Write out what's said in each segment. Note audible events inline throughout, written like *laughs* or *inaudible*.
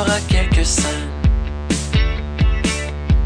Aura quelques scènes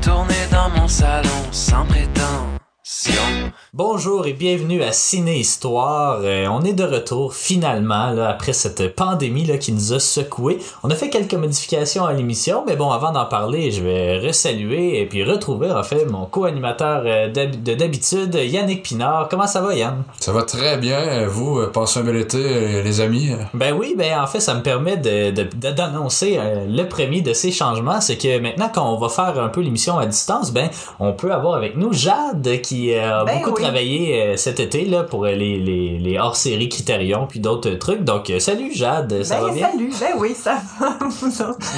tournées dans mon salon sans prétention. Bonjour et bienvenue à Ciné Histoire. Euh, on est de retour finalement là, après cette pandémie là, qui nous a secoué. On a fait quelques modifications à l'émission, mais bon, avant d'en parler, je vais resaluer et puis retrouver en fait mon co-animateur euh, de d'habitude, Yannick Pinard. Comment ça va, Yann? Ça va très bien. Vous, euh, passez un bel été, les amis. Ben oui, ben en fait, ça me permet de, de- de- d'annoncer euh, le premier de ces changements, c'est que maintenant qu'on va faire un peu l'émission à distance, ben on peut avoir avec nous Jade qui euh, a Ben beaucoup oui. Travaillé euh, cet été là pour euh, les, les, les hors-séries Criterion puis d'autres trucs. Donc euh, salut Jade, ça ben, va bien? salut, ben oui, ça va.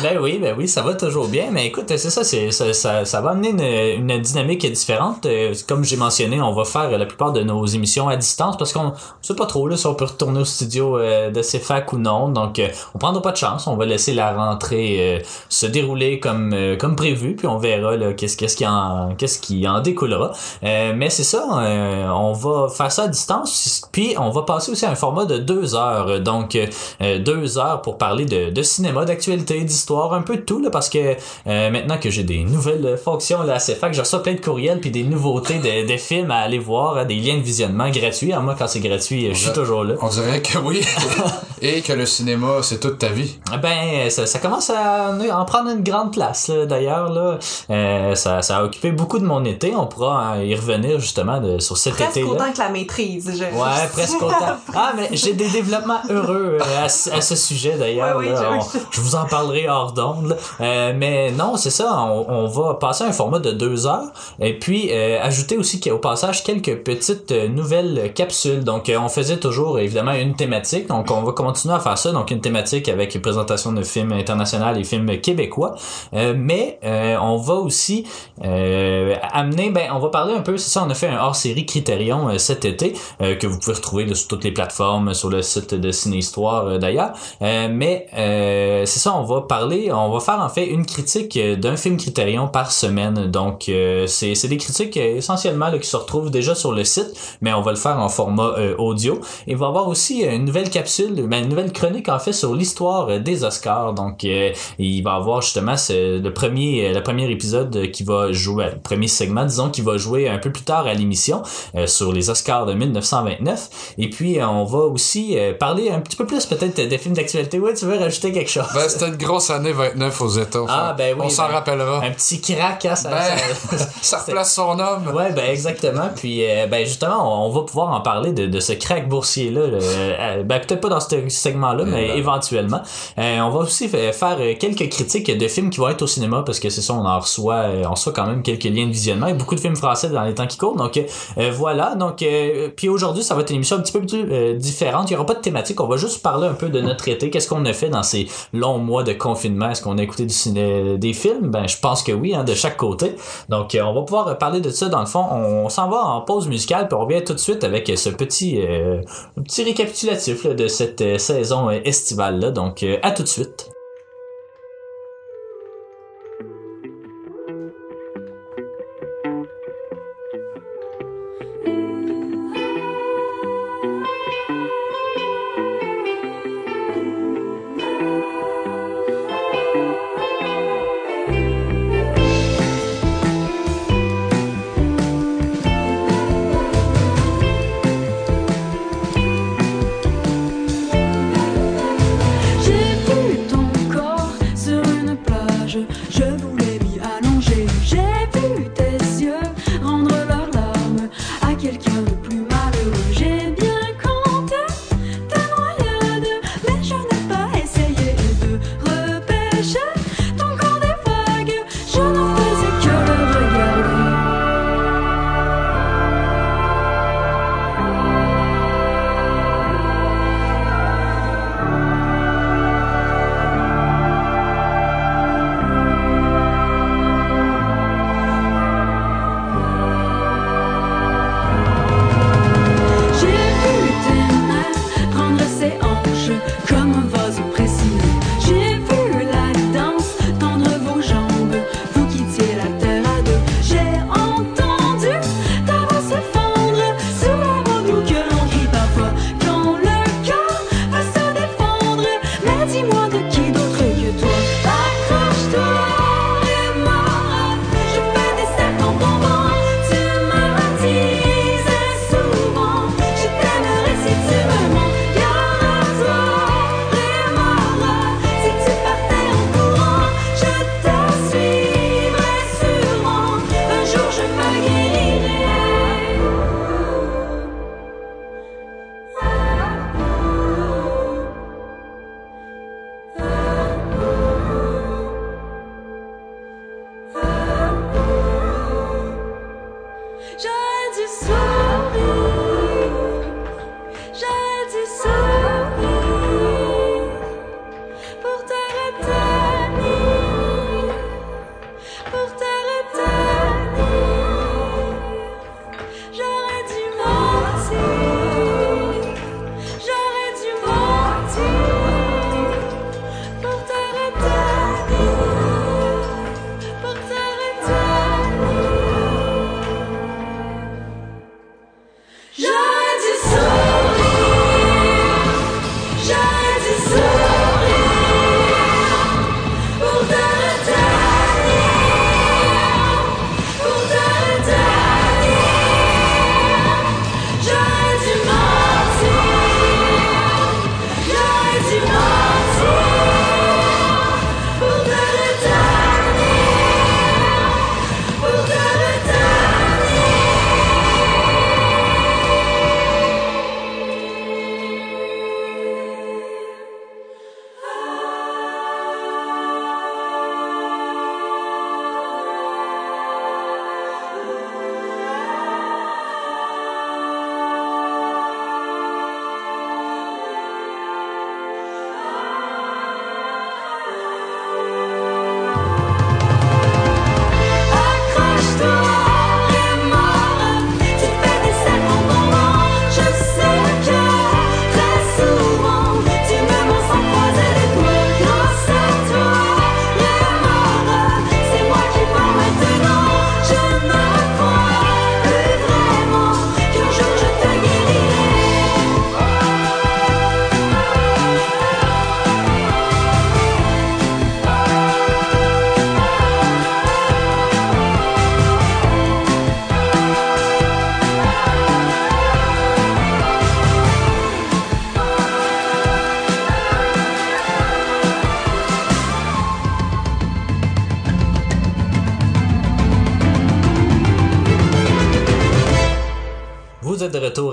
Ben oui, ben oui, ça va toujours bien. Mais écoute, c'est ça, c'est ça, ça, ça va amener une, une dynamique différente. Euh, Comme j'ai mentionné, on va faire la plupart de nos émissions à distance parce qu'on sait pas trop là si on peut retourner au studio euh, de CFAC ou non. Donc, euh, on prendra pas de chance. On va laisser la rentrée se dérouler comme comme prévu, puis on verra là qu'est-ce qu'est-ce qui en qu'est-ce qui en découlera. Euh, mais c'est ça, euh, on va faire ça à distance, puis on va passer aussi à un format de deux heures. Donc, euh, deux heures pour parler de, de cinéma, d'actualité, d'histoire, un peu de tout, là, parce que euh, maintenant que j'ai des nouvelles fonctions là, à CFAC, je reçois plein de courriels puis des nouveautés de, de films à aller voir, hein, des liens de visionnement gratuits. Alors, moi, quand c'est gratuit, je suis toujours là. On dirait que oui. *laughs* Et que le cinéma, c'est toute ta vie. Ben, ça, ça commence à en prendre une grande place, d'ailleurs. Là. Euh, ça, ça a occupé beaucoup de mon été. On pourra euh, y revenir justement de, sur cet Presque été-là. autant que la maîtrise. Je... Ouais, presque *laughs* autant. Ah, mais j'ai des développements heureux euh, à, ce- à ce sujet d'ailleurs. Ouais, oui, je- je vous en parlerai hors d'onde. Euh, mais non, c'est ça. On, on va passer à un format de deux heures et puis euh, ajouter aussi qu'au passage quelques petites nouvelles capsules. Donc, on faisait toujours évidemment une thématique. Donc, on va continuer à faire ça. Donc, une thématique avec présentation de films internationaux et films québécois. Euh, mais on va aussi amener, ben, on va parler un peu, c'est ça, on a fait un hors-série Criterion euh, cet été, euh, que vous pouvez retrouver sur toutes les plateformes, sur le site de Ciné-Histoire euh, d'ailleurs. Mais c'est ça, on va parler, on va faire en fait une critique d'un film Criterion par semaine. Donc, c'est c'est des critiques essentiellement là, qui se retrouvent déjà sur le site, mais on va le faire en format audio. Il va y avoir aussi une nouvelle capsule, ben, une nouvelle chronique en fait sur l'histoire des Oscars. Donc, il va y avoir justement le premier le premier épisode qui va jouer, le premier segment, disons, qui va jouer un peu plus tard à l'émission euh, sur les Oscars de 1929. Et puis, euh, on va aussi euh, parler un petit peu plus peut-être des films d'actualité. Ouais, tu veux rajouter quelque chose? Ben, c'était une grosse année 29 aux États. Ah, ben oui, On s'en ben, rappellera. un petit crack, hein, ça, Ben, ça- *laughs* ça replace son homme. Ouais, ben exactement. Puis ben justement, on, va pouvoir en parler de, de ce crack boursier là. ben peut-être pas dans ce segment-là, mais éventuellement. On va aussi fa- faire quelques critiques de films qui vont être au cinéma parce que c'est ça, on en reçoit, on reçoit quand même quelques liens de visionnement et beaucoup de films français dans les temps qui courent. Donc voilà. Donc euh, puis aujourd'hui, ça va être une émission un petit peu euh, différente. Il y aura pas de thématique. On va juste parler un peu de notre été. Qu'est-ce qu'on a fait dans ces longs mois de confinement? Est-ce qu'on a écouté du des films? Ben je pense que oui, hein, de chaque côté. Donc, euh, on va pouvoir parler de ça. Dans le fond, on, s'en va en pause musicale, puis on revient tout de suite avec ce petit, euh, petit récapitulatif là, de cette euh, saison euh, estivale-là. Donc, euh, à tout de suite.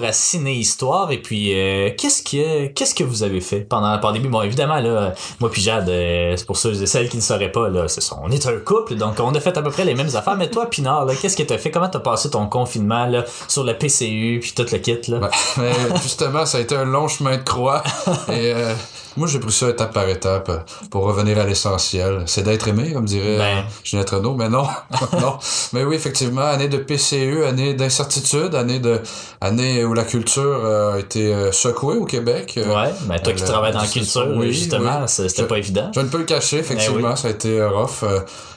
Êtes de retour à Ciné Histoire et puis euh, qu'est-ce que qu'est-ce que vous avez fait pendant la pandémie? Bon évidemment là, moi puis Jade, euh, c'est pour ceux et celles qui ne sauraient pas là, c'est on est un couple donc on a fait à peu près les mêmes affaires. Mais toi Pinard, là, qu'est-ce que t'as fait? Comment t'as passé ton confinement là sur la PCU puis tout le kit là? Ouais, *laughs* mais justement, ça a été un long chemin de croix. Euh, moi, j'ai pris ça étape par étape pour revenir à l'essentiel. C'est d'être aimé, comme dirait Ben. euh, Ginette Renault, mais non. *laughs* non. Mais oui, effectivement, année de PCU, année d'incertitude, année de année où la culture euh, a été euh, secouée au Québec. Ouais, ben toi qui travailles dans la culture oui, justement, oui. c'était pas évident. Je ne peux le cacher, effectivement, Eh oui. ça a été rough.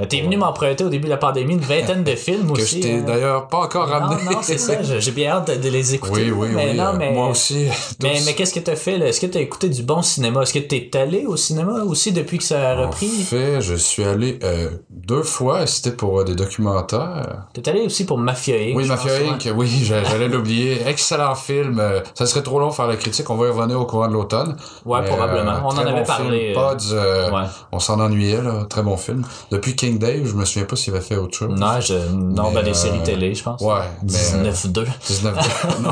T'es venu m'emprunter au début de la pandémie une vingtaine de films que aussi. je t'ai hein. d'ailleurs pas encore ramené. Non, non, c'est ça. J'ai bien hâte de, les écouter. Oui, oui, mais oui. non, mais, Moi aussi. *laughs* Mais, mais qu'est-ce que t'as fait? Est-ce que t'as écouté du bon cinéma? Est-ce que t'es allé au cinéma aussi depuis que ça a En repris? fait, je suis allé euh, deux fois, c'était pour euh, des documentaires. T'es allé aussi pour Mafia Inc. Oui, Mafia Inc. Oui, j'a- *laughs* j'allais l'oublier. Excellent film. Euh, Ça serait trop long de faire la critique. On va y revenir au courant de l'automne. Ouais, Mais, probablement. On en avait bon parlé, Film. Pods, Ouais. on s'en ennuyait, là. Très bon film. Depuis King Dave, je me souviens pas s'il avait fait autre chose. Non, je, non, Mais, ben, des séries télé, je pense. ouais, mais, 19-2. 19 *laughs* non.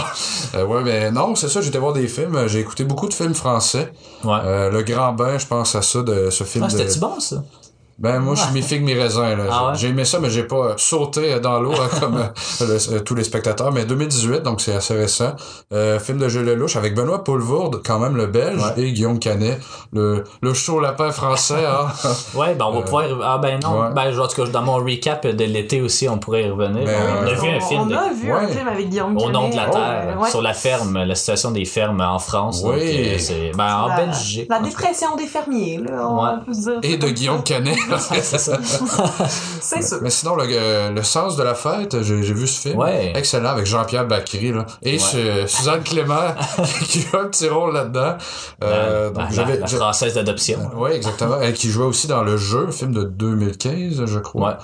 Euh, ouais, mais non, c'est ça, j'étais voir des films. J'ai écouté beaucoup de films français. Ouais. Euh, le Grand Bain, je pense à ça, de ce film ah, de... c'était-tu bon, ça? Ben moi je suis mes figues mes raisins là. Ah ouais? J'ai aimé ça mais j'ai pas sauté dans l'eau hein, comme euh, *laughs* le- euh, tous les spectateurs. Mais 2018 donc c'est assez récent. Euh, film de Gilles Lelouch avec Benoît Poulvourde quand même le Belge Ouais. et Guillaume Canet le le chaud lapin français. Hein? *laughs* Ouais, ben, on va Euh, pouvoir. Ah, ben, non. ouais. Ben, en tout cas, dans mon recap de l'été aussi, on pourrait y revenir. Mais, on a euh, vu un film on de- a vu Ouais. un film avec Guillaume au nom de la Canet, terre, ouais. sur la ferme, la situation des fermes en France. Oui. Donc, ben, en la, Belgique. La dépression des fermiers, là, on Ouais. peut se dire. et de Guillaume *laughs* Canet. *laughs* c'est ça. *laughs* C'est sûr. Mais sinon, le, euh, le sens de la fête, j'ai vu ce film. Ouais. Excellent, avec Jean-Pierre Bacry, là. Et Su- Suzanne Clément, *laughs* qui joue un petit rôle là-dedans. Euh, donc, la, la française d'adoption. Oui, exactement. Elle qui jouait aussi dans le jeu, film de 2015, je crois. Ouais.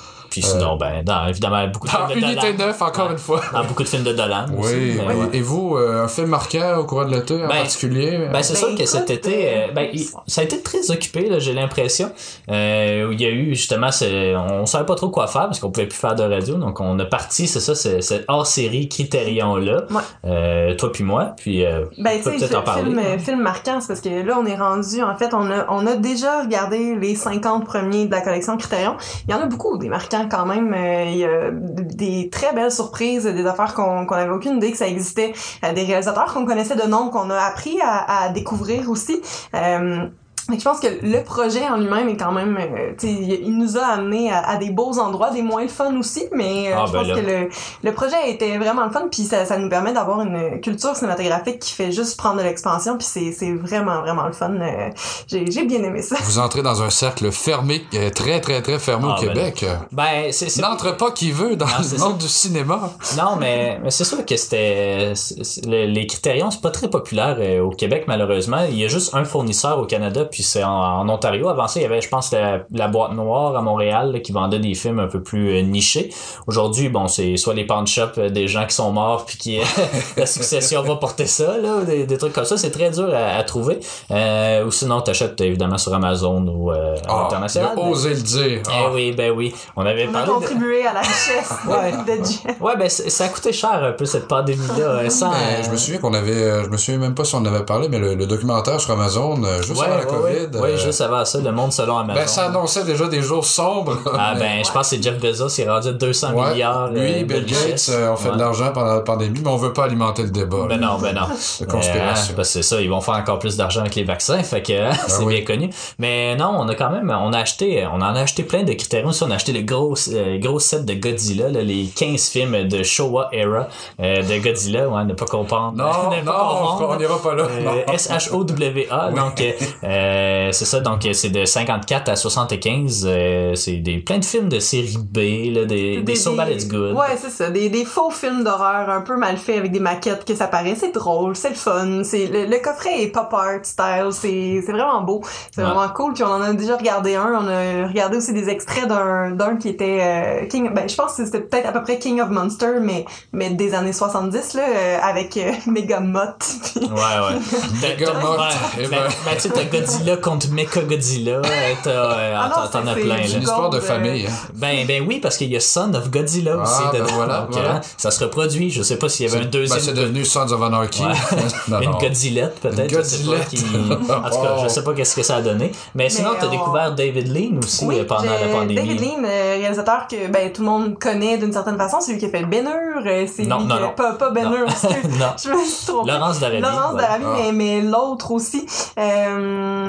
Puis sinon, ben, dans, évidemment, beaucoup de Dans films de Unité Dolan. 9, encore une fois. Dans beaucoup de films de Dolan aussi. Oui, mais et- ouais. et vous, euh, un film marquant au cours de l'été en Ben, particulier? Ben, c'est Ben, sûr que cet été, euh, euh, ben, il- ça a été très occupé, là, j'ai l'impression. Euh, où il y a eu, justement, c'est- on savait pas trop quoi faire parce qu'on pouvait plus faire de radio. Donc, on a parti, c'est ça, c'est- cette hors-série Critérion-là. Ouais. Euh, toi puis moi. Puis, euh, Ben, tu sais, peut-être en parler. film, euh, film marquant, c'est parce que là, on est rendu, en fait, on a, on a déjà regardé les 50 premiers de la collection Critérion. Il y en a beaucoup, des marquants quand même. Euh, il y a des très belles surprises, des affaires qu'on qu'on avait aucune idée que ça existait, Euh, des réalisateurs qu'on connaissait de nom, qu'on a appris à, à découvrir aussi. Euh, que je pense que le projet en lui-même est quand même, euh, tu sais, il nous a amené à, à des beaux endroits, des moins fun aussi, mais euh, Ah, je ben pense là. que le, le projet était vraiment le fun, puis ça, ça nous permet d'avoir une culture cinématographique qui fait juste prendre de l'expansion, puis c'est, c'est vraiment, vraiment le fun. Euh, j'ai, j'ai bien aimé ça. Vous entrez dans un cercle fermé, euh, très, très, très fermé Ah, au ben Québec. Ben, c'est, c'est- N'entre pas qui veut dans Non, le monde du cinéma. Non, mais, mais c'est sûr que c'était. c'est- Les critérions, c'est pas très populaire euh, au Québec, malheureusement. Il y a juste un fournisseur au Canada, puis c'est en, en Ontario. Avant ça, il y avait, je pense, la, la boîte noire à Montréal là, qui vendait des films un peu plus euh, nichés. Aujourd'hui, bon, c'est soit les pawn shops euh, des gens qui sont morts, puis qui *laughs* la succession va porter ça, là, ou des, des trucs comme ça. C'est très dur à, à trouver. Euh, ou sinon, t'achètes évidemment sur Amazon ou euh, l'international. a osé le dire. Eh Ah. oui, ben oui. On avait On a de... contribué à la richesse *laughs* Ouais. de Jeff. Ouais, ben ça a coûté cher un peu cette pandémie-là. euh, sans, euh, je me souviens qu'on avait, je me souviens même pas si on en avait parlé, mais le, le documentaire sur Amazon, juste ouais, avant la ouais, COVID. ouais. Ouais, euh, juste avant ça, le monde selon Amazon. ben, ça annonçait déjà des jours sombres. Ah ben, je pense que c'est Jeff Bezos, il est rendu à 200 Ouais, milliards. Lui, euh, Bill Gates euh, ont fait Ouais. de l'argent pendant la pandémie, mais on veut pas alimenter le débat. Ben là. non, ben non. *laughs* De conspiration. Euh, parce que c'est ça, ils vont faire encore plus d'argent avec les vaccins, fait que hein, c'est oui. bien connu. Mais non, on a quand même, on a acheté, on en a acheté plein de critères. Aussi, on a acheté le gros, euh, gros set de Godzilla, là, les 15 films de Showa era euh, de Godzilla, ouais, ne pas comprendre. Non, *laughs* ne pas non, on n'ira pas là. Euh, Non. S-H-O-W-A. Donc, euh, c'est ça. Donc, c'est de 54 à 75. euh, c'est des, plein de films de série B, là, des, des, So Bad It's Good. Ouais, c'est ça. Des, des faux films d'horreur un peu mal faits avec des maquettes que ça paraît. C'est drôle, c'est le fun. C'est, le, le coffret est pop art style. C'est, c'est vraiment beau. C'est Ouais. vraiment cool. Puis on en a déjà regardé un. On a regardé aussi des extraits d'un, d'un qui était euh, King. Ben, je pense que c'était peut-être à peu près King of Monsters, mais, mais des années 70, là, avec euh, *laughs* Megamot. Puis- Ouais, ouais. T'as- *laughs* t'as- Megamot, ouais. eh Ben, ben. ben, tu sais, t'as Godzilla contre Mecha Godzilla. euh, euh, Ah t'en- as plein, là. une histoire de famille. hein. Ben, ben oui, parce qu'il y a Son of Godzilla aussi Ah, ben voilà, Donc, voilà. hein, ça se reproduit. Je sais pas s'il y avait un deuxième. ben, c'est devenu Sons of Anarchy. Ouais. *laughs* Non, *laughs* une. Godzillette, peut-être. Je sais pas, Godzillette. qui- En tout cas, *laughs* je Oh. sais pas qu'est-ce que ça a donné. Mais sinon, t'as on- découvert David Lean aussi Oui, euh, pendant la pandémie. David Lean, réalisateur que ben tout le monde connaît d'une certaine façon, c'est lui qui a fait Ben Hur, euh, c'est Non, lui non, qui non. pas pas Ben. Non. je me suis trompée. Laurence Darabi. Laurence. Darabi, Ah. mais, mais l'autre aussi.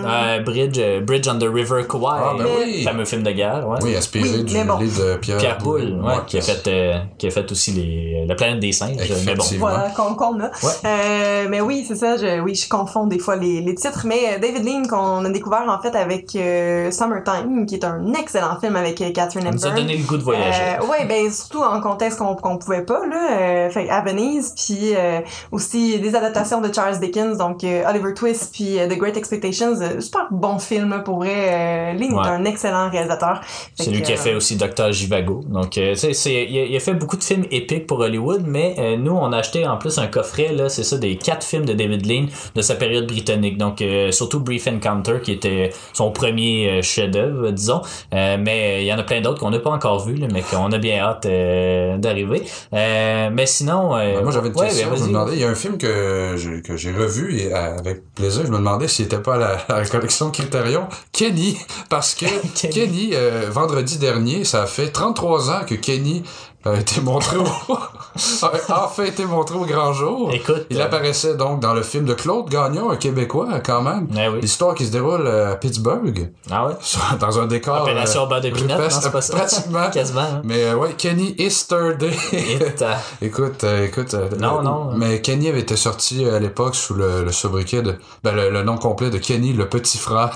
Euh, Bridge, euh, Bridge on the River Kwai. Ah, ben oui. Fameux film de guerre, ouais. Oui, inspiré Oui, du bon. livre de Pierre, Pierre Boulle, ouais, Ouais. qui a fait euh, qui a fait aussi les la planète des singes. Mais bon. Voilà, qu'on qu'on a. Ouais. Euh, mais oui, c'est ça. Je, oui, je confonds des fois les, les titres. Mais David Lean, qu'on a découvert en fait avec euh, Summertime, qui est un excellent film avec Catherine Ça nous a Hepburn. donné le goût de voyager. Euh, ouais, ben surtout en contexte qu'on qu'on pouvait pas là, euh, fait à Venise, puis euh, aussi des adaptations de Charles Dickens, donc euh, Oliver Twist puis euh, The Great Expectations, super bon film là, pour vrai. Euh, Lynn Ouais. est un excellent réalisateur. C'est lui qui a euh, fait aussi Docteur Jivago. Donc, euh, tu sais, c'est, il, a, il a fait beaucoup de films épiques pour Hollywood, mais euh, nous, on a acheté en plus un coffret, là, c'est ça, des quatre films de David Lean de sa période britannique. Donc, euh, surtout Brief Encounter, qui était son premier euh, chef-d'œuvre, disons. Euh, mais il y en a plein d'autres qu'on n'a pas encore vus, là, mais qu'on a bien hâte euh, d'arriver. Euh, mais sinon... euh, Ben, moi, j'avais une ouais, question. ben, je me demandais, il y a un film que j'ai, que j'ai revu et avec plaisir. Je me demandais s'il était pas à la, à la collection Criterion. Kenny. Parce que *laughs* Kenny. Kenny, euh, vendredi dernier, ça fait 33 ans que Kenny a été montré au... *laughs* a enfin été montré au grand jour. Écoute, Il euh, apparaissait donc dans le film de Claude Gagnon, un Québécois quand même. Eh oui. L'histoire qui se déroule euh, à Pittsburgh, Ah ouais? *laughs* dans un décor... Opération euh, de pinot, non, c'est pas ça. Pratiquement. *laughs* Quasiment. hein. Mais euh, ouais, Kenny Easterday. Et t'as- écoute, écoute. Non, non. Mais Kenny avait été sorti à l'époque sous le, le sobriquet de... Ben, le, le nom complet de Kenny, le petit frère.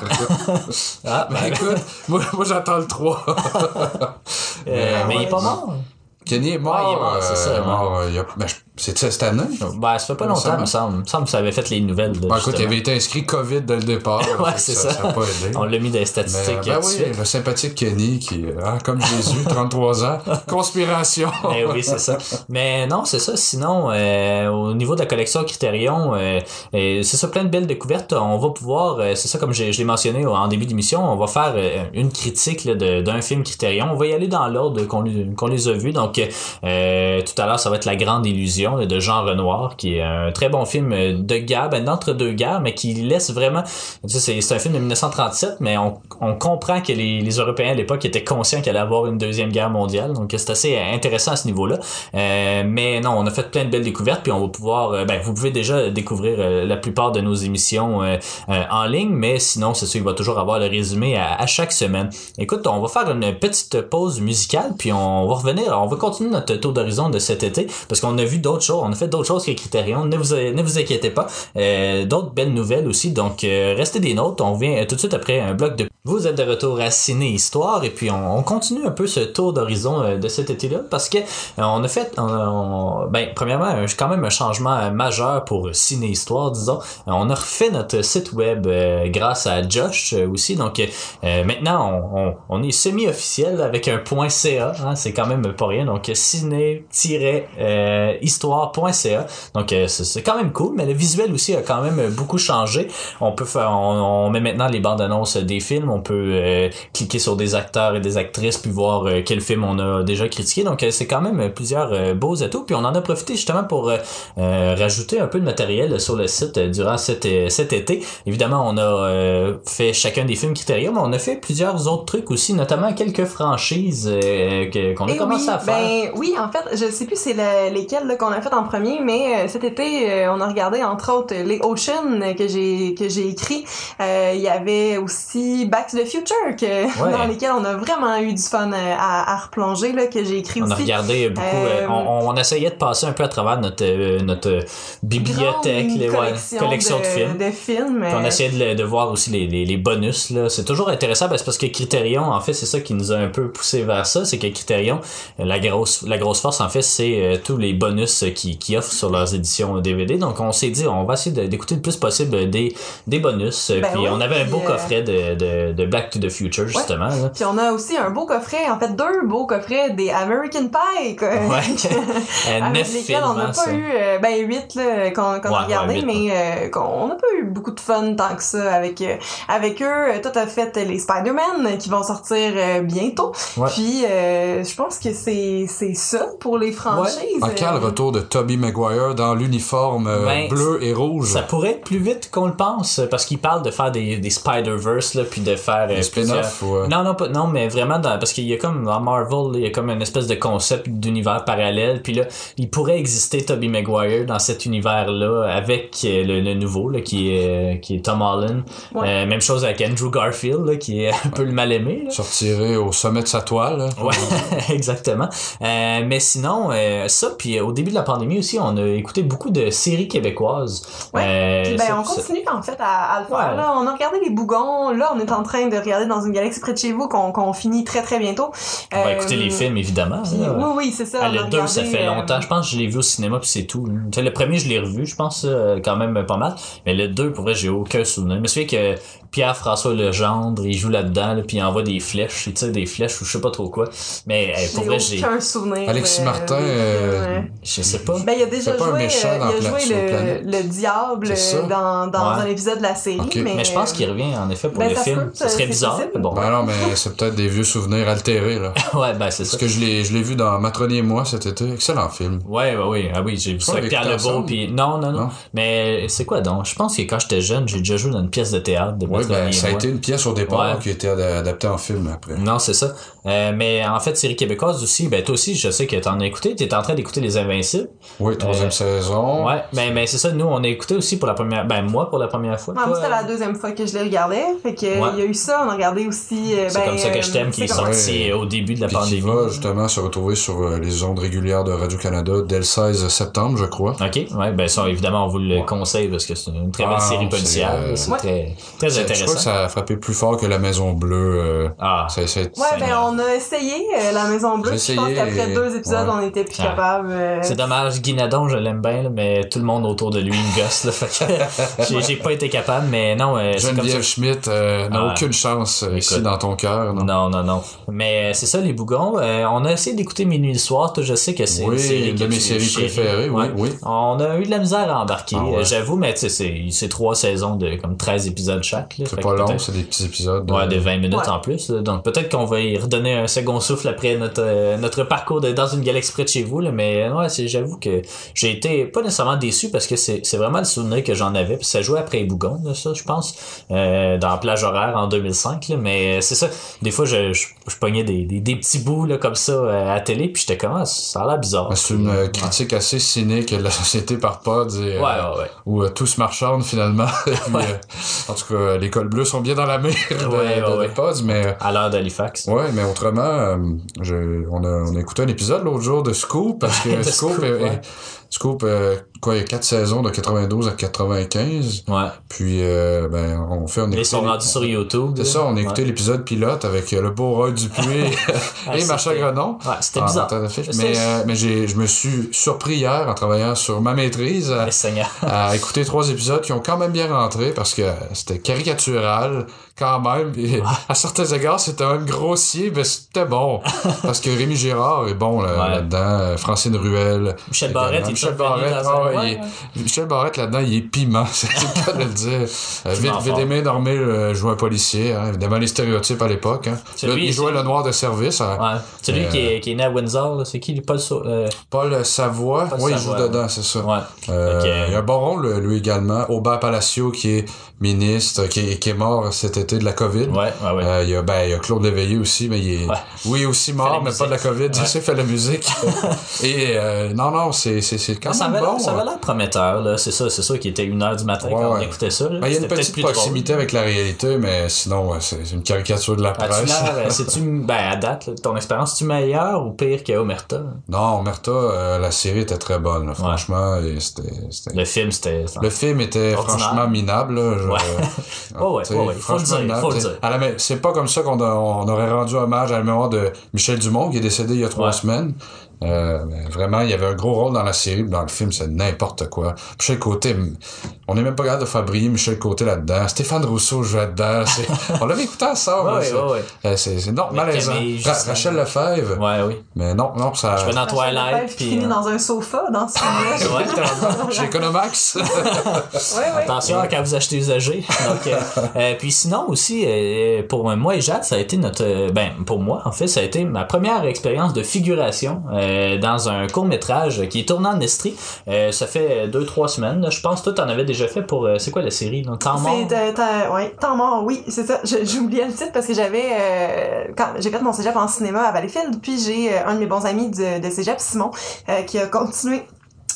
Ah, ben, écoute, moi, moi j'attends le 3. euh, mais il est pas mort. Kenny est mort. Ah, il est mort, c'est ça, euh, ouais. mort, euh, il y a- ben, je- c'est cette année. Ben, ça fait pas longtemps, me semble. Il me semble que ça avait fait les nouvelles. de, Ben, écoute, il avait été inscrit COVID dès le départ. *laughs* Ouais, c'est ça. Ça pas aidé. On l'a mis dans les Mais, statistiques. ben tout de oui, suite. le sympathique Kenny qui, euh, hein, comme Jésus, *laughs* 33 ans, conspiration. *laughs* Eh oui, c'est ça. Mais non, c'est ça. Sinon, euh, au niveau de la collection Criterion, euh, euh, c'est ça, plein de belles découvertes. On va pouvoir, euh, c'est ça, comme je l'ai mentionné en début d'émission, on va faire euh, une critique là, de- d'un film Criterion. On va y aller dans l'ordre qu'on les- a vus. Donc, euh, tout à l'heure, ça va être La Grande Illusion de Jean Renoir, qui est un très bon film de guerre, ben, d'entre-deux guerres, mais qui laisse vraiment... C'est c'est un film de 1937, mais on, comprend que les, Européens à l'époque étaient conscients qu'il allait avoir une deuxième guerre mondiale. Donc, c'est assez intéressant à ce niveau-là. Euh, mais non, on a fait plein de belles découvertes, puis on va pouvoir... euh, ben, vous pouvez déjà découvrir euh, la plupart de nos émissions en ligne, mais sinon, c'est sûr, il va toujours avoir le résumé à, à chaque semaine. Écoute, on va faire une petite pause musicale, puis on va revenir, on va continuer notre tour d'horizon de cet été, parce qu'on a vu d'autres choses, on a fait d'autres choses que Criterion, ne vous, ne vous inquiétez pas. Euh, d'autres belles nouvelles aussi, donc euh, restez des notes, on revient tout de suite après un bloc de... Vous êtes de retour à Ciné Histoire, et puis on, on continue un peu ce tour d'horizon euh, de cet été-là, parce que euh, on a fait, on ben, premièrement, quand même un changement euh, majeur pour Ciné Histoire, disons. On a refait notre site web grâce à Josh aussi, donc maintenant on, est semi-officiel avec un point .ca, hein, c'est quand même pas rien, donc ciné-histoire.ca, donc c'est quand même cool, mais le visuel aussi a quand même beaucoup changé. On peut faire, on met maintenant les bandes annonces des films, on peut euh, cliquer sur des acteurs et des actrices puis voir euh, quel film on a déjà critiqué, donc euh, c'est quand même plusieurs beaux atouts, puis on en a profité justement pour rajouter un peu de matériel sur le site durant cet, cet été. Évidemment, on a euh, fait chacun des films Criterion, mais on a fait plusieurs autres trucs aussi, notamment quelques franchises euh, qu'on a Eh commencé oui, à faire. Ben oui, en fait, je sais plus c'est le- lesquels qu'on a fait en premier, mais cet été, on a regardé entre autres les Ocean que j'ai que j'ai écrit. Euh, Il y avait aussi Back to the Future que *laughs* Ouais. dans lesquels on a vraiment eu du fun euh, à, à replonger là que j'ai écrit On a aussi. regardé beaucoup. Euh, euh, on, on essayait de passer un peu à travers notre notre bibliothèque, les ouais, collection, collection de, de, films. de films. Puis on essayait de, voir aussi les, les, les bonus. là. C'est toujours intéressant parce, parce que Criterion, en fait, c'est ça qui nous a un peu poussé vers ça. C'est que Criterion, la grosse, la grosse force, en fait, c'est tous les bonus qu'ils qui offrent sur leurs éditions DVD. Donc on s'est dit, on va essayer d'écouter le plus possible des, des bonus. Ben puis oui, on avait un beau euh, coffret de, de, de Black to the Future, justement. Puis on a aussi un beau coffret, en fait deux beaux coffrets des American Pie. quoi. Ouais. *laughs* Euh, avec lesquels on n'a hein, pas ça. eu euh, ben huit là qu'on qu'on Ouais, a regardé mais euh, qu'on on n'a pas eu beaucoup de fun tant que ça avec euh, avec eux Euh, toi t'as fait les Spider-Man euh, qui vont sortir euh, bientôt Ouais. puis euh, je pense que c'est c'est ça pour les franchises En quel Euh, retour de Tobey Maguire dans l'uniforme euh, Ben, bleu et rouge? Ça pourrait être plus vite qu'on le pense parce qu'il parle de faire des, des Spider-Verse là puis de faire euh, Des spin-offs ou, euh, Non non pas non mais vraiment dans, parce qu'il y a comme dans Marvel il y a comme une espèce de concept d'univers parallèle puis là il pourrait exister Tobey Maguire dans cet univers là avec euh, le, le nouveau là qui est euh, qui est Tom Holland. Ouais. Euh, même chose avec Andrew Garfield là, qui est un peu le mal aimé là. Sortirait au sommet de sa toile. là. Ouais, *laughs* exactement. Euh, mais sinon, euh, ça, puis au début de la pandémie aussi, on a écouté beaucoup de séries. Ouais. Euh, Puis ben, ça- on ça- continue en fait à, à le faire. Ouais. Là, on a regardé les bougons. Là, on est en train de regarder dans une galaxie près de chez vous qu'on qu'on finit très très bientôt. On va Euh, écouter les films, évidemment. oui, oui, c'est ça. Ah, le 2, ça fait euh, longtemps. Je pense que je l'ai vu au cinéma, puis c'est tout. Tu sais, le premier, je l'ai revu, je pense, euh, quand même pas mal. Mais le 2, pour vrai, j'ai aucun souvenir. Je me souviens que Pierre-François Legendre, il joue là-dedans, là, puis il envoie des flèches, il tire des flèches ou je sais pas trop quoi. Mais euh, pour vrai, j'ai... Aucun souvenir. Alexis euh, Martin, euh, ouais. Je sais pas. Ben, il a déjà C'est pas un joué, méchant euh, il a joué le, le diable dans, dans Ouais. un épisode de la série. Mais, Mais je pense qu'il revient, en effet, pour ben, le film. Ça serait c'est bizarre, possible. mais bon. Ben non, mais c'est peut-être des vieux souvenirs altérés, là. *laughs* Ouais, ben c'est ça. Parce que je l'ai, je l'ai vu dans Matronier et moi cet été. Excellent film. Ouais, ouais, oui, ah oui, j'ai vu ça avec Pierre Lebeau, puis non, non, non, Non? Mais c'est quoi donc? Je pense que quand j'étais jeune, j'ai déjà joué dans une pièce de théâtre de ben, ça a été une pièce au départ Ouais. qui a été ad- adaptée en film après. Non, c'est ça. Euh, mais en fait, série québécoise aussi, ben toi aussi, je sais que t'en as écouté. T'es en train d'écouter Les Invincibles. Oui, troisième Euh, saison. Ouais, mais, mais c'est ça, nous, on a écouté aussi pour la première... Ben moi, pour la première fois. Ouais, moi, c'était la deuxième fois que je les regardais. Fait que, Ouais. y a eu ça. On a regardé aussi. euh, C'est ben, comme ça que euh, je t'aime, qui est sorti Ouais. au début de la Puis qui pandémie. va justement se retrouver sur euh, les ondes régulières de Radio-Canada dès le 16 septembre, je crois. OK, ouais, ben ça, évidemment, on vous le conseille parce que c'est une très belle Ah, série policière. c'est, euh, C'est Ouais. très, très Je crois intéressant. que ça a frappé plus fort que La Maison Bleue. euh, Ah, Ouais, ben on a essayé euh, la Maison Bleue. Je pense essayé qu'après et- deux épisodes, ouais. on était plus Ah. capable. euh, C'est dommage, Guy Nadon, je l'aime bien, là, mais tout le monde autour de lui me gosse. Là, fait que *laughs* j'ai, j'ai pas été capable, mais non, euh. Geneviève Schmidt euh, Ah. Aucune chance euh, ici dans ton cœur. Non? Non, non, non. Mais euh, c'est ça, les bougons. Euh, on a essayé d'écouter Minuit le soir. Toi, je sais que c'est Oui, une série une que de mes séries préférées, oui, Ouais. oui. On a eu de la misère à embarquer, Ah ouais. j'avoue, mais tu sais, c'est, c'est trois saisons de comme 13 épisodes chaque. C'est pas long, c'est des petits épisodes. Ouais, euh, de 20 minutes Ouais. en plus. là. Donc peut-être qu'on va y redonner un second souffle après notre euh, notre parcours de, dans une galaxie près de chez vous. Là. Mais ouais, c'est, j'avoue que j'ai été pas nécessairement déçu parce que c'est, c'est vraiment le souvenir que j'en avais. Puis ça jouait après Bougon, là, ça, je pense, euh, dans Plage horaire en 2005. Là. Mais c'est ça. Des fois, je, je, je pognais des, des, des petits bouts là, comme ça euh, à la télé. Puis j'étais comme, ah, ça a l'air bizarre. Ben, C'est une euh, critique assez cynique de la *laughs* société par pods et, euh, Ouais, ouais, ouais. où euh, tout se marchande finalement. *laughs* Et puis, euh, en tout cas, les cols bleus sont bien dans la mer de, Ouais, ouais, de- pods, mais euh, À l'heure d'Halifax. ouais, mais autrement, euh, je, on, a, on a écouté un épisode l'autre jour de Scoop parce que *laughs* Scoop, est- Scoop, euh, quoi, il y a quatre saisons de 92 à 95. Ouais. Puis, euh, ben, on fait un Ils sont rendus sur YouTube. C'est ça, on a écouté l'épisode pilote avec euh, le beau Roy Dupuis *laughs* Ah, et Macha Grenon. Ouais, c'était en bizarre. Mais, euh, mais j'ai, je me suis surpris hier en travaillant sur ma maîtrise à écouter trois épisodes qui ont quand même bien rentré parce que c'était caricatural quand même. À certains égards, c'était un grossier, mais c'était bon. *laughs* parce que Rémi Girard est bon Ouais. là-dedans. euh, Francine Ruel. Michel. Barrette, il Michel Barrette, ah ouais, il est-. Michel Barrette là-dedans, il est piment, *laughs* c'est le cas de le dire. Euh, Vite. Védémé Normé jouait un policier, hein, évidemment les stéréotypes à l'époque. Hein. Celui, il jouait le noir de service. hein. Celui Euh, qui, est, qui est né à Windsor, c'est qui, Paul euh, Paul Savoie, oui, il joue dedans, c'est ça. Euh. Il y a un bon rôle, lui également. Aubin Palacio, qui est ministre, qui est mort cet été de la COVID. Ouais, ouais, ouais. Euh, il, y a, ben, il y a Claude Léveillé aussi, mais il est, Ouais. oui, aussi mort, mais pas de la. COVID. Il s'est fait la musique. *laughs* Et, euh, non, non, c'est, c'est, c'est quand ça même bon. ça avait l'air prometteur, là. C'est ça, c'est ça qui était une heure du matin quand on écoutait ça. Ben, il y a une petite proximité drôle. avec la réalité, mais sinon, c'est, une caricature de la As-tu presse. euh, c'est-tu, *laughs* ben, à date, là, ton expérience, tu meilleure ou pire que Omerta? Non, Merta, euh, la série était très bonne, là, franchement. c'était, c'était- Le film, c'était, Le film était Ordinaire. franchement minable. Là, je- Ouais. Ah, *laughs* Ouais, ouais, t'sais, ouais, ouais, faut le franchement dire, minable, faut le t'sais. dire. À la ma- C'est pas comme ça qu'on a- on aurait rendu hommage à la mémoire de Michel Dumont, qui est décédé il y a trois Ouais. semaines. Euh, vraiment, il y avait un gros rôle dans la série, dans le film, c'est n'importe quoi. Michel Côté, on n'est même pas capable de faire briller Michel Côté là-dedans. Stéphane Rousseau jouait là-dedans. *laughs* On l'avait écouté ensemble. Ouais, ouais, c'est- ouais, ouais. euh, c'est, non, malaisant. Ra-. Rachel Lefebvre. Ouais, oui. Mais non, non, ça. Je vais dans Twilight, puis... finit euh, dans un sofa dans ce film-là. *laughs* *laughs* Chez Economax. Ouais, ouais. Attention quand vous achetez usagé. Donc, euh, euh, puis sinon aussi, euh, pour moi et Jade, ça a été notre, euh, ben pour moi en fait, ça a été ma première expérience de figuration euh, dans un court métrage qui est tourné en Estrie. Euh, ça fait deux trois semaines. là. Je pense que toi t'en avais déjà fait pour, euh, c'est quoi la série Temps mort? Euh, ouais, temps mort, oui, c'est ça. Oublié le titre parce que j'avais euh, quand j'ai fait mon cégep en cinéma à Valleyfield, puis j'ai euh, un de mes bons amis de, de cégep, Simon, euh, qui a continué.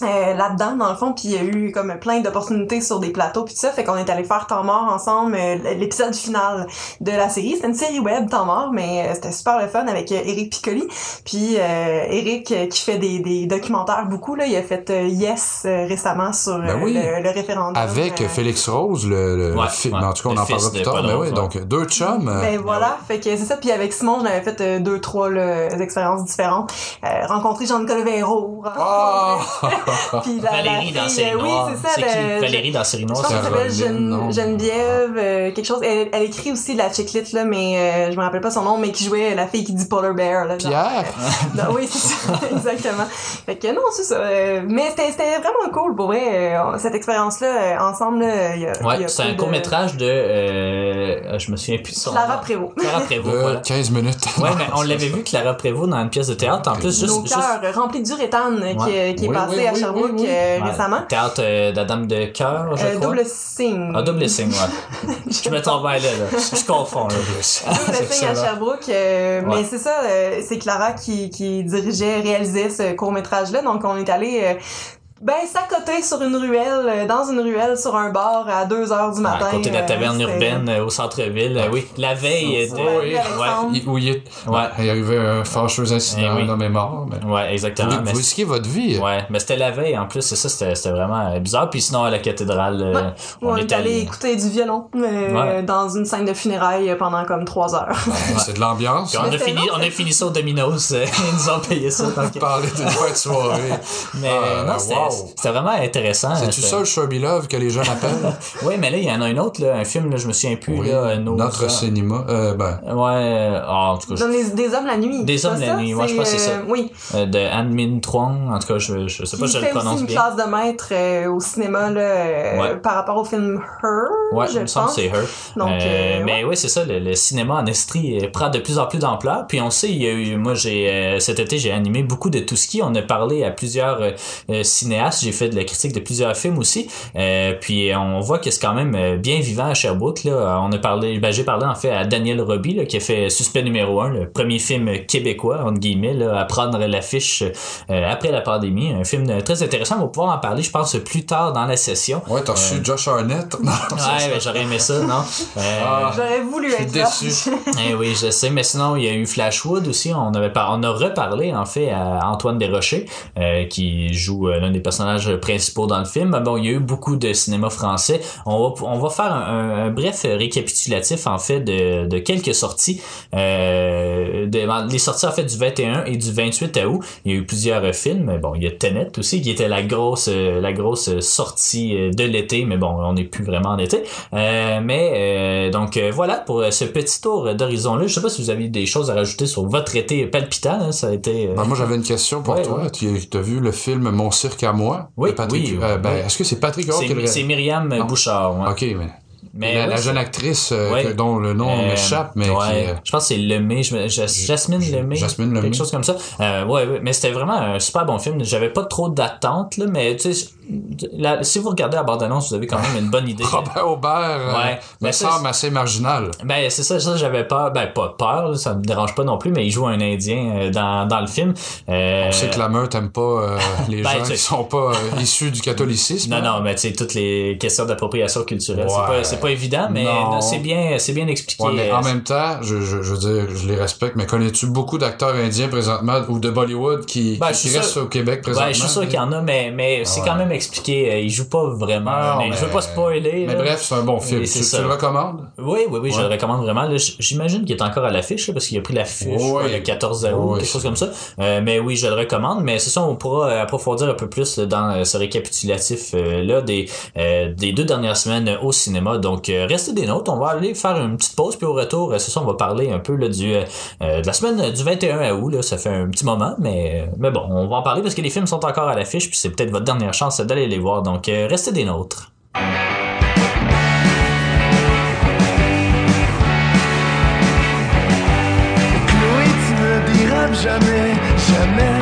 Euh, là-dedans dans le fond puis il y a eu comme plein d'opportunités sur des plateaux puis tout ça fait qu'on est allé faire temps mort ensemble euh, l'épisode final de la série c'était une série web temps mort mais euh, c'était super le fun avec euh, Eric Piccoli puis euh, Eric euh, qui fait des, des documentaires beaucoup là il a fait euh, Yes euh, récemment sur euh, Ben oui. le, le référendum Avec euh, Félix Rose, le, le, Ouais, le fi- ouais. mais en tout cas, on Le en parlera plus tard. Mais Rose, oui, donc deux chums. euh, Ben voilà, fait que c'est ça. Puis avec Simon, j'en avais fait euh, deux, trois là, expériences différentes. Euh, rencontré Jean-Nicolas Véro. Ah! *laughs* Puis la- Valérie la dans fille, euh, oui, c'est ça, c'est le- qui Valérie dans Série Je Noire pense c'est qu'elle s'appelle Geneviève, euh, quelque chose. Elle, elle écrit aussi la chiclite, là, mais euh, je me rappelle pas son nom, mais qui jouait la fille qui dit Polar Bear, là. genre. Pierre? *laughs* Non, oui, c'est ça, *laughs* exactement. Fait que non, c'est ça. euh, mais c'était c'était vraiment cool, pour vrai. euh, cette expérience-là, euh, ensemble, là, il y a, Ouais, a c'est un de- court-métrage de... Euh, je me souviens plus de son Clara. Prévost. Clara Prévost, De voilà. 15 minutes. Ouais, mais on l'avait vu, Clara Prévost, dans une pièce de théâtre. En plus, juste... Nos juste- cœurs remplis d'uréthane euh, qui, qui est Oui, passé oui, à oui, Sherbrooke oui, oui. euh, Ouais, récemment. Théâtre euh, de la Dame de cœur, je Euh, crois. double signe. Ah, double signe, ouais. *laughs* je me trompe bien là, là. Je confonds, là. Double signe à. Sherbrooke. euh, Ouais. Mais c'est ça, euh, c'est Clara qui, qui dirigeait, réalisait ce court-métrage-là. Donc, on est allé... ben, s'accoter sur une ruelle, euh, dans une ruelle, sur un bar à 2 heures du matin. à côté de la euh, taverne urbaine euh, au centre-ville. oui, la veille Ouais, Alexandre. Il, où il est, arrivait un fâcheux incident, oui. un homme est mort. Mais... ouais, exactement. Vous, mais vous risquez votre vie. Ouais, mais c'était la veille en plus, c'est ça, c'était c'était vraiment bizarre. Puis sinon, à la cathédrale, Ouais. On, est allé écouter du violon euh, Ouais. dans une scène de funérailles pendant comme 3 heures. C'est de l'ambiance. On, a fini, on a fini ça au Domino's. *laughs* Ils nous ont payé ça. donc- *laughs* Parler d'une fête soirée. Mais Ah, non, c'était. C'était vraiment intéressant. C'est-tu C'était- ça le Sherby Love que les gens appellent? *laughs* Oui, mais là, il y en a un autre, là, un film, là, je me souviens plus. Oui, là, nos Notre cinéma. Euh, ben, Ouais, euh, ah, en tout cas, je- Dans les- des hommes la nuit. Des hommes la ça? nuit, ouais, je pense que c'est euh, ça. Oui. euh, de Han Min Truong, en tout cas, je, je sais pas Il si je fait le prononce aussi une bien. classe de maître euh, au cinéma là, euh, Ouais. par rapport au film Her, Ouais, je il me semble que pense. c'est Her. Donc, Euh, euh, mais oui, c'est ça, le, le cinéma en Estrie euh, prend de plus en plus d'ampleur. Puis on sait, il y a eu, moi j'ai euh, cet été j'ai animé beaucoup de tout ski. On a parlé à plusieurs euh, J'ai fait de la critique de plusieurs films aussi. Euh, puis on voit que c'est quand même euh, bien vivant à Sherbrooke. Là. On a parlé, ben, j'ai parlé en fait à Daniel Roby là, qui a fait Suspect numéro 1, le premier film québécois entre guillemets, là, à prendre l'affiche euh, après la pandémie. Un film euh, très intéressant. On va pouvoir en parler, je pense, plus tard dans la session. ouais, t'as reçu Josh Arnett? *laughs* Non, Ouais, ben, j'aurais aimé ça, non? *laughs* Euh, Ah. J'aurais voulu Je suis être déçu. *laughs* eh oui, je sais, mais sinon, il y a eu Flashwood aussi. On avait par- on a reparlé, en fait, à Antoine Desrochers, euh, qui joue euh, l'un des personnages principaux dans le film. Bon, il y a eu beaucoup de cinéma français. On va, on va faire un, un- un bref récapitulatif, en fait, de, de quelques sorties. Euh, de- les sorties, en fait, du 21 et du 28 août. Il y a eu plusieurs films. Bon, il y a Tenet aussi, qui était la grosse, la grosse sortie euh, de l'été, mais bon, on n'est plus vraiment en été. Euh, mais euh, donc euh, voilà pour ce petit tour d'horizon-là. Je sais pas si vous avez des choses à rajouter sur votre été palpitant. hein. Ça a été. euh, Ben, moi, j'avais une question pour Ouais, toi. ouais. Tu as vu le film Mon cirque à moi? Oui, Patrick, oui, euh, ben, oui. Est-ce que c'est Patrick Huard qui c'est, c'est Myriam. Bouchard. ouais. Ok, mais, Mais la, jeune actrice euh, Ouais. que- dont le nom Euh, m'échappe, mais ouais, qui... euh, je pense que c'est Lemay, je Jasmine Lemay, Jasmine Lemay. quelque chose comme ça. Ouais, mais c'était vraiment un super bon film. J'avais pas trop d'attentes là, mais tu sais, la- si vous regardez la bande-annonce, vous avez quand même une bonne idée. Robert *laughs* Aubert euh, Ouais. me Ben, ça, semble assez marginal. Ben c'est ça, ça j'avais peur, ben pas peur, ça me dérange pas non plus, mais il joue un Indien euh, dans, dans le film. Euh, On sait que la meute aime pas euh, *laughs* les Ben, gens qui sont pas euh, issus du catholicisme. Non, hein? non, mais tu sais, toutes les questions d'appropriation culturelle, Ouais. pas, c'est pas évident, mais c'est bien, bien expliqué. Ouais, mais en même temps, je, je, je veux dire, je les respecte, mais connais-tu beaucoup d'acteurs indiens présentement ou de Bollywood qui, Ben, qui restent au Québec présentement? Je suis sûr qu'il y en a, mais, mais c'est quand même expliqué. euh, Il joue pas vraiment. Non, mais Je veux pas spoiler. Mais là. bref, c'est un bon film. Tu, le recommandes? Oui, oui, oui, je Ouais. le recommande vraiment. J'imagine qu'il est encore à l'affiche, parce qu'il a pris l'affiche quoi, le 14 août, Oui, quelque chose comme ça. Euh, mais oui, je le recommande. Mais c'est ça, on pourra euh, approfondir un peu plus dans ce récapitulatif euh, là des, euh, des deux dernières semaines au cinéma. Donc, restez des notes. On va aller faire une petite pause, puis au retour, c'est ça, on va parler un peu là, du, euh, de la semaine du 21 août. Là, ça fait un petit moment, mais, mais bon, on va en parler parce que les films sont encore à l'affiche, puis c'est peut-être votre dernière chance d'aller les voir. Donc, euh, restez des nôtres. Chloé, tu ne dérapes jamais, jamais.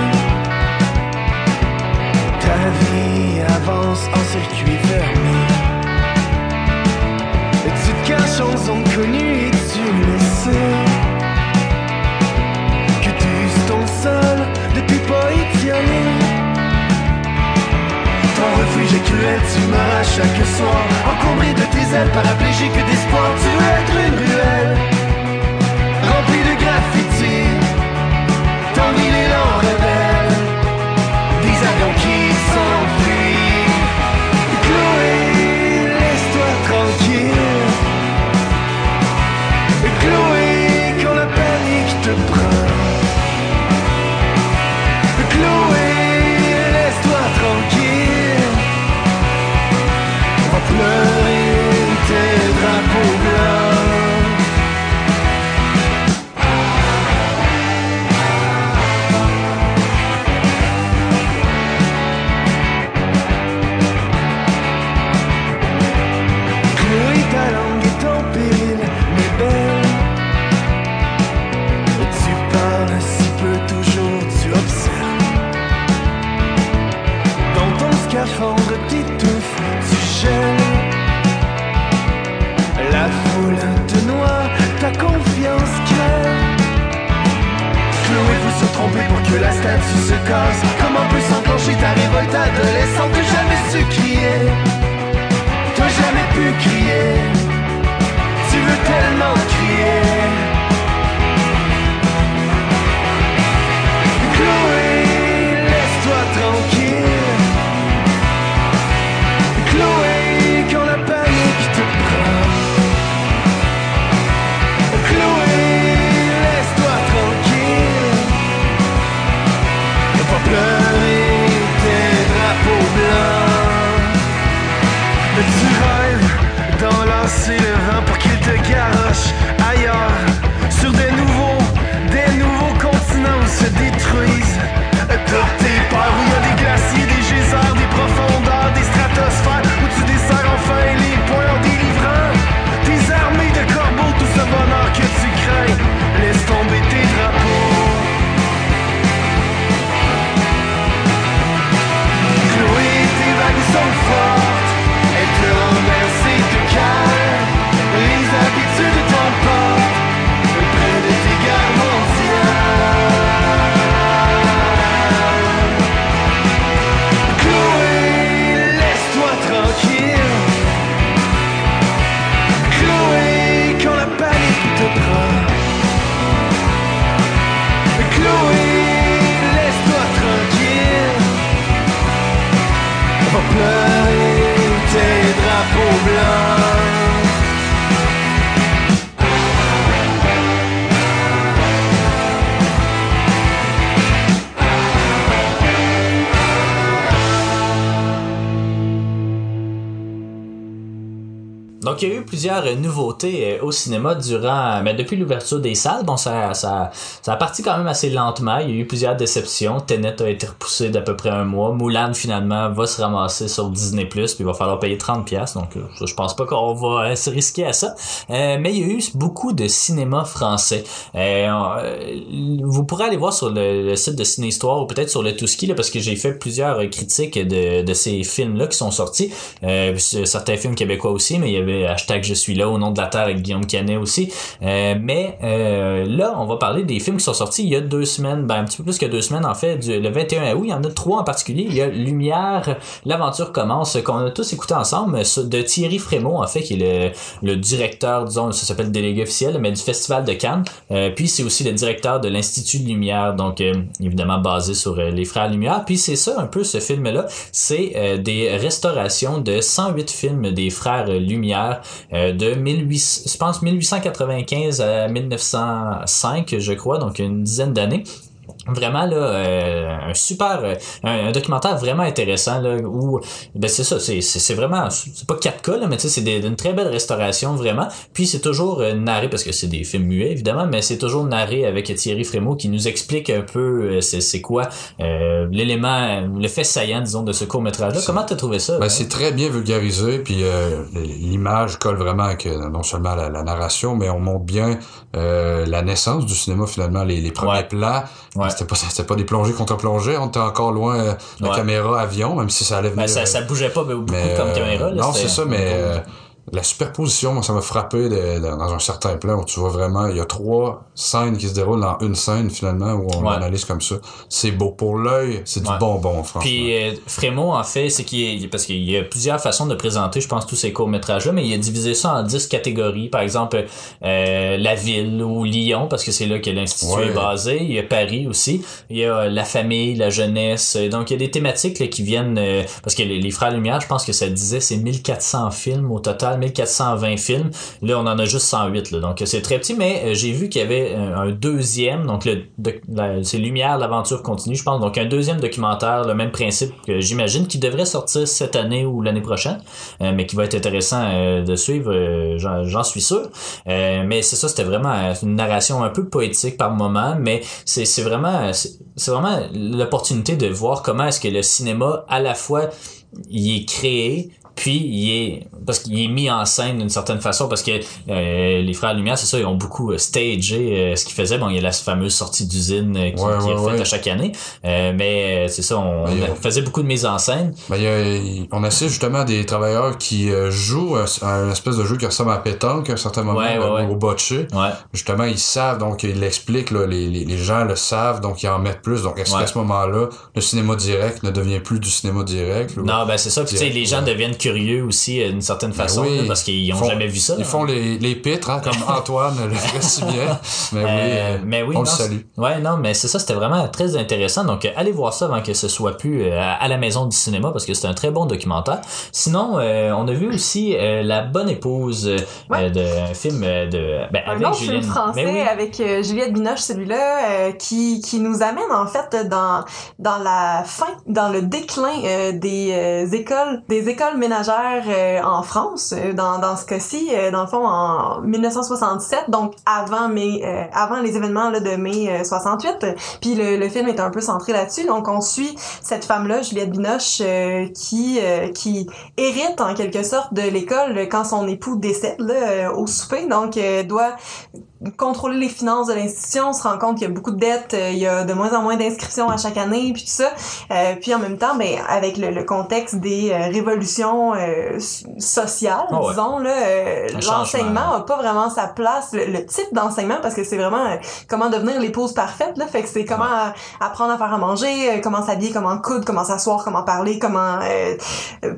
Ta vie avance en circuit fermé. Et tu te caches en zone connue et tu le sais. Que tu es ton seul depuis pas aller. Ton refuge est cruel, tu m'arraches chaque soir. Encombré de tes ailes, paraplégique d'espoir, tu être une ruelle rempli de graffiti. Que la statue se casse Comment peut s'enclencher ta révolte adolescente. T'as jamais su crier. T'as jamais pu crier. Tu veux tellement plusieurs nouveautés euh, au cinéma durant, mais depuis l'ouverture des salles. Bon, ça, ça, ça a parti quand même assez lentement. Il y a eu plusieurs déceptions. Tenet a été repoussé d'à peu près un mois. Mulan, finalement, va se ramasser sur Disney+, puis il va falloir payer 30$. piastres. Donc, euh, je, pense pas qu'on va euh, se risquer à ça. Euh, mais il y a eu beaucoup de cinéma français. Euh, vous pourrez aller voir sur le, site de Ciné Histoire ou peut-être sur le Touski, là, parce que j'ai fait plusieurs critiques de, de ces films-là qui sont sortis. Euh, certains films québécois aussi, mais il y avait hashtag Je suis là au nom de la terre avec Guillaume Canet aussi. Euh, mais euh, là, on va parler des films qui sont sortis il y a deux semaines, ben un petit peu plus que deux semaines en fait, du, le 21 août. Il y en a trois en particulier. Il y a Lumière, l'aventure commence, qu'on a tous écouté ensemble, de Thierry Frémaux en fait, qui est le, directeur, disons, ça s'appelle délégué officiel, mais du Festival de Cannes. Euh, puis c'est aussi le directeur de l'Institut de Lumière, donc euh, évidemment basé sur euh, les frères Lumière. Puis c'est ça un peu ce film-là, c'est euh, des restaurations de 108 films des frères Lumière de 1800, je pense 1895 à 1905, je crois, donc une dizaine d'années. Vraiment là, euh, un super, euh, un, un documentaire vraiment intéressant là où ben c'est ça, c'est c'est c'est vraiment, c'est pas 4K là, mais tu sais c'est une très belle restauration vraiment. Puis c'est toujours euh, narré parce que c'est des films muets évidemment, mais c'est toujours narré avec Thierry Frémaux qui nous explique un peu euh, c'est c'est quoi euh, l'élément, le fait saillant disons de ce court métrage là. Comment t'as trouvé ça Ben, c'est très bien vulgarisé, puis euh, l'image colle vraiment avec non seulement la, la narration, mais on montre bien euh, la naissance du cinéma finalement, les, les premiers Ouais. plans. Ouais. C'était pas c'était pas des plongées contre plongées, on était encore loin euh, de la Ouais. caméra avion, même si ça allait venir. Ben, ça, euh, ça bougeait pas beaucoup mais, comme euh, caméra. Là, non, c'est ça, mais la superposition, moi, ça m'a frappé de- de- dans un certain plan où tu vois vraiment, il y a trois scènes qui se déroulent dans une scène finalement où on Ouais. analyse comme ça. C'est beau pour l'œil, c'est du bonbon, franchement. Puis euh, Frémaux, en fait, c'est qu'il parce qu'il y a plusieurs façons de présenter, je pense, tous ces courts-métrages-là, mais il a divisé ça en 10 catégories. Par exemple, euh, la ville ou Lyon, parce que c'est là que l'Institut Ouais. est basé. Il y a Paris aussi. Il y a euh, la famille, la jeunesse. Donc, il y a des thématiques là, qui viennent... euh, parce que les, les Frères Lumière, je pense que ça disait, c'est 1400 films au total, 1420 films. Là, on en a juste 108. Là, donc, c'est très petit, mais euh, j'ai vu qu'il y avait un, un deuxième, donc le, c'est Lumière, l'aventure continue, je pense. Donc, un deuxième documentaire, le même principe que j'imagine, qui devrait sortir cette année ou l'année prochaine, euh, mais qui va être intéressant euh, de suivre, euh, j'en suis sûr. Euh, mais c'est ça, c'était vraiment euh, une narration un peu poétique par moment, mais c'est vraiment, c'est vraiment l'opportunité de voir comment est-ce que le cinéma, à la fois, il est créé, puis il est parce qu'il est mis en scène d'une certaine façon parce que euh, les frères Lumière c'est ça ils ont beaucoup euh, stagé euh, ce qu'ils faisaient bon il y a la fameuse sortie d'usine euh, qui, Ouais, qui est faite ouais. à chaque année mais c'est ça on, Ben, a- faisait beaucoup de mise en scène Ben, y a- on assiste justement à des travailleurs qui jouent à, à une espèce de jeu qui ressemble à pétanque à un certain moment, au botché. Justement, ils savent, donc ils l'expliquent, là, les, les, les gens le savent, donc ils en mettent plus. Donc, est-ce qu'à ce moment-là, le cinéma direct ne devient plus du cinéma direct? non ben c'est ça puis les gens deviennent curieux aussi euh, d'une certaine Ben façon oui. là, parce qu'ils ont Ils font- jamais vu ça Ils font les, les pitres, hein, comme *laughs* Antoine le ferait si bien. Mais *laughs* oui, Euh, euh, mais oui, on non, le salue. Ouais, non, mais c'est ça, c'était vraiment très intéressant. Donc, euh, allez voir ça avant que ce soit plus euh, à la maison du cinéma parce que c'est un très bon documentaire. Sinon, euh, on a vu aussi euh, La Bonne Épouse, euh, Ouais. de, un film de ben, Un avec film français Mais oui. avec euh, Juliette Binoche, celui-là, euh, qui, qui nous amène en fait dans, dans la fin, dans le déclin euh, des euh, écoles, des écoles ménagères euh, en France, euh, dans, dans ce cas-ci, euh, dans le fond en 1967, donc avant mai, avant les événements là, de mai euh, 68. Puis le, le film est un peu centré là-dessus, donc on suit cette femme-là, Juliette Binoche, qui qui hérite en quelque sorte de l'école quand son époux décède au souper, donc doit contrôler les finances de l'institution, on se rend compte qu'il y a beaucoup de dettes, euh, il y a de moins en moins d'inscriptions à chaque année, puis tout ça. Euh, puis en même temps, ben, avec le, le contexte des euh, révolutions euh, sociales, Ah ouais. disons, là, euh, l'enseignement a pas vraiment sa place, le, le type d'enseignement, parce que c'est vraiment euh, comment devenir l'épouse parfaite, là, fait que c'est comment apprendre à faire à manger, euh, comment s'habiller, comment coudre, comment s'asseoir, comment parler, comment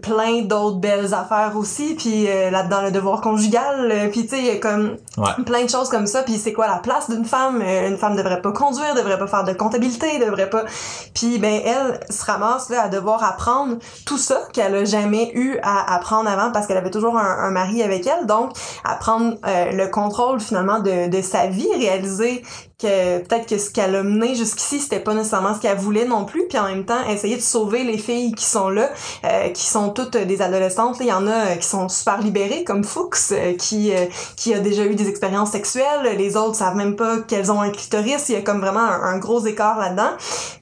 plein d'autres belles affaires aussi, puis euh, là-dedans le devoir conjugal, puis tu sais, comme Ouais. plein de choses comme ça puis c'est quoi la place d'une femme? Euh, une femme devrait pas conduire devrait pas faire de comptabilité devrait pas. Puis ben elle se ramasse là à devoir apprendre tout ça qu'elle a jamais eu à apprendre avant parce qu'elle avait toujours un, un mari avec elle. Donc apprendre euh, le contrôle finalement de, de sa vie réaliser que peut-être que ce qu'elle a mené jusqu'ici c'était pas nécessairement ce qu'elle voulait non plus. Puis en même temps essayer de sauver les filles qui sont là euh, qui sont toutes des adolescentes. Il y en a euh, qui sont super libérées comme Fuchs euh, qui euh, qui a déjà eu des expériences sexuelles. Les autres savent même pas qu'elles ont un clitoris. Il y a comme vraiment un, un gros écart là-dedans.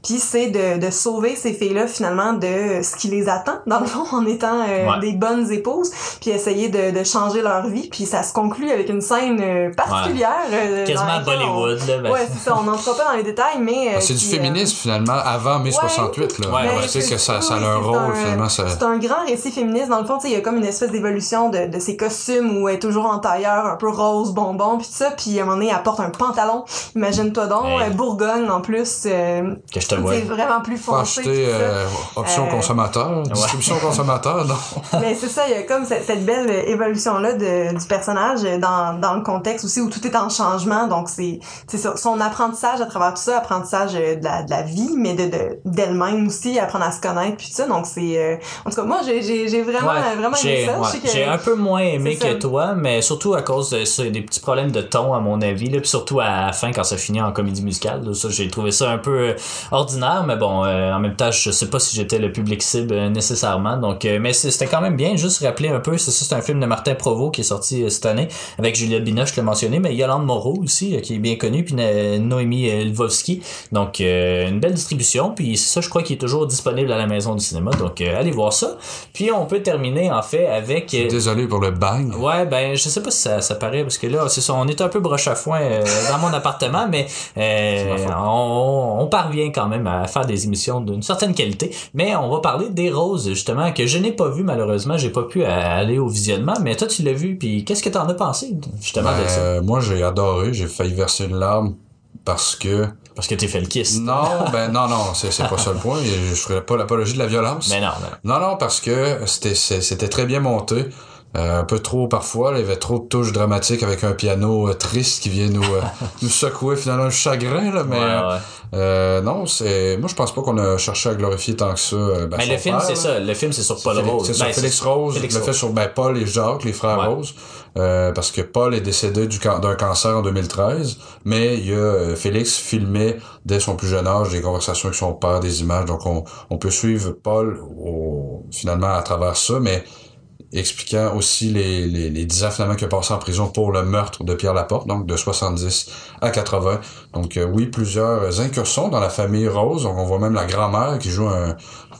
Puis c'est de, de sauver ces filles-là finalement de ce qui les attend *laughs* dans le fond en étant euh, Ouais. des bonnes épouses. Puis essayer de, de changer leur vie. Puis ça se conclut avec une scène particulière dans Quasiment à laquelle on- Bollywood, là. Ben, Ouais, c'est ça, on n'entre pas dans les détails, mais... euh, Ah, c'est du euh, féminisme, finalement, avant mai ouais. 68, là. Ouais, Ouais, c'est que ça, ça, a c'est rôle, un- finalement, ça... C'est un grand récit féministe. Dans le fond, tu sais, il y a comme une espèce d'évolution de, de ses costumes où elle est toujours en tailleur, un peu rose, bonbon, puis tout ça. Puis à un moment donné, elle porte un pantalon. Imagine-toi donc, Hey. euh, Bourgogne en plus. euh, que je te vois. C'est vraiment plus Faut foncé. acheter euh, option Euh, consommateur, distribution consommateur, non? *laughs* Mais c'est ça, il y a comme cette, cette belle évolution-là de- du personnage dans, dans le contexte aussi où tout est en changement. Donc, c'est c'est ça, son apprentissage à travers tout ça, apprentissage euh, de la, de la vie, mais de de- d'elle-même aussi, apprendre à se connaître, puis tout ça. Donc, c'est... euh, en tout cas, moi, j'ai j'ai- vraiment, Ouais, vraiment j'ai aimé ça. ouais, j'ai un peu moins aimé ça. que toi, mais surtout à cause de ça, des petits problèmes de ton, à mon avis, là, puis surtout à la fin quand ça finit en comédie musicale. là, ça, j'ai trouvé ça un peu euh, ordinaire, mais bon, euh, en même temps, je sais pas si j'étais le public cible euh, nécessairement. Donc, euh, mais c'était quand même bien. Juste rappeler un peu, c'est ça, c'est un film de Martin Provost qui est sorti euh, cette année avec Juliette Binoche, je l'ai mentionné, mais Yolande Moreau aussi, euh, qui est bien connue, puis euh, Noémie euh, Lvovsky. Donc, euh, une belle distribution, puis c'est ça, je crois qu'il est toujours disponible à la maison du cinéma. Donc, euh, allez voir ça. Puis, on peut terminer en fait avec. euh, Désolé pour le bang. Ouais, ben je sais pas si ça, ça paraît parce que là, c'est ça, on est un peu broche à foin euh, dans mon *laughs* appartement, mais euh, on, on parvient quand même à faire des émissions d'une certaine qualité. Mais on va parler des roses justement que je n'ai pas vu malheureusement, j'ai pas pu euh, aller au visionnement. Mais toi, tu l'as vu, puis qu'est-ce que t'en as pensé justement de ça? Euh, moi, j'ai adoré, j'ai failli verser une larme parce que... Parce que t'es fait le kiss. Non, ben non, non, c'est c'est pas ça le point. Je ferais pas l'apologie de la violence. Mais non, non. Non, non, parce que c'était c'était très bien monté. Euh, un peu trop parfois, là, il y avait trop de touches dramatiques avec un piano euh, triste qui vient nous euh, *laughs* nous secouer finalement le chagrin là, mais Ouais, ouais. euh, non, c'est moi je pense pas qu'on a cherché à glorifier tant que ça. ben, Mais le film, c'est ça. Le film, c'est sur Paul Rose. C'est sur Ben, Félix Rose, Félix le fait Rose. sur ben, Paul et Jacques, les frères Ouais. Rose, euh, parce que Paul est décédé d'un cancer en 2013, mais il y a euh, Félix filmait dès son plus jeune âge des conversations avec son père, des images, donc on, peut suivre Paul au- finalement à travers ça, mais expliquant aussi les, les, les 10 ans finalement qu'il a passé en prison pour le meurtre de Pierre Laporte, donc de 70 à 80. Donc euh, oui, plusieurs incursions dans la famille Rose. Donc on voit même la grand-mère qui joue un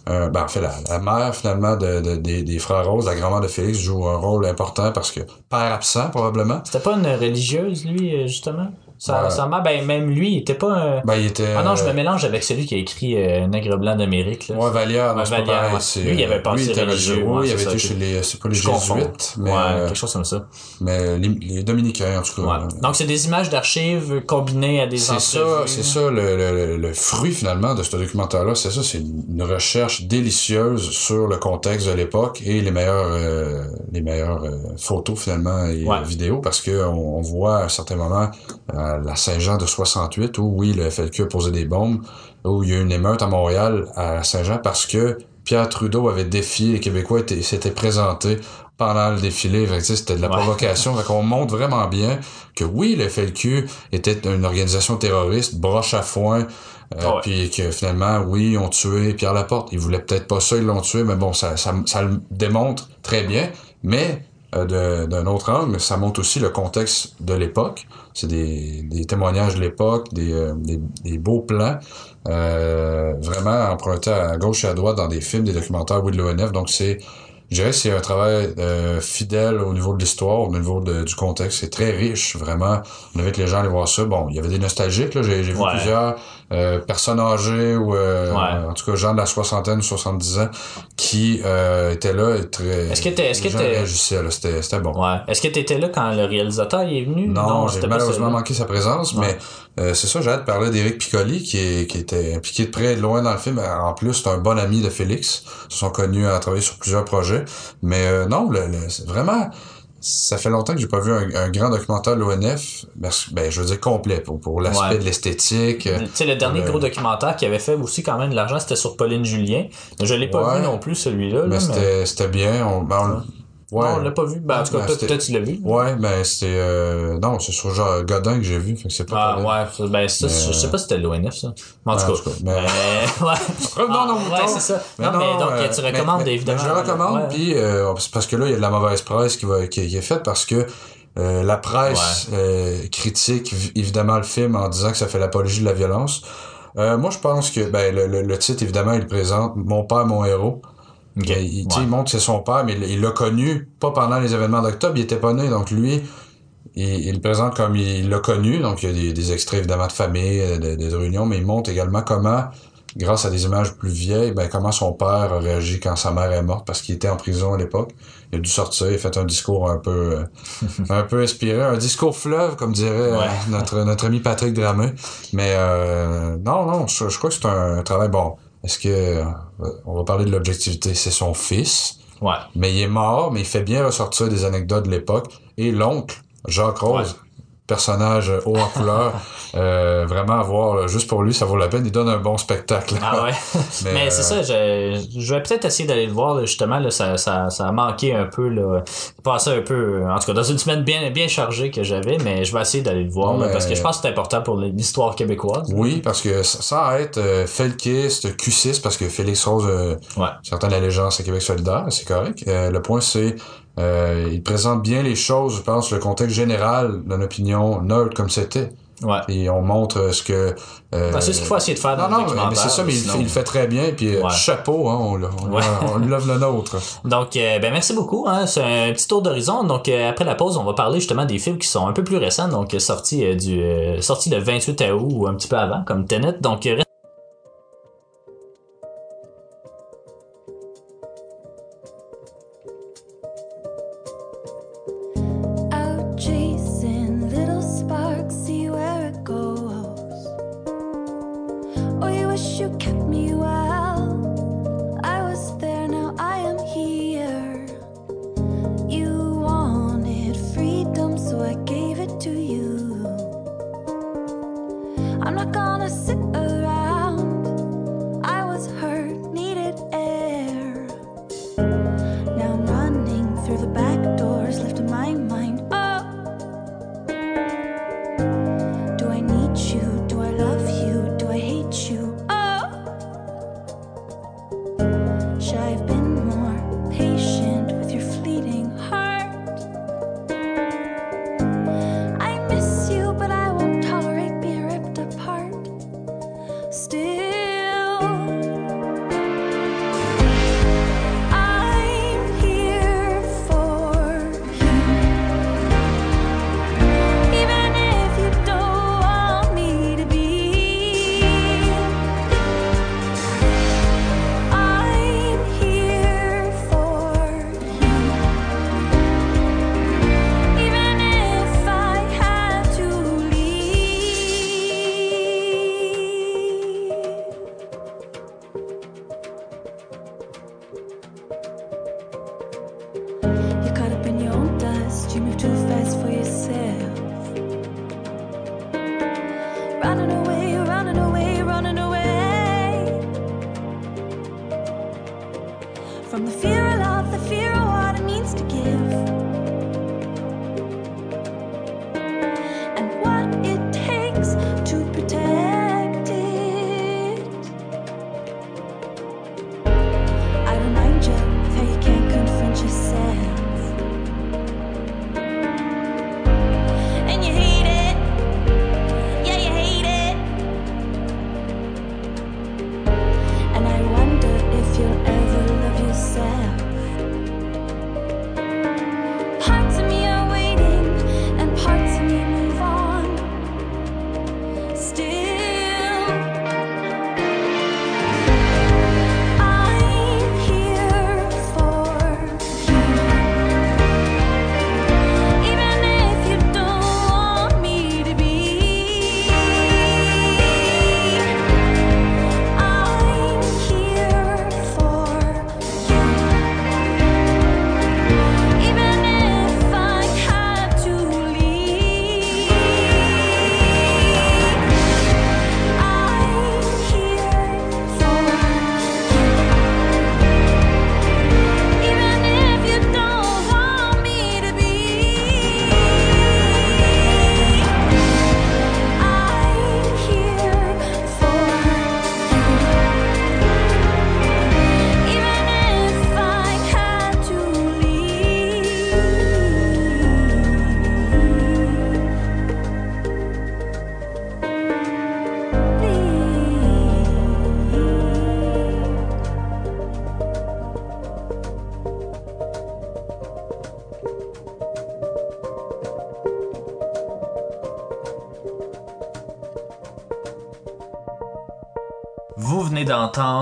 euh, ben, en fait, la, mère, finalement, de, de- des, des frères Rose, la grand-mère de Félix, joue un rôle important parce que père absent, probablement. C'était pas une religieuse, lui, euh, justement? Sa, Ouais. sa mère, ben, même lui, il était pas un... Ben, il était... Ah non, je me euh, mélange avec celui qui a écrit euh, Nègre blanc d'Amérique, là. Ouais, non, Ouais, c'est pas Vallière, pareil, ouais. c'est- Lui, il avait passé lui, il était religieux, ouais, il avait ça, été chez les, c'est pas les jésuites, mais, ouais, euh, quelque chose comme ça. mais les, les dominicains, en tout cas. Ouais. Euh, Donc, c'est des images d'archives combinées à des C'est ça, c'est ça le, le, le fruit finalement de ce documentaire-là. C'est ça, c'est une recherche délicieuse sur le contexte de l'époque et les meilleures, euh, les meilleures euh, photos finalement et euh, vidéos parce que on, voit à un certain moment euh, la Saint-Jean de 68 où oui le FLQ a posé des bombes, où il y a eu une émeute à Montréal à Saint-Jean parce que Pierre Trudeau avait défié les Québécois étaient- s'étaient présentés pendant le défilé. C'était de la Ouais. provocation. Qu'on montre vraiment bien que oui, le FLQ était une organisation terroriste, broche à foin, euh, Ah ouais. puis que finalement, oui, ils ont tué Pierre Laporte. Ils voulaient peut-être pas ça, ils l'ont tué, mais bon, ça, ça, ça le démontre très bien. Mais euh, d'un autre angle, ça montre aussi le contexte de l'époque. C'est des, des témoignages de l'époque, des, euh, des, des beaux plans, euh, vraiment empruntés à gauche et à droite dans des films, des documentaires, oui, de l'ONF. Donc c'est, je dirais, que c'est un travail euh, fidèle au niveau de l'histoire, au niveau de- du contexte. C'est très riche, vraiment. On invite les gens à aller voir ça. Bon, il y avait des nostalgiques, là. J'ai, j'ai vu Ouais. plusieurs euh, personnes âgées ou euh, Ouais. en tout cas gens de la soixantaine ou 70 ans qui euh, étaient là et très. Est-ce que t'es- est-ce que t'es-. C'était, c'était bon. Ouais. Est-ce que t'étais là quand le réalisateur est venu? Non, j'ai c'était pas malheureusement manqué sa présence, Ouais. mais euh, c'est ça, j'ai hâte de parler d'Éric Piccoli, qui, est, qui était impliqué de près et de loin dans le film. En plus, c'est un bon ami de Félix. Ils se sont connus à travailler sur plusieurs projets. Mais euh, non, le, le- c'est vraiment... Ça fait longtemps que j'ai pas vu un, un grand documentaire de l'ONF, que, ben, je veux dire complet, pour, pour l'aspect Ouais. de l'esthétique. euh, Tu sais, le dernier le- gros documentaire qui avait fait aussi quand même de l'argent, c'était sur Pauline Julien. Je l'ai pas Ouais. vu non plus, celui-là. là, mais c'était bien. On, ben, on- ouais. Non, on l'a pas vu. Ben, en tout cas, Ben, peut-être tu l'as vu. Ouais, mais c'était... Euh, non, c'est sur genre Godin que j'ai vu, fait que c'est pas Ah, ouais, ben, ça, Mais, je sais pas si c'était l'ONF, ça. Mais en Ouais, tout en cas. tout cas, mais- mais- ouais. *laughs* Revenons Ah, à nos ouais, c'est ça. non, mais donc, euh, tu recommandes, mais- évidemment. Je le recommande, puis c'est parce que là, il y a de la mauvaise presse qui, va, qui, qui est faite parce que euh, la presse euh, critique évidemment le film en disant que ça fait l'apologie de la violence. Euh, moi, je pense que ben, le, le, le titre, évidemment, il présente Mon père, mon héros. Il, Ouais. montre que c'est son père, mais il l'a connu, pas pendant les événements d'octobre, il était pas né, donc lui, il, il le présente comme il l'a connu, donc il y a des, des extraits évidemment de famille, euh, de, de, de réunions, mais il montre également comment, grâce à des images plus vieilles, ben comment son père a réagi quand sa mère est morte, parce qu'il était en prison à l'époque. Il a dû sortir, il a fait un discours un peu euh, *laughs* un peu inspiré, un discours fleuve, comme dirait euh, Ouais. notre, notre ami Patrick Dramé. Mais euh, non, non, je, je crois que c'est un, travail bon. Est-ce que euh, on va parler de l'objectivité, c'est son fils, Ouais. mais il est mort, mais il fait bien ressortir des anecdotes de l'époque. Et l'oncle, Jacques Rose, personnage euh, haut en *laughs* couleur, euh, vraiment à voir, juste pour lui, ça vaut la peine. Il donne un bon spectacle. Ah ouais. *laughs* Mais, Mais, euh, c'est ça, je, je vais peut-être essayer d'aller le voir, là, justement, là, ça, ça, ça a manqué un peu, là, passé un peu, en tout cas, dans une semaine bien, bien chargée que j'avais, mais je vais essayer d'aller le voir, là, parce que je pense que c'est important pour l'histoire québécoise. Oui, parce que sans être euh, felkiste, Q6, parce que Félix Rose, euh, Ouais. certains de l'allégeance à Québec solidaire, c'est correct. Euh, le point, c'est euh, il présente bien les choses, je pense, le contexte général d'une opinion neutre comme c'était. Ouais. Et on montre ce que... euh, Ben, c'est ce qu'il faut essayer de faire non, dans non, le mais c'est ça, mais il, sinon- il le fait très bien, puis euh, Ouais. chapeau, hein, on, on, Ouais. on lui lève le nôtre. *laughs* Donc, euh, ben merci beaucoup. Hein. C'est un petit tour d'horizon. Donc, euh, après la pause, on va parler justement des films qui sont un peu plus récents, donc sortis du sortis le 28 août ou un petit peu avant, comme Tenet. Donc, euh, Still.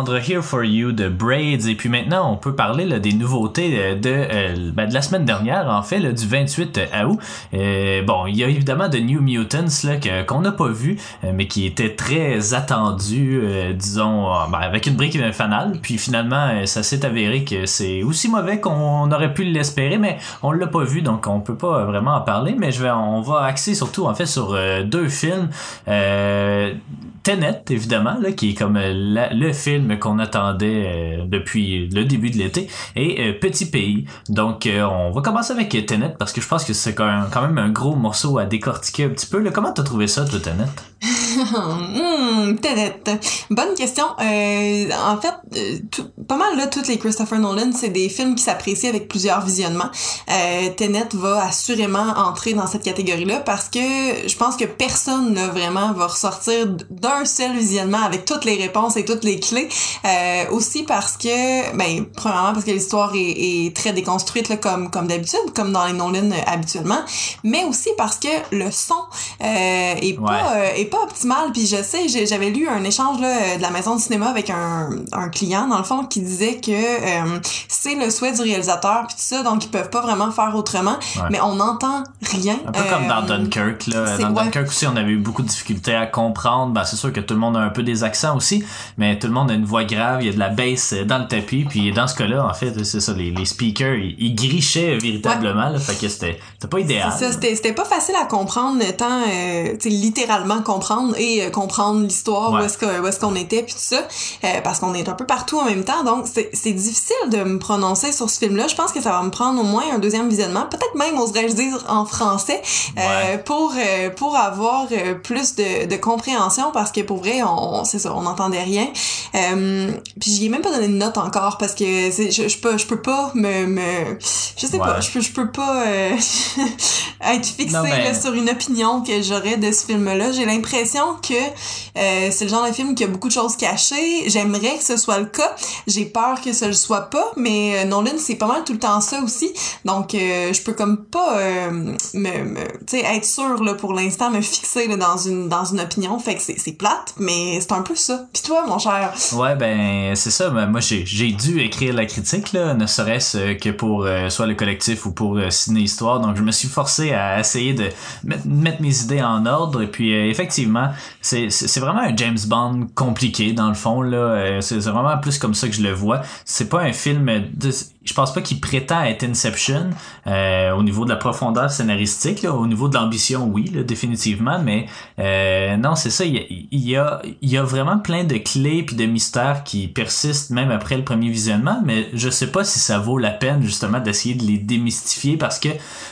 Here for You de Braids. Et puis maintenant on peut parler des nouveautés euh, de, euh, ben, de la semaine dernière en fait là, du 28 août. Euh, bon, il y a évidemment de New Mutants là que- qu'on n'a pas vu mais qui était très attendu disons ben, avec une brique fanale puis finalement ça s'est avéré que c'est aussi mauvais qu'on aurait pu l'espérer mais on l'a pas vu donc on peut pas vraiment en parler. Mais je vais on va axer surtout en fait sur deux films Tenet, évidemment, là, qui est comme euh, la- le film qu'on attendait euh, depuis le début de l'été, et euh, Petit Pays. Donc, on va commencer avec Tenet, parce que je pense que c'est quand même, un gros morceau à décortiquer un petit peu. Comment t'as trouvé ça, toi, Tenet? *laughs* Hmm. Bonne question. Euh, en fait, euh, tout- pas mal là, toutes les Christopher Nolan, c'est des films qui s'apprécient avec plusieurs visionnements. Euh, Tenet va assurément entrer dans cette catégorie-là parce que je pense que personne ne vraiment va ressortir d'un seul visionnement avec toutes les réponses et toutes les clés. Euh, aussi parce que, ben, premièrement parce que l'histoire est, est très déconstruite là, comme comme d'habitude, comme dans les Nolan euh, habituellement, mais aussi parce que le son euh, est Ouais. pas euh, est pas optimal. Puis je sais, j'avais lu un échange là, euh, de la maison de cinéma avec un, un client dans le fond qui disait que euh, c'est le souhait du réalisateur puis tout ça, donc ils peuvent pas vraiment faire autrement. Ouais. Mais on n'entend rien. Un peu comme dans Euh, Dunkirk. Là. Dans ouais. Dunkirk aussi, on avait eu beaucoup de difficultés à comprendre. Ben, c'est sûr que tout le monde a un peu des accents aussi, mais tout le monde a une voix grave, il y a de la bass euh, dans le tapis. Puis dans ce cas-là, en fait, c'est ça, les, les speakers, ils, ils grichaient véritablement. Là, fait que c'était pas idéal. C'était, pas facile à comprendre tant, euh, littéralement comprendre et euh, comprendre l'histoire, Ouais. où est-ce qu'on était, puis tout ça, euh, parce qu'on est un peu partout en même temps, donc c'est, difficile de me prononcer sur ce film-là. Je pense que ça va me prendre au moins un deuxième visionnement, peut-être même, oserais-je dire, en français, euh, Ouais. pour, pour avoir plus de, de compréhension, parce que pour vrai, on, c'est ça, on n'entendait rien. Puis j'y ai même pas donné de note encore, parce que je, je peux, je peux pas me, me je sais Ouais. pas, je peux, je peux pas *laughs* être fixée Non, mais- là, sur une opinion que j'aurais de ce film-là. J'ai l'impression que euh, c'est le genre de film qui a beaucoup de choses cachées. J'aimerais que ce soit le cas. J'ai peur que ce le soit pas, mais euh, Nolan, c'est pas mal tout le temps ça aussi. Donc, euh, je peux comme pas euh, me, me être sûre là, pour l'instant, me fixer là, dans une dans une opinion. Fait que c'est plate, mais c'est un peu ça. Puis toi, mon cher, Ouais, ben c'est ça. Ben, moi, j'ai dû écrire la critique, là, ne serait-ce que pour soit le collectif ou pour Ciné Histoire. Donc, je me suis forcé à essayer de mettre, mettre mes idées en ordre. Et puis, effectivement, c'est c'est vraiment un James Bond compliqué, dans le fond. là. Euh, c'est vraiment plus comme ça que je le vois. C'est pas un film... de- je pense pas qu'il prétend être Inception euh, au niveau de la profondeur scénaristique, là, au niveau de l'ambition, oui, là, définitivement, mais euh, non, c'est ça, il y, a, y a vraiment plein de clés puis de mystères qui persistent même après le premier visionnement, mais je sais pas si ça vaut la peine justement d'essayer de les démystifier parce que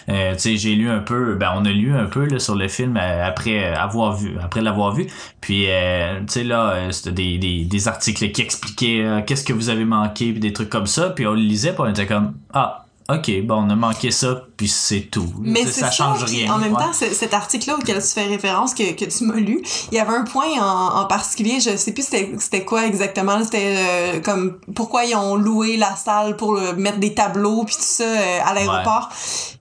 euh, tu sais, j'ai lu un peu, ben on a lu un peu là, sur le film euh, après avoir vu, après l'avoir vu, puis euh, tu sais là, euh, c'était des, des, des articles qui expliquaient qu'est-ce que vous avez manqué puis des trucs comme ça, puis on le lisait, puis on était comme ah ok, bon on a manqué ça, puis c'est tout. Mais ça ça, change rien. En même Ouais. temps, ce- cet article-là auquel tu fais référence, que, que tu m'as lu, il y avait un point en, en particulier, je sais plus c'était c'était quoi exactement, c'était euh, comme pourquoi ils ont loué la salle pour euh, mettre des tableaux puis tout ça euh, à l'aéroport.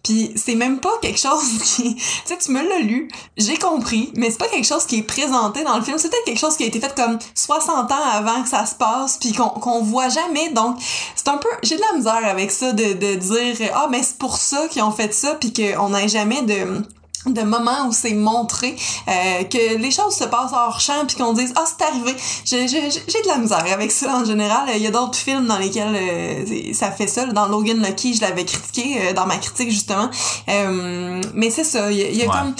Puis c'est même pas quelque chose *laughs* qui... Tu sais, tu me l'as lu, j'ai compris, mais c'est pas quelque chose qui est présenté dans le film. C'est peut-être quelque chose qui a été fait comme 60 ans avant que ça se passe, puis qu'on qu'on voit jamais. Donc, c'est un peu... J'ai de la misère avec ça de, de dire « Ah, mais c'est pour ça qu'ils ont fait ça, puis qu'on n'a jamais de... » de moments où c'est montré euh, que les choses se passent hors champ puis qu'on dise ah c'est arrivé. J'ai j'ai j'ai de la misère avec ça en général. Il y a d'autres films dans lesquels euh, ça fait ça. Dans Logan Lucky je l'avais critiqué euh, dans ma critique justement. Euh, mais c'est ça. Il y a, y a Ouais. comme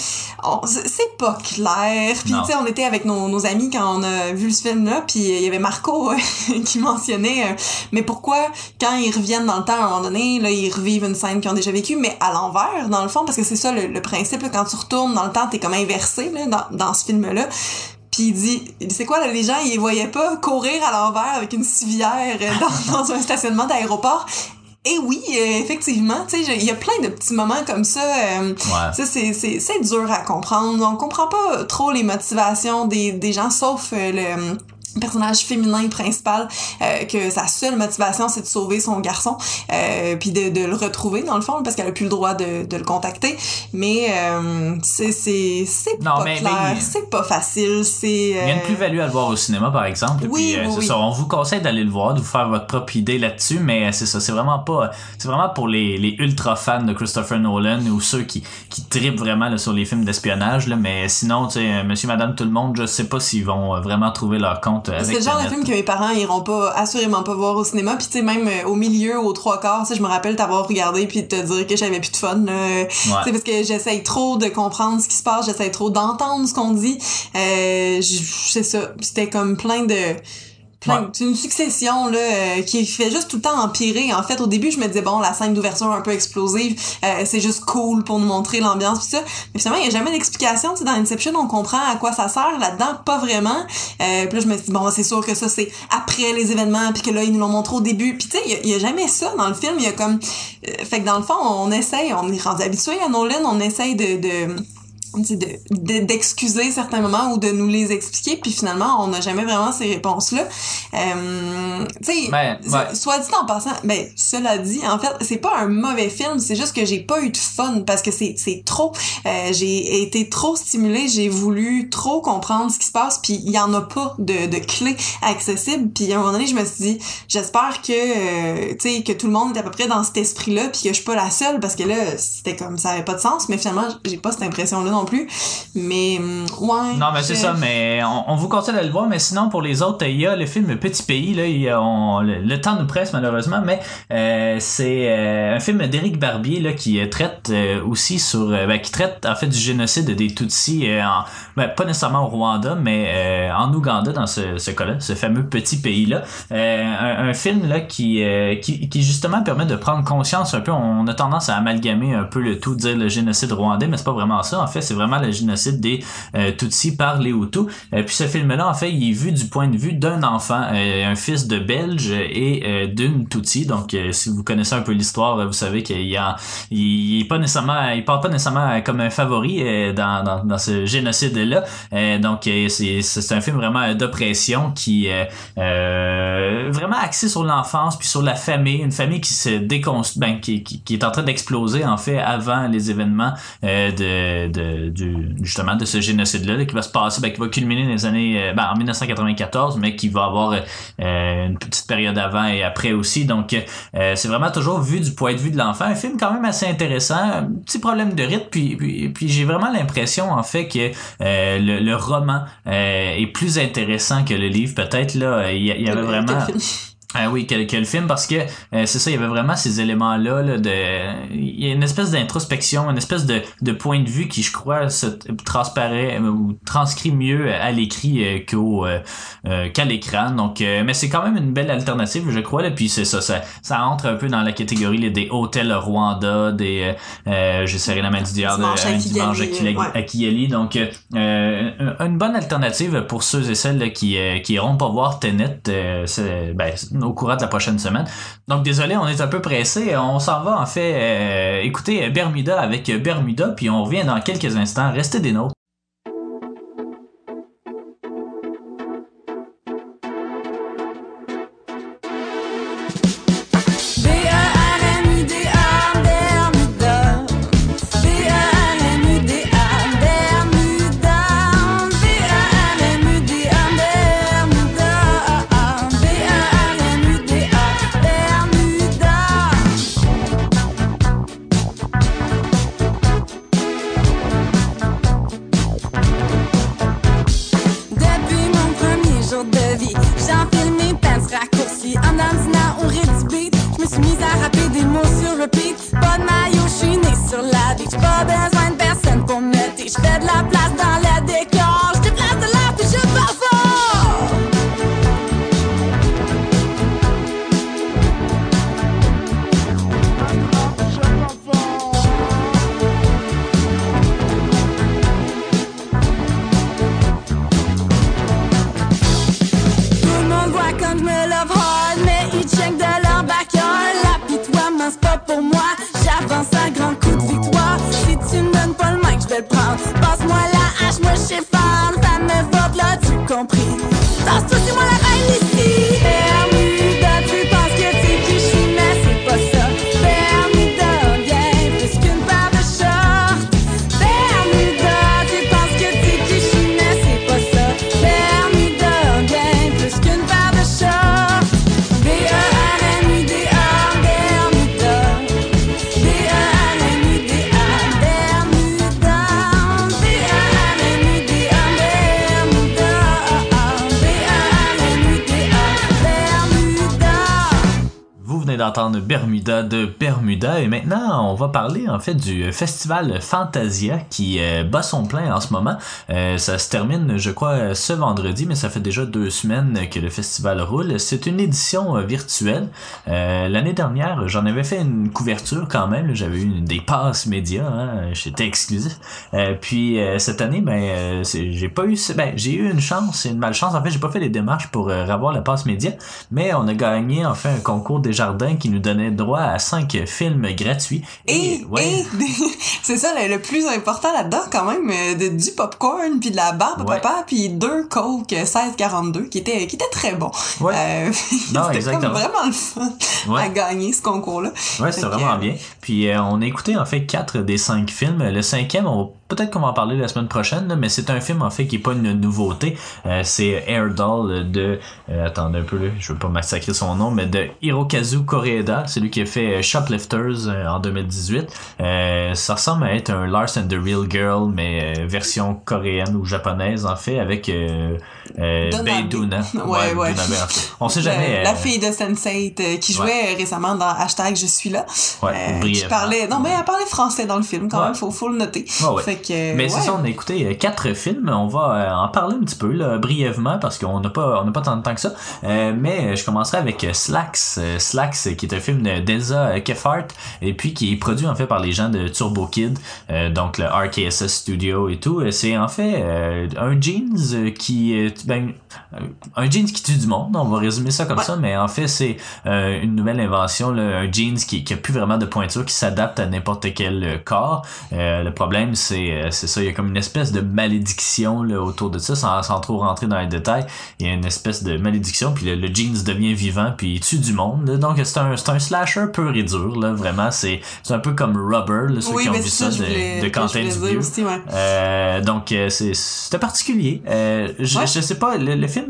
c'est pas clair. Puis tu sais on était avec nos, nos amis quand on a vu ce film là puis il y avait Marco euh, *laughs* qui mentionnait euh, mais pourquoi quand ils reviennent dans le temps à un moment donné là ils revivent une scène qu'ils ont déjà vécue mais à l'envers dans le fond parce que c'est ça le, le principe là, quand tu retournes dans le temps t'es comme inversé là, dans, dans ce film là puis il dit, c'est quoi là, les gens ils voyaient pas courir à l'envers avec une civière euh, dans, *laughs* dans un stationnement d'aéroport et oui, euh, effectivement, tu sais, il y a plein de petits moments comme ça. euh, Ouais. c'est, c'est, c'est dur à comprendre. On comprend pas trop les motivations des, des gens, sauf euh, le personnage féminin principal euh, que sa seule motivation c'est de sauver son garçon euh, puis de, de le retrouver dans le fond parce qu'elle a plus le droit de, de le contacter mais euh, c'est c'est pas mais- clair c'est pas facile c'est Il y a une euh, plus-value à le voir au cinéma, par exemple. Oui, puis, oui, ça. On vous conseille d'aller le voir, de vous faire votre propre idée là-dessus, mais c'est ça. C'est vraiment pas. C'est vraiment pour les, les ultra fans de Christopher Nolan ou ceux qui, qui tripent vraiment là, sur les films d'espionnage. Là, mais sinon, tu sais, Monsieur, Madame, tout le monde, je sais pas s'ils vont vraiment trouver leur compte C'est le genre de film que mes parents iront pas, assurément pas voir au cinéma. Puis tu sais, même euh, au milieu, aux trois quarts, tu sais, je me rappelle t'avoir regardé puis te dire que j'avais plus de fun. Tu sais, parce que j'essaye trop de comprendre ce qui se passe, j'essaye trop d'entendre ce qu'on dit. Euh, c'est ça, c'était comme plein de... C'est une succession là euh, qui fait juste tout le temps empirer. En fait, au début, je me disais bon, la scène d'ouverture un peu explosive, euh, c'est juste cool pour nous montrer l'ambiance pis ça. Mais finalement, il y a jamais d'explication. Dans Inception, on comprend à quoi ça sert. Là-dedans, pas vraiment. Euh, puis là, je me suis bon, c'est sûr que ça c'est après les événements, puis que là ils nous l'ont montré au début. Puis tu sais, il y y, a jamais ça dans le film. Il y a comme, euh, fait que dans le fond, on essaye, on est rendu habitué à Nolan, on essaye de, de sais, de- de- d'excuser certains moments ou de nous les expliquer puis finalement on n'a jamais vraiment ces réponses là euh, tu sais Ben, ouais. soit dit en passant ben cela dit en fait c'est pas un mauvais film c'est juste que j'ai pas eu de fun parce que c'est c'est trop euh, j'ai été trop stimulée j'ai voulu trop comprendre ce qui se passe puis il y en a pas de, de clés accessibles puis à un moment donné je me suis dit j'espère que euh, tu sais que tout le monde est à peu près dans cet esprit là puis que je suis pas la seule parce que là c'était comme ça avait pas de sens mais finalement j'ai pas cette impression là non plus mais hum, ouais Non, mais c'est ça, mais on, on vous conseille d'aller le voir, mais sinon, pour les autres, il y a le film Petit Pays, là, il y a- on- le, le temps nous presse malheureusement, mais euh, c'est euh, un film d'Éric Barbier, là, qui euh, traite euh, aussi sur, ben, qui traite, en fait, du génocide des Tutsis, en, ben, pas nécessairement au Rwanda, mais en Ouganda, dans ce, ce cas-là, ce fameux petit pays-là. Un, un film, là, qui, qui, qui, justement, permet de prendre conscience un peu, on a tendance à amalgamer un peu le tout, dire le génocide rwandais, mais c'est pas vraiment ça, en fait, c'est vraiment le génocide des euh, Tutsis par les Hutus. Euh, puis ce film-là, en fait, il est vu du point de vue d'un enfant, euh, un fils de Belge et d'une Tutsi. Donc, si vous connaissez un peu l'histoire, vous savez qu'il a, il est pas nécessairement, il part pas nécessairement comme un favori dans, dans, ce génocide-là. Donc, c'est, un film vraiment d'oppression qui euh, vraiment axé sur l'enfance puis sur la famille, une famille qui se déconstruit, ben, qui, est en train d'exploser en fait avant les événements de, de du, justement de ce génocide-là là, qui va se passer, ben, qui va culminer dans les années, euh, ben, en 1994, mais qui va avoir euh, une petite période avant et après aussi. Donc, euh, c'est vraiment toujours vu du point de vue de l'enfant. Un film quand même assez intéressant, un petit problème de rythme, puis, puis, puis j'ai vraiment l'impression en fait que euh, le, le roman euh, est plus intéressant que le livre. Peut-être là, il y, y avait Quel vraiment. Ah oui, que, que le film, parce que euh, c'est ça, il y avait vraiment ces éléments-là, là, de, il y a une espèce d'introspection, une espèce de, de point de vue qui, je crois, se transparaît euh, ou transcrit mieux à l'écrit euh, qu'au euh, euh, qu'à l'écran. Donc, euh, mais c'est quand même une belle alternative, je crois. Là, puis c'est ça, ça, ça entre un peu dans la catégorie là, des hôtels Rwanda, des, j'ai serré la main du diable, un dimanche à Kigali, à Kigali. Donc, une bonne alternative pour ceux et celles là, qui, euh, qui iront pas voir Tenet euh, c'est- ben, au courant de la prochaine semaine. Donc, désolé, on est un peu pressé. On s'en va, en fait, euh, écouter Bermuda avec Bermuda, puis on revient dans quelques instants. Restez des nôtres. De en fait du festival Fantasia qui euh, bat son plein en ce moment. Euh, ça se termine je crois ce vendredi mais ça fait déjà deux semaines que le festival roule. C'est une édition euh, virtuelle. Euh, L'année dernière j'en avais fait une couverture quand même. J'avais eu une- des passes médias. Hein, J'étais exclusif. Euh, puis euh, cette année ben euh, j'ai pas eu ben j'ai eu une chance une malchance. En fait j'ai pas fait les démarches pour euh, avoir la passe média mais on a gagné en fait un concours des jardins qui nous donnait droit à cinq films gratuits. Et, ouais. *laughs* c'est ça le, le plus important là-dedans quand même, euh, de, du popcorn puis de la barbe Ouais. papa puis deux Coke 1642 qui étaient qui étaient très bons. Ouais. Euh, *laughs* c'était comme vraiment le fun Ouais. à gagner ce concours-là. Ouais, c'était vraiment euh, bien. Puis on a écouté en fait quatre des cinq films. Le cinquième, on va- peut-être qu'on va en parler la semaine prochaine, là, mais c'est un film en fait qui est pas une nouveauté. Euh, c'est Air Doll de euh, attendez un peu là, je veux pas massacrer son nom, mais de Hirokazu Koreeda, c'est lui qui a fait euh, Shoplifters euh, en 2018. Euh, ça ressemble à être un Lars and the Real Girl, mais version coréenne ou japonaise en fait, avec euh. Bae Doona. Ouais, ouais. Fait. On sait jamais. la euh, fille de Sense8 euh, qui jouait Ouais. récemment dans hashtag Je suis là. Ouais, euh, qui parlait. Non, mais elle parlait français dans le film quand Ouais. même, faut, faut le noter. Ouais, ouais. Fait que, Mais c'est ouais. ça, on a écouté quatre films. On va en parler un petit peu là, brièvement parce qu'on n'a pas on pas tant de temps que ça. Mais je commencerai avec Slacks. Slacks, qui est un film de d'Elsa euh, Keffart et puis qui est produit en fait par les gens de Turbo Kid, donc le RKSS Studio et tout. C'est en fait un jeans qui ben, euh, un jeans qui tue du monde. On va résumer ça comme Ouais. ça, mais en fait c'est euh, une nouvelle invention, là, un jeans qui, qui a plus vraiment de pointure, qui s'adapte à n'importe quel euh, corps. Euh, le problème, c'est c'est ça, il y a comme une espèce de malédiction là, autour de ça, sans, sans trop rentrer dans les détails. Il y a une espèce de malédiction, puis le, le jeans devient vivant, puis il tue du monde. là. Donc c'est un, c'est un slasher pur et dur, là, vraiment. C'est c'est un peu comme Rubber, là, ceux Oui, qui ont vu ça, de, de Quentin ouais. Euh, donc c'est c'était particulier. Je, Ouais. je sais pas, le, le film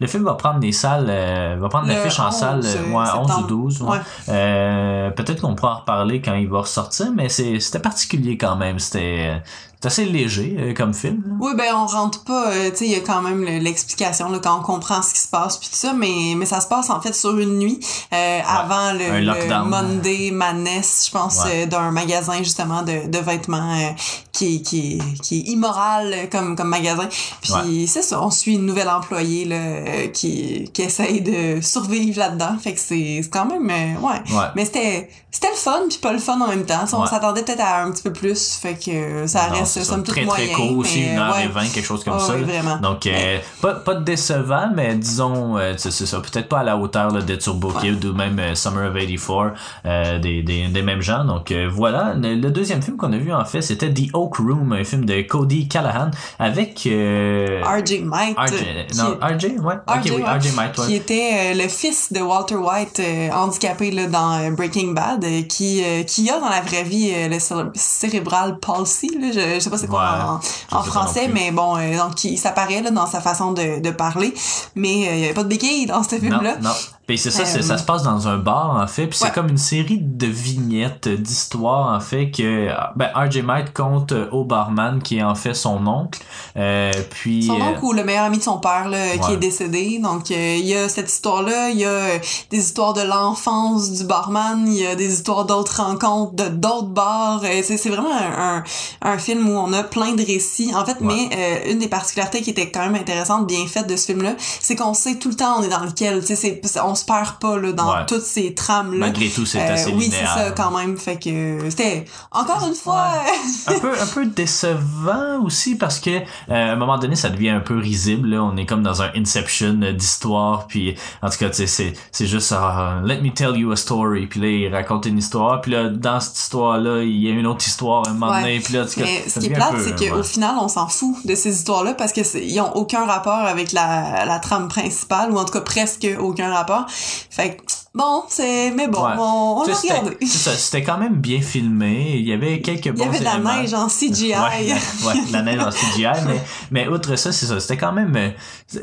le film va prendre des salles, euh, va prendre l'affiche en 11, salle, euh, euh, ouais, 11 ou septembre. 12. ouais. Euh, Peut-être qu'on pourra en reparler quand il va ressortir, mais c'est c'était particulier quand même. C'était c'est assez léger euh, comme film. là. Oui, ben on rentre pas, euh, tu sais, il y a quand même le- l'explication là, quand on comprend ce qui se passe puis tout ça, mais mais ça se passe en fait sur une nuit euh, avant le, un le lockdown. Monday Madness, je pense, Ouais. euh, d'un magasin justement de, de vêtements euh, qui est qui qui est immoral euh, comme comme magasin. Puis Ouais. c'est ça, on suit une nouvelle employée là euh, qui qui essaye de survivre là-dedans, fait que c'est c'est quand même euh, ouais. Ouais. Mais c'était c'était le fun puis pas le fun en même temps. Ça, On Ouais. s'attendait peut-être à un petit peu plus, fait que ça Non, reste c'est ça. très moyen. très court aussi, une heure ouais. et vingt, quelque chose comme Ah ça. oui. Donc, euh, pas, pas de décevant, mais disons, euh, c'est ça, peut-être pas à la hauteur là, de Turbo Kid ou même euh, Summer of 84, euh, des, des, des mêmes gens. Donc voilà, le, le deuxième film qu'on a vu en fait, c'était The Oak Room, un film de Cody Callahan avec... RJ Might. RJ, qui- non, RJ, ouais. RJ, oui, RJ Might, ouais. Qui était le fils de Walter White, handicapé là, dans Breaking Bad, qui, qui a dans la vraie vie le céré- cérébral palsy. Là, je, je sais pas c'est quoi Ouais, en, français, mais bon, euh, donc il s'apparaît là, dans sa façon de, de parler. Mais euh, il y avait pas de béquille dans ce Non, film-là. non. Puis c'est ça, c'est- Euh, ça se passe dans un bar en fait, puis c'est comme une série de vignettes, euh, d'histoires en fait que ben RJ Might compte euh, au barman qui est en fait son oncle, euh, puis Son euh, oncle ou le meilleur ami de son père là, qui est décédé. Donc euh, il y a cette histoire-là, il y a euh, des histoires de l'enfance du barman, il y a des histoires d'autres rencontres, de d'autres bars. Euh, c'est c'est vraiment un, un, un film où on a plein de récits. En fait, mais euh, une des particularités qui était quand même intéressante, bien faite de ce film-là, c'est qu'on sait tout le temps on est dans lequel. C'est- on se perd pas là, dans Ouais. toutes ces trames-là. malgré tout c'est Euh, assez oui, c'est ça quand même. Fait que euh, c'était encore une fois. *laughs* un peu un peu décevant aussi parce que euh, à un moment donné ça devient un peu risible là. on est comme dans un inception euh, d'histoire puis en tout cas c'est c'est juste ah, let me tell you a story puis là il raconte une histoire puis là dans cette histoire là il y a une autre histoire un moment donné puis là en tout cas, Mais ce qui est plate, c'est qu'au final, on s'en fout de ces histoires-là parce que ils ont aucun rapport avec la, la trame principale ou en tout cas presque aucun rapport. Fait que, bon, c'est, mais bon, Ouais. on, on l'a regardé. c'est ça, c'était quand même bien filmé. Il y avait quelques Il bons y avait de la neige en CGI. *laughs* Ouais, de la neige en CGI, *laughs* mais, mais outre ça, c'est ça. C'était quand même, euh,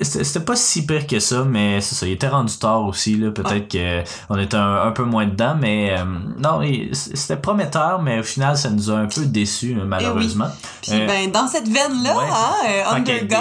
c'était pas si pire que ça, mais c'est ça. Il était rendu tard aussi, là. Peut-être que on était un, un peu moins dedans, mais euh, non, il- c'était prometteur, mais au final, ça nous a un peu déçus, là, malheureusement. Puis Euh, ben, dans cette veine-là, ouais. hein, Under God.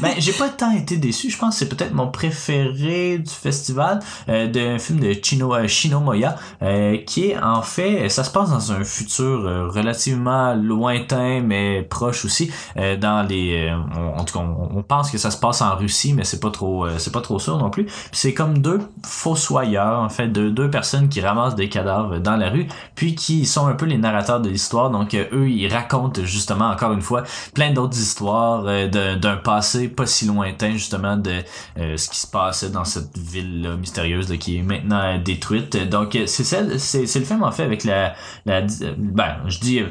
ben, j'ai pas tant été déçu. Je pense que c'est peut-être mon préféré du festival euh, d'un film de Chino, euh, Shino Moya, euh, qui est en fait, ça se passe dans un futur euh, relativement lointain, mais proche aussi. dans les, on, en tout cas, on, pense que ça se passe en Russie, mais c'est pas trop, c'est pas trop sûr non plus. C'est comme deux fossoyeurs, en fait, deux, deux personnes qui ramassent des cadavres dans la rue, puis qui sont un peu les narrateurs de l'histoire. Donc eux, ils racontent justement encore une fois plein d'autres histoires d'un passé pas si lointain justement de ce qui se passait dans cette ville mystérieuse là, qui est maintenant euh, détruite. Donc euh, c'est c'est le film en fait avec la, ben je dis euh,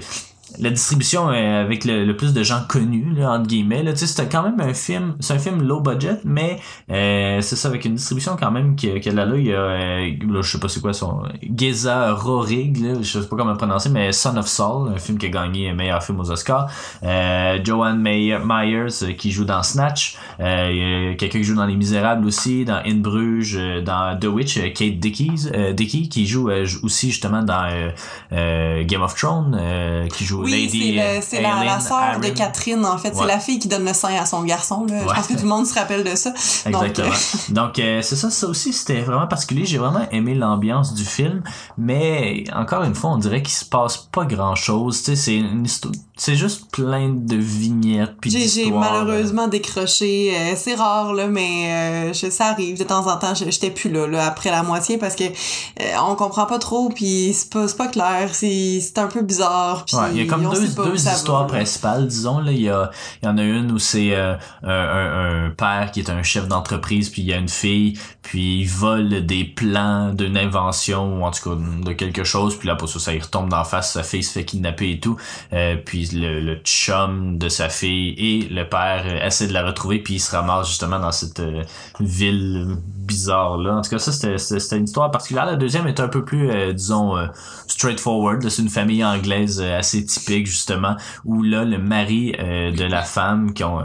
la distribution est avec le, plus de gens connus là, entre guillemets là. C'était quand même un film c'est un film low budget mais euh, c'est ça avec une distribution quand même qui qui est là là il y a euh, là, je sais pas c'est quoi son Geza Rorig là, je sais pas comment le prononcer mais Son of Saul un film qui a gagné meilleur film aux Oscars. Euh, Joanne Myers euh, qui joue dans Snatch. Euh, a quelqu'un qui joue dans Les Misérables aussi dans In Bruges euh, dans The Witch euh, Kate Dickies euh, Dickey qui joue euh, aussi justement dans euh, euh, Game of Thrones euh, qui joue Oui, Lady c'est la, la sœur de. Catherine, en fait. Ouais. C'est la fille qui donne le sein à son garçon. Là. Je pense que tout le monde se rappelle de ça? Exactement. *laughs* Donc, euh, c'est ça, ça aussi, c'était vraiment particulier. J'ai vraiment aimé l'ambiance du film, mais encore une fois, on dirait qu'il se passe pas grand chose. Tu sais, c'est une histoire, c'est juste plein de vignettes puis J'ai malheureusement décroché. Euh, c'est rare, là, mais euh, je- ça arrive. De temps en temps, je- j'étais plus là, là, après la moitié, parce que euh, on comprend pas trop, puis c'est pas, pas clair. C'est un peu bizarre. Puis Ouais, comme deux, deux va, histoires principales, disons. Là. Il, y a, il y en a une où c'est euh, un, un, un père qui est un chef d'entreprise, puis il y a une fille, puis il vole des plans d'une invention, ou en tout cas de quelque chose, puis là, pour ça, y retombe d'en face, sa fille se fait kidnapper et tout. Euh, puis le, le chum de sa fille et le père euh, essaient de la retrouver, puis il se ramasse justement dans cette euh, ville bizarre là. En tout cas, ça c'était une histoire particulière. La deuxième est un peu plus, euh, disons, euh, straightforward. C'est une famille anglaise assez typique justement où là le mari de la femme qui ont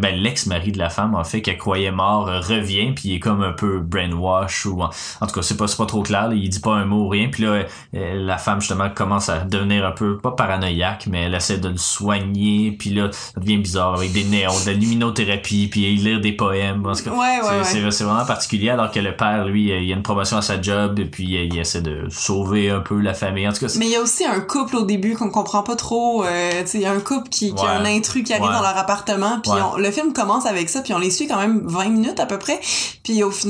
ben l'ex-mari de la femme en fait qu'elle croyait mort revient puis il est comme un peu brainwash ou en, en tout cas c'est pas c'est pas trop clair là, il dit pas un mot rien puis là euh, la femme justement commence à devenir un peu pas paranoïaque mais elle essaie de le soigner puis là ça devient bizarre avec des néons de la luminothérapie puis lire des poèmes tout cas, Ouais, ouais, c'est- ouais. vraiment particulier alors que le père lui il a une promotion à sa job et puis il essaie de sauver un peu la famille en tout cas Mais il y a aussi un couple au début qu'on comprend pas trop. Euh, il y a un couple qui, qui a un intrus qui arrive dans leur appartement, puis le film commence avec ça, puis on les suit quand même 20 minutes à peu près. Puis au final,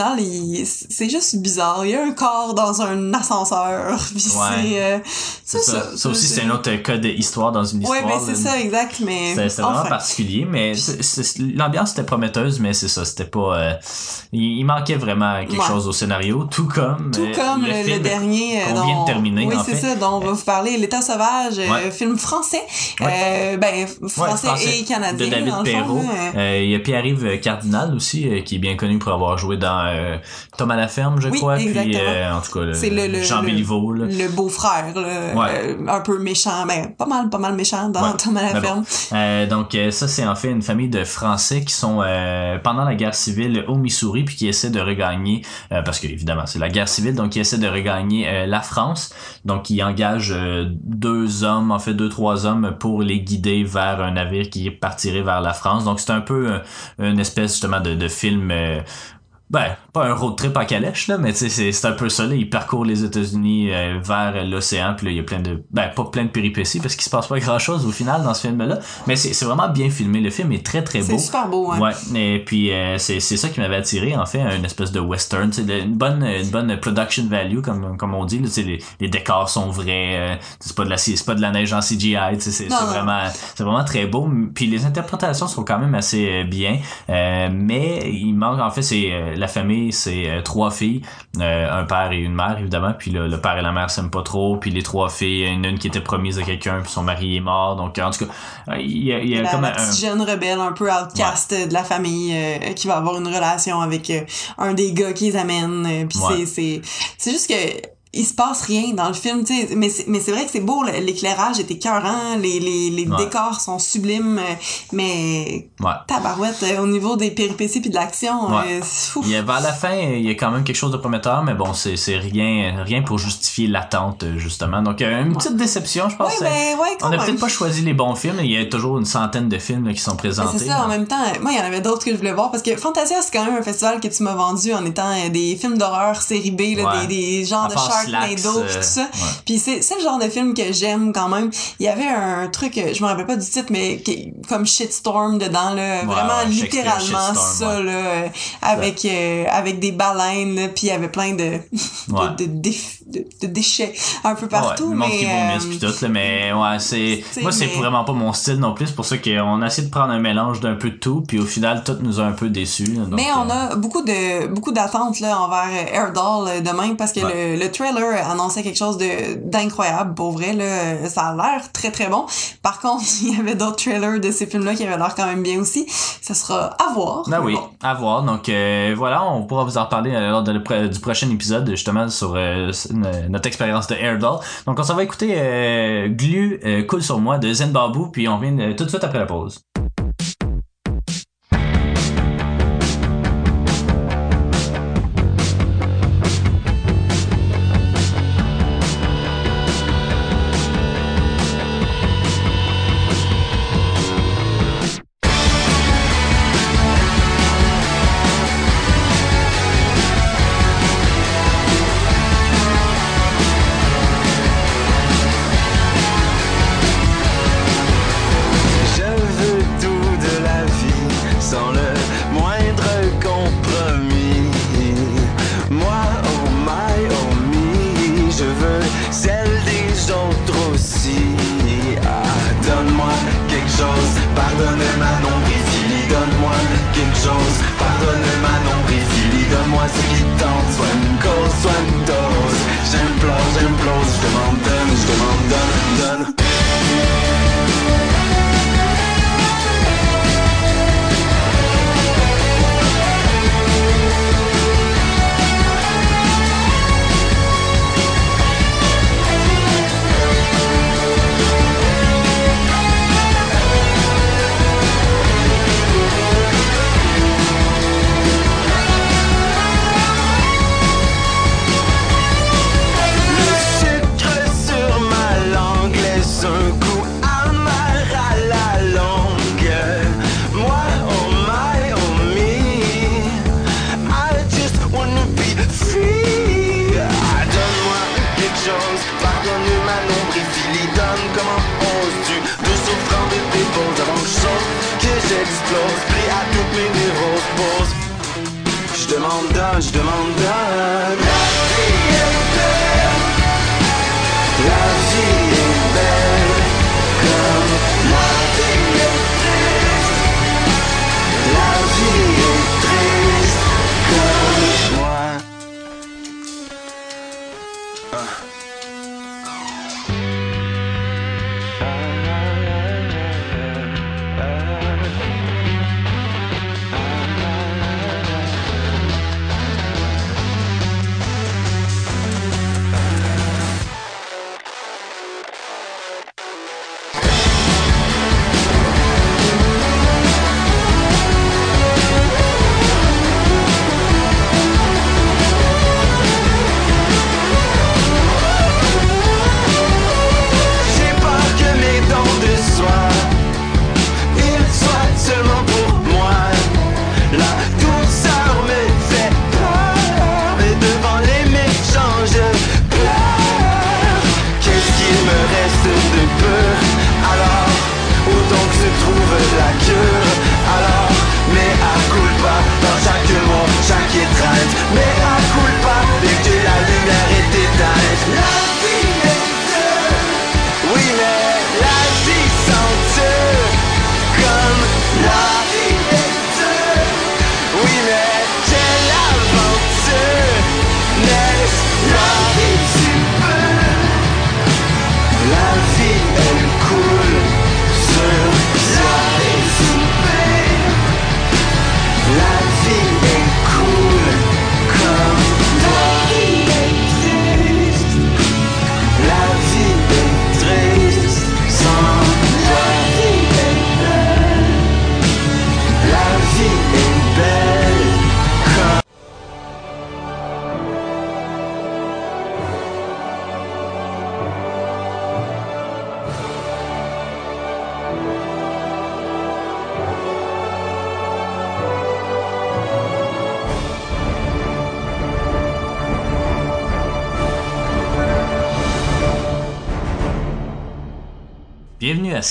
c'est juste bizarre. Il y a un corps dans un ascenseur, *laughs* puis Ouais. c'est... euh, c'est ça, ça aussi c'est un autre cas d'histoire dans une histoire Ouais, ben c'est ça, exact, mais... C'était vraiment enfin. particulier, mais c'est- c'est- l'ambiance était prometteuse, mais c'est ça, c'était pas. euh, il, il manquait vraiment quelque Ouais. chose au scénario, tout comme. Tout euh, comme le, le film dernier qu'on vient de terminer. Oui, c'est ça, dont on va vous parler, L'État sauvage, Ouais. film français. Ouais. Ben, français, et canadien, de David Perrault. il y a Pierre-Yves Cardinal aussi, qui est bien connu pour avoir joué dans euh, Tom à la ferme, je Oui, crois. Puis exactement. euh, en tout cas, le- Jean Béliveau. le beau-frère, Ouais. euh, un peu méchant, ben pas mal, pas mal méchant dans Ouais. Tom à la Mais bon. ferme. Euh, donc ça c'est en fait une famille de Français qui sont pendant la guerre civile au Missouri puis qui essaient de regagner parce que évidemment c'est la guerre civile donc qui essaient de regagner la France donc ils engagent deux hommes en fait deux trois hommes pour les guider vers un navire qui partirait vers la France donc c'est un peu une espèce justement de, de film euh, ben, pas un road trip en calèche, là, mais tu sais, c'est, c'est un peu ça, là. Il parcourt les États-Unis euh, vers l'océan, puis là, il y a plein de, ben, pas plein de péripéties, parce qu'il se passe pas grand chose au final dans ce film-là. Mais c'est, c'est vraiment bien filmé. Le film est très, très beau. C'est super beau, hein. Ouais, et puis euh, c'est c'est ça qui m'avait attiré en fait, une espèce de western, c'est une bonne une bonne production value comme comme on dit, là, tu sais, les, les décors sont vrais, euh, c'est pas de la c'est pas de la neige en CGI, c'est vraiment c'est vraiment très beau, puis les interprétations sont quand même assez euh, bien, euh, mais il manque en fait c'est la famille, c'est euh, trois filles, euh, un père et une mère évidemment, puis le, le père et la mère s'aiment pas trop, puis les trois filles, une, une qui était promise à quelqu'un, puis son mari est mort, donc en tout cas, euh, il y a, il y a la, comme la un jeune rebelle un peu outcast de la famille euh, qui va avoir une relation avec un des gars qui les amène puis Ouais. c'est c'est c'est juste que il se passe rien dans le film, tu sais, mais c'est, vrai que c'est beau, l'éclairage est écœurant, les, les, les Ouais. décors sont sublimes, euh, mais ouais. tabarouette, euh, au niveau des péripéties puis de l'action, Ouais. euh, c'est- ouf. Il y a, vers la fin, il y a quand même quelque chose de prometteur, mais bon, c'est rien, rien pour justifier l'attente, justement. Donc, une petite déception, je pense. Ouais, c'est- ben, ouais, on n'a peut-être pas choisi les bons films. Il y a toujours une centaine de films là, qui sont Mais présentés. c'est ça, en même temps, moi, il y en avait d'autres que je voulais voir parce que Fantasia, c'est quand même un festival que tu m'as vendu en étant des films d'horreur série B, là, Ouais. des, des genres À de pis euh, tout ça. ouais. Puis c'est c'est le genre de film que j'aime quand même. Il y avait un truc, euh, je me rappelle pas du titre, mais qui- comme Shitstorm dedans, là, vraiment ouais, littéralement ça, là, euh, avec, euh, avec des baleines, là, puis il y avait plein de, *laughs* de, de, déf- de- de déchets un peu partout. Ouais, le monde mais, qui vomisse euh, pis tout, là, mais ouais, c'est, moi, c'est mais- vraiment pas mon style non plus. C'est pour ça qu'on a essayé de prendre un mélange d'un peu de tout, puis au final, tout nous a un peu déçus. là, donc, Mais on euh, a beaucoup de beaucoup d'attentes là envers euh, Airdoll euh, de même parce que le, le trailer annonçait quelque chose de d'incroyable pour vrai là ça a l'air très très bon. Par contre, *laughs* il y avait d'autres trailers de ces films là qui avaient l'air quand même bien aussi. Ça sera à voir. Ah oui, à voir. Donc euh, voilà, on pourra vous en reparler euh, lors du prochain épisode, justement, sur euh, notre expérience de Airdoll. Donc on s'en va écouter euh, Glu euh, Cool sur moi de Zen Babu, puis on revient euh, tout de suite après la pause.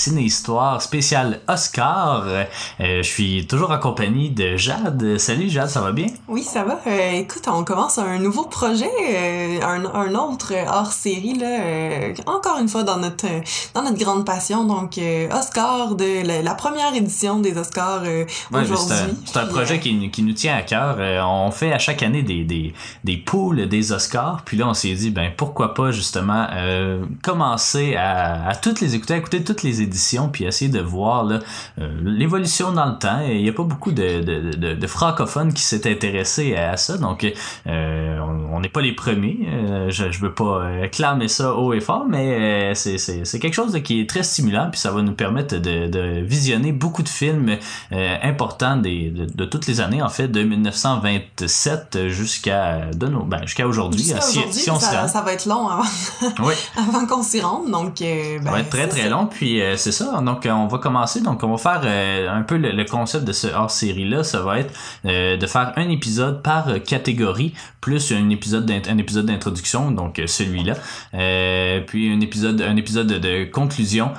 Bienvenue à Ciné Histoire spécial Oscar. Euh, je suis toujours en compagnie de Jade. Salut Jade, ça va bien? Oui, ça va. Euh, écoute, on commence un nouveau projet, euh, un, un autre hors série là. euh, encore une fois dans notre dans notre grande passion. Donc Oscar de la, la première édition des Oscars Ouais, aujourd'hui. c'est un, projet qui, nous- qui nous tient à cœur. On fait à chaque année des, des, des pools des Oscars. Puis là, on s'est dit, ben pourquoi pas justement commencer à, à toutes les écouter, à écouter toutes les éditions, puis essayer de voir l'évolution dans le temps. Il n'y a pas beaucoup de, de, de, de francophones qui s'est intéressés à ça. Donc, euh, on n'est pas les premiers. Euh, je, je veux pas euh, clamer ça haut et fort, mais euh, c'est, quelque chose de- qui est très stimulant, puis ça va nous permettre de, de visionner beaucoup de films importants des, de, de toutes les années, en fait, de 1927 jusqu'à ben, jusqu'à aujourd'hui. si, si on ça, ça va être long avant, *laughs* Oui. avant qu'on s'y rende. Donc, euh, Ça ben, va être très très long, puis c'est ça. Donc on va commencer. Donc on va faire un peu le, le concept de ce hors série là. Ça va être de faire un épisode par euh, catégorie, plus un épisode d'introduction, donc euh, celui-là, Euh, puis un épisode de conclusion.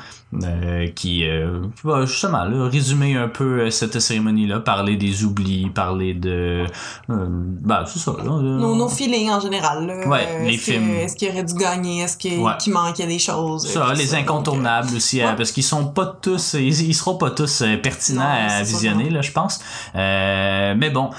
Euh, qui, euh, qui va justement là, résumer un peu euh, cette cérémonie-là, parler des oublis, parler de... Euh, ben, c'est ça. Là, Nos, nos feelings en général. Là. Ouais, Euh, les films. Est-ce qu'il aurait dû gagner? Est-ce qu'il Ouais. qu'il manquait des choses? Ça, les incontournables aussi, ouais. parce qu'ils sont pas tous, ils, ils seront pas tous pertinents Non, à visionner, là, je pense. Euh, mais bon,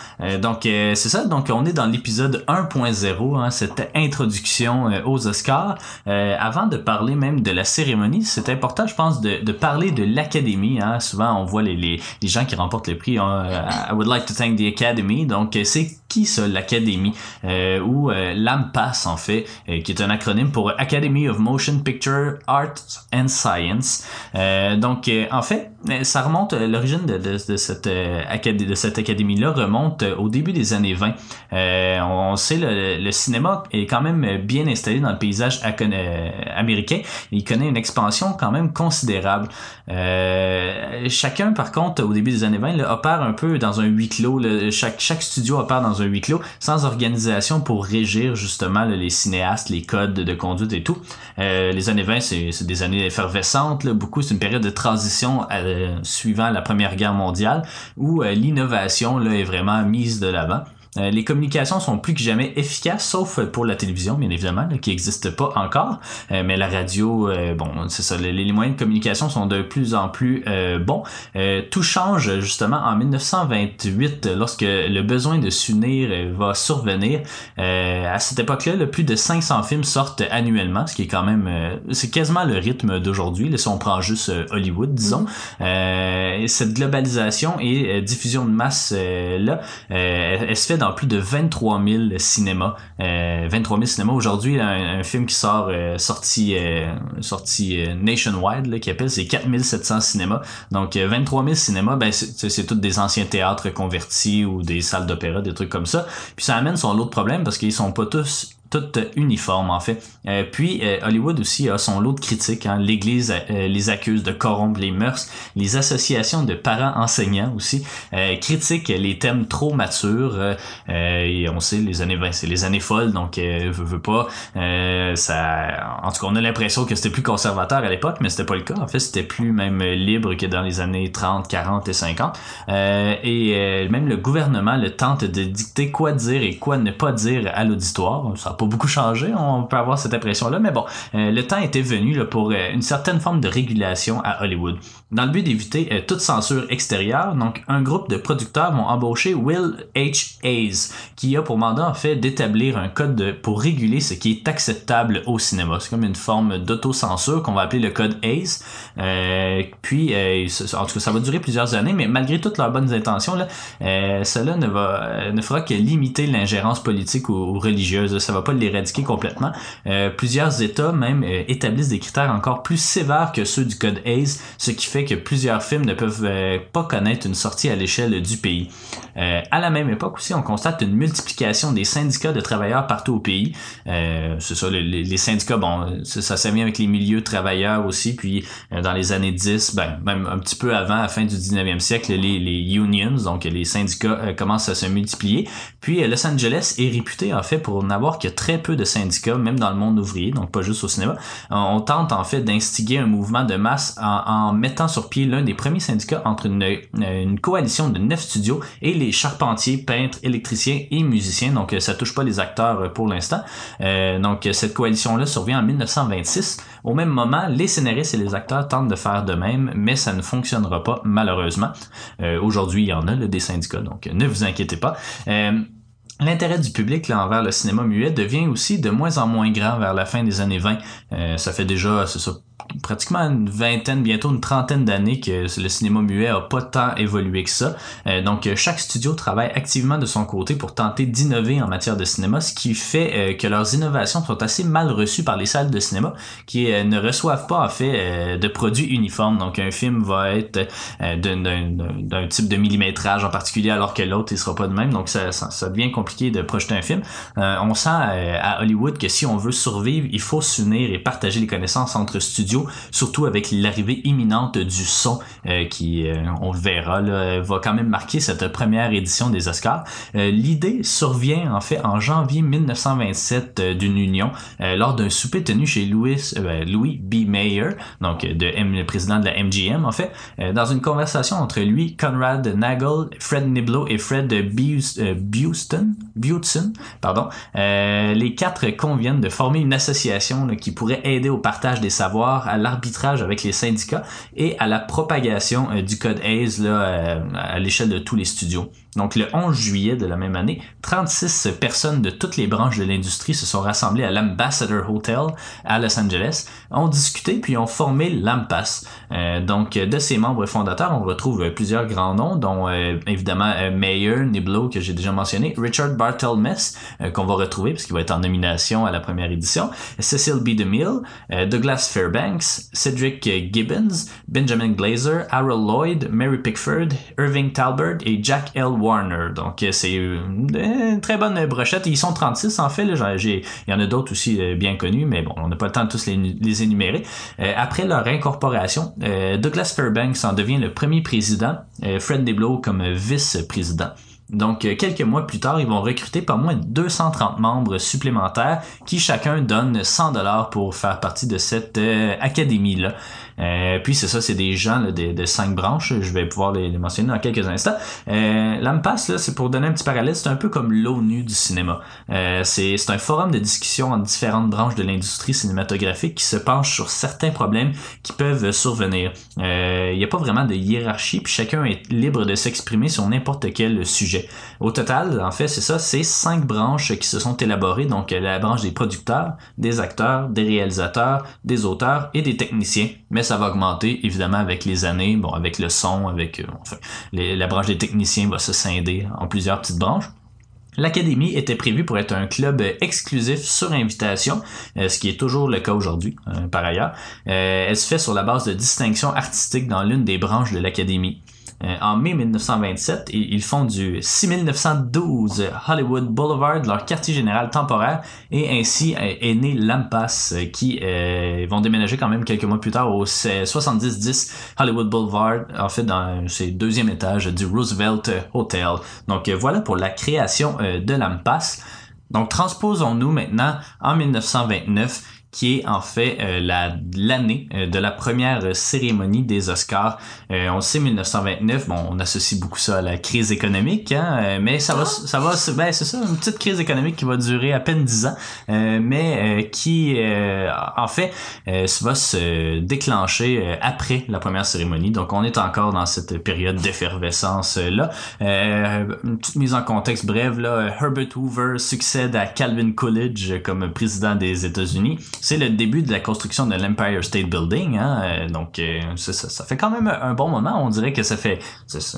donc c'est ça. Donc on est dans l'épisode 1.0, hein, cette introduction aux Oscars. Euh, avant de parler même de la cérémonie, c'est important, je de, parler de l'académie. Hein. Souvent, on voit les, les, gens qui remportent le prix. hein, I would like to thank the Academy. Donc c'est qui ça, l'académie? Euh, ou euh, l'AMPAS en fait, euh, qui est un acronyme pour Academy of Motion Picture Arts and Science. Euh, donc en fait, ça remonte euh, l'origine euh, de cette académie là remonte euh, au début des années 20. Euh, on sait le, le cinéma est quand même bien installé dans le paysage américain. Il connaît une expansion quand même considérable. Euh, chacun, par contre, au début des années 20, là, opère un peu dans un huis clos. Chaque, studio opère dans un huis clos, sans organisation pour régir justement là, les cinéastes, les codes de conduite et tout. Euh, les années 20, c'est des années effervescentes. Beaucoup, c'est une période de transition euh, suivant la Première Guerre mondiale, où euh, l'innovation est vraiment mise de l'avant. Euh, les communications sont plus que jamais efficaces, sauf pour la télévision, bien évidemment, là, qui n'existe pas encore. Euh, mais la radio, euh, bon, c'est ça, les, les moyens de communication sont de plus en plus euh, bons. Euh, tout change justement en 1928, lorsque le besoin de s'unir va survenir. Euh, à cette époque-là, là, plus de 500 films sortent annuellement, ce qui est quand même, euh, c'est quasiment le rythme d'aujourd'hui. là, Si on prend juste Hollywood, disons, Euh, et cette globalisation et diffusion de masse euh, là, elle se fait dans plus de 23 000 cinémas. Euh, 23 000 cinémas. Aujourd'hui, un, un film qui sort euh, sorti euh, sorti euh, nationwide, là, qui appelle, c'est 4700 cinémas. Donc euh, 23 000 cinémas, ben c'est tous des anciens théâtres convertis ou des salles d'opéra, des trucs comme ça. Puis ça amène son lot de problèmes parce qu'ils sont pas tous toutes uniformes en fait. Euh, puis euh, Hollywood aussi a son lot de critiques. Hein. L'Église euh, les accuse de corrompre les mœurs. Les associations de parents enseignants aussi euh, critiquent les thèmes trop matures. euh, euh, et on sait les années 20, c'est les années folles, donc euh, veut, veut pas. euh, ça, en tout cas, on a l'impression que c'était plus conservateur à l'époque, mais c'était pas le cas. En fait, c'était plus même libre que dans les années 30, 40 et 50. Euh, et euh, même le gouvernement le tente de dicter quoi dire et quoi ne pas dire à l'auditoire. Pas beaucoup changé, on peut avoir cette impression-là, mais bon, euh, le temps était venu là, pour euh, une certaine forme de régulation à Hollywood. Dans le but d'éviter euh, toute censure extérieure, donc un groupe de producteurs vont embaucher Will H. Hayes, qui a pour mandat en fait d'établir un code de- pour réguler ce qui est acceptable au cinéma. C'est comme une forme d'autocensure qu'on va appeler le code Hayes. Puis, en tout cas, ça va durer plusieurs années, mais malgré toutes leurs bonnes intentions, là, cela ne va ne fera que limiter l'ingérence politique ou, ou religieuse. Ça va pas l'éradiquer complètement. Euh, plusieurs États même euh, établissent des critères encore plus sévères que ceux du code Hayes, ce qui fait que plusieurs films ne peuvent euh, pas connaître une sortie à l'échelle du pays. À la même époque aussi, on constate une multiplication des syndicats de travailleurs partout au pays. C'est ça, les, syndicats, bon, ça, ça mis avec les milieux de travailleurs aussi, puis dans les années 10, ben, même un petit peu avant, à la fin du 19e siècle, les, les unions, donc les syndicats commencent à se multiplier. Puis Los Angeles est réputé en fait pour n'avoir que très peu de syndicats, même dans le monde ouvrier, donc pas juste au cinéma. On, on tente en fait d'instiguer un mouvement de masse en, mettant sur pied l'un des premiers syndicats entre une, euh, une coalition de neuf studios et les charpentiers, peintres, électriciens et musiciens. Donc euh, ça touche pas les acteurs euh, pour l'instant. Euh, donc euh, cette coalition-là survient en 1926. Au même moment, les scénaristes et les acteurs tentent de faire de même, mais ça ne fonctionnera pas malheureusement. Euh, Aujourd'hui, il y en a là, des syndicats, donc euh, ne vous inquiétez pas. Euh, L'intérêt du public là, envers le cinéma muet devient aussi de moins en moins grand vers la fin des années 20. Euh, ça fait déjà, c'est ça, pratiquement une vingtaine, bientôt une trentaine d'années que le cinéma muet a pas tant évolué que ça. Euh, donc euh, chaque studio travaille activement de son côté pour tenter d'innover en matière de cinéma, ce qui fait euh, que leurs innovations sont assez mal reçues par les salles de cinéma qui ne reçoivent pas en fait de produits uniformes. Donc un film va être d'un- type de millimétrage en particulier alors que l'autre il sera pas de même. Donc ça, ça, devient compliqué de projeter un film. On sent à Hollywood que si on veut survivre, il faut s'unir et partager les connaissances entre studios, surtout avec l'arrivée imminente du son euh, qui, euh, on le verra, va quand même marquer cette première édition des Oscars. Euh, L'idée survient en fait en janvier 1927 euh, d'une union lors d'un souper tenu chez Louis, Louis B. Mayer, donc le président de la MGM en fait, dans une conversation entre lui, Conrad Nagel, Fred Niblo et Fred Bus- Buston, pardon, les quatre conviennent de former une association qui pourrait aider au partage des savoirs, à l'arbitrage avec les syndicats et à la propagation euh, du code Hayes là, euh, à l'échelle de tous les studios. Donc le 11 juillet de la même année, 36 personnes de toutes les branches de l'industrie se sont rassemblées à l'Ambassador Hotel à Los Angeles, ont discuté puis ont formé l'AMPAS. Euh, donc de ses membres fondateurs, on retrouve plusieurs grands noms, dont euh, évidemment euh, Mayer, Niblo que j'ai déjà mentionné, Richard Barthelmess euh, qu'on va retrouver parce qu'il va être en nomination à la première édition, Cecil B. DeMille, Douglas Fairbanks, Cedric Gibbons, Benjamin Glazer, Harold Lloyd, Mary Pickford, Irving Talbert et Jack L. Warner. Donc euh, c'est une, une très bonne brochette. Ils sont 36 en fait. Il y en a d'autres aussi euh, bien connus, mais bon, on n'a pas le temps de tous les, énumérer. Euh, après leur incorporation, euh, Douglas Fairbanks en devient le premier président, euh, Fred Niblo comme vice-président. Donc, euh, quelques mois plus tard, ils vont recruter pas moins de 230 membres supplémentaires qui chacun donne 100 dollars pour faire partie de cette euh, académie-là. Euh, puis c'est ça, c'est des gens de, cinq branches. Je vais pouvoir les, mentionner dans quelques instants. Euh, L'AMPAS, c'est pour donner un petit parallèle, c'est un peu comme l'ONU du cinéma. Euh, c'est un forum de discussion entre différentes branches de l'industrie cinématographique qui se penche sur certains problèmes qui peuvent survenir. Euh, Il n'y a pas vraiment de hiérarchie, puis chacun est libre de s'exprimer sur n'importe quel sujet. Au total, en fait, c'est ça, c'est cinq branches qui se sont élaborées, donc la branche des producteurs, des acteurs, des réalisateurs, des auteurs et des techniciens. Ça va augmenter évidemment avec les années, bon, avec le son, avec euh, enfin, la branche des techniciens va se scinder en plusieurs petites branches. L'Académie était prévue pour être un club euh, exclusif sur invitation, euh, ce qui est toujours le cas aujourd'hui, par ailleurs. Elle se fait sur la base de distinctions artistiques dans l'une des branches de l'Académie. Euh, en mai 1927, ils font du 6912 Hollywood Boulevard, leur quartier général temporaire, et ainsi euh, est né l'AMPAS, euh, qui euh, vont déménager quand même quelques mois plus tard au 7010 Hollywood Boulevard, en fait dans le deuxième étage du Roosevelt Hotel. Donc voilà pour la création de l'AMPAS. Donc transposons-nous maintenant en 1929 qui est en fait euh, la l'année euh, de la première cérémonie des Oscars. Euh, on sait 1929, bon, on associe beaucoup ça à la crise économique, hein, mais ça va, ça va, ben c'est ça, une petite crise économique qui va durer à peine 10 ans, mais qui, en fait, va se déclencher après la première cérémonie. Donc, on est encore dans cette période d'effervescence là. Une petite mise en contexte brève là, Herbert Hoover succède à Calvin Coolidge comme président des États-Unis. C'est le début de la construction de l'Empire State Building. Hein? euh, donc, euh, ça, ça fait quand même un bon moment. On dirait que ça fait... c'est-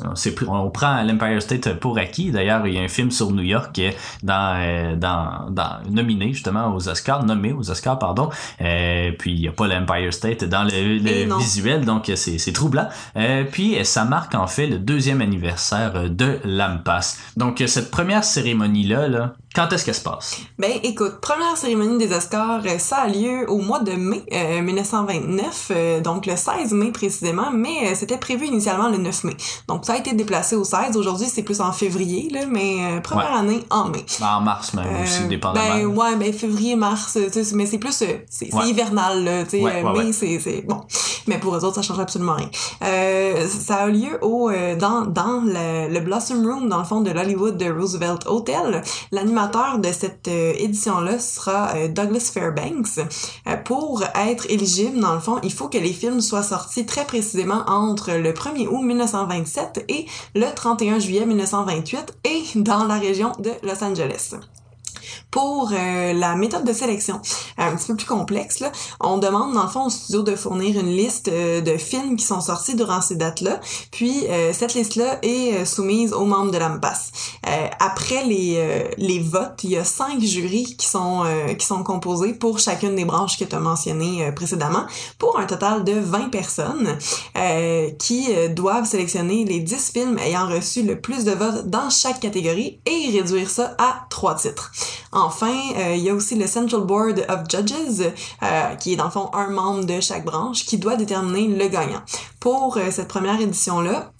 on prend l'Empire State pour acquis. D'ailleurs, il y a un film sur New York euh, dans, dans, dans nominé justement aux Oscars, nommé aux Oscars, pardon. Euh, puis, il n'y a pas l'Empire State dans le, le visuel, donc c'est c'est troublant. Euh, puis, ça marque en fait le deuxième anniversaire de l'AMPAS. Donc, cette première cérémonie-là, là, quand est-ce qu'elle se passe? Ben écoute, première cérémonie des Oscars, ça a lieu au mois de mai euh, 1929, euh, donc le 16 mai précisément, mais euh, c'était prévu initialement le 9 mai. Donc ça a été déplacé au 16. Aujourd'hui, c'est plus en février, là, mais euh, première Ouais. année en mai. Ben, en mars même aussi, Euh, dépendamment. Ben ouais, ben février, mars, euh, tu sais, mais c'est plus, euh, c'est Ouais. hivernal, là, tu sais, Ouais, euh, mai, c'est, c'est, bon. Mais pour eux autres, ça change absolument rien. Euh, ça a lieu au, euh, dans, dans le, le Blossom Room, dans le fond de l'Hollywood de Roosevelt Hotel. L'animateur de cette euh, édition-là sera euh, Douglas Fairbanks. Euh, pour être éligible, dans le fond, il faut que les films soient sortis très précisément entre le 1er août 1927 et le 31 juillet 1928 et dans la région de Los Angeles pour euh, la méthode de sélection, euh, un petit peu plus complexe, là, on demande dans le fond au studio de fournir une liste euh, de films qui sont sortis durant ces dates-là, puis euh, cette liste-là est euh, soumise aux membres de l'AMPAS. Après les, les votes, il y a cinq jurys qui sont, qui sont composés pour chacune des branches que tu as mentionnées précédemment, pour un total de 20 personnes qui doivent sélectionner les 10 films ayant reçu le plus de votes dans chaque catégorie et réduire ça à trois titres. Enfin, euh, il y a aussi le Central Board of Judges, euh, qui est dans le fond un membre de chaque branche, qui doit déterminer le gagnant. Pour euh, cette première édition-là,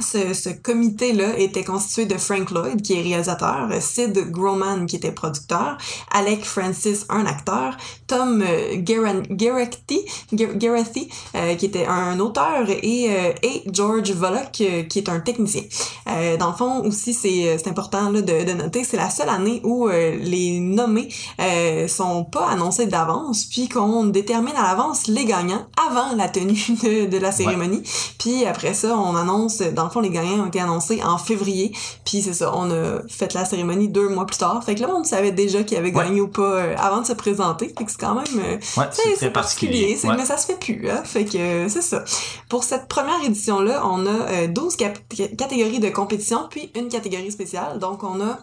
ce, ce comité-là était constitué de Frank Lloyd, qui est réalisateur, Sid Groman, qui était producteur, Alec Francis, un acteur, Tom euh, Geran- Gerety, Ger- Gerety, euh, qui était un auteur, et, euh, et George Volok, euh, qui est un technicien. Euh, dans le fond, aussi, c'est c'est important là, de, de noter, c'est la seule année où euh, les nommés euh, sont pas annoncés d'avance, puis qu'on détermine à l'avance les gagnants avant la tenue *laughs* de, de la cérémonie. Puis après ça, on annonce, dans le fond, les gagnants ont été annoncés en février. Puis c'est ça, on a fait la cérémonie deux mois plus tard. Fait que là, on savait déjà qui avait gagné ou pas euh, avant de se présenter. Fait que c'est quand même... euh, Ouais, c'est particulier. Ouais. Mais ça se fait plus, hein? Fait que euh, c'est ça. Pour cette première édition-là, on a euh, 12 cap- catégories de compétition, puis une catégorie spéciale. Donc, on a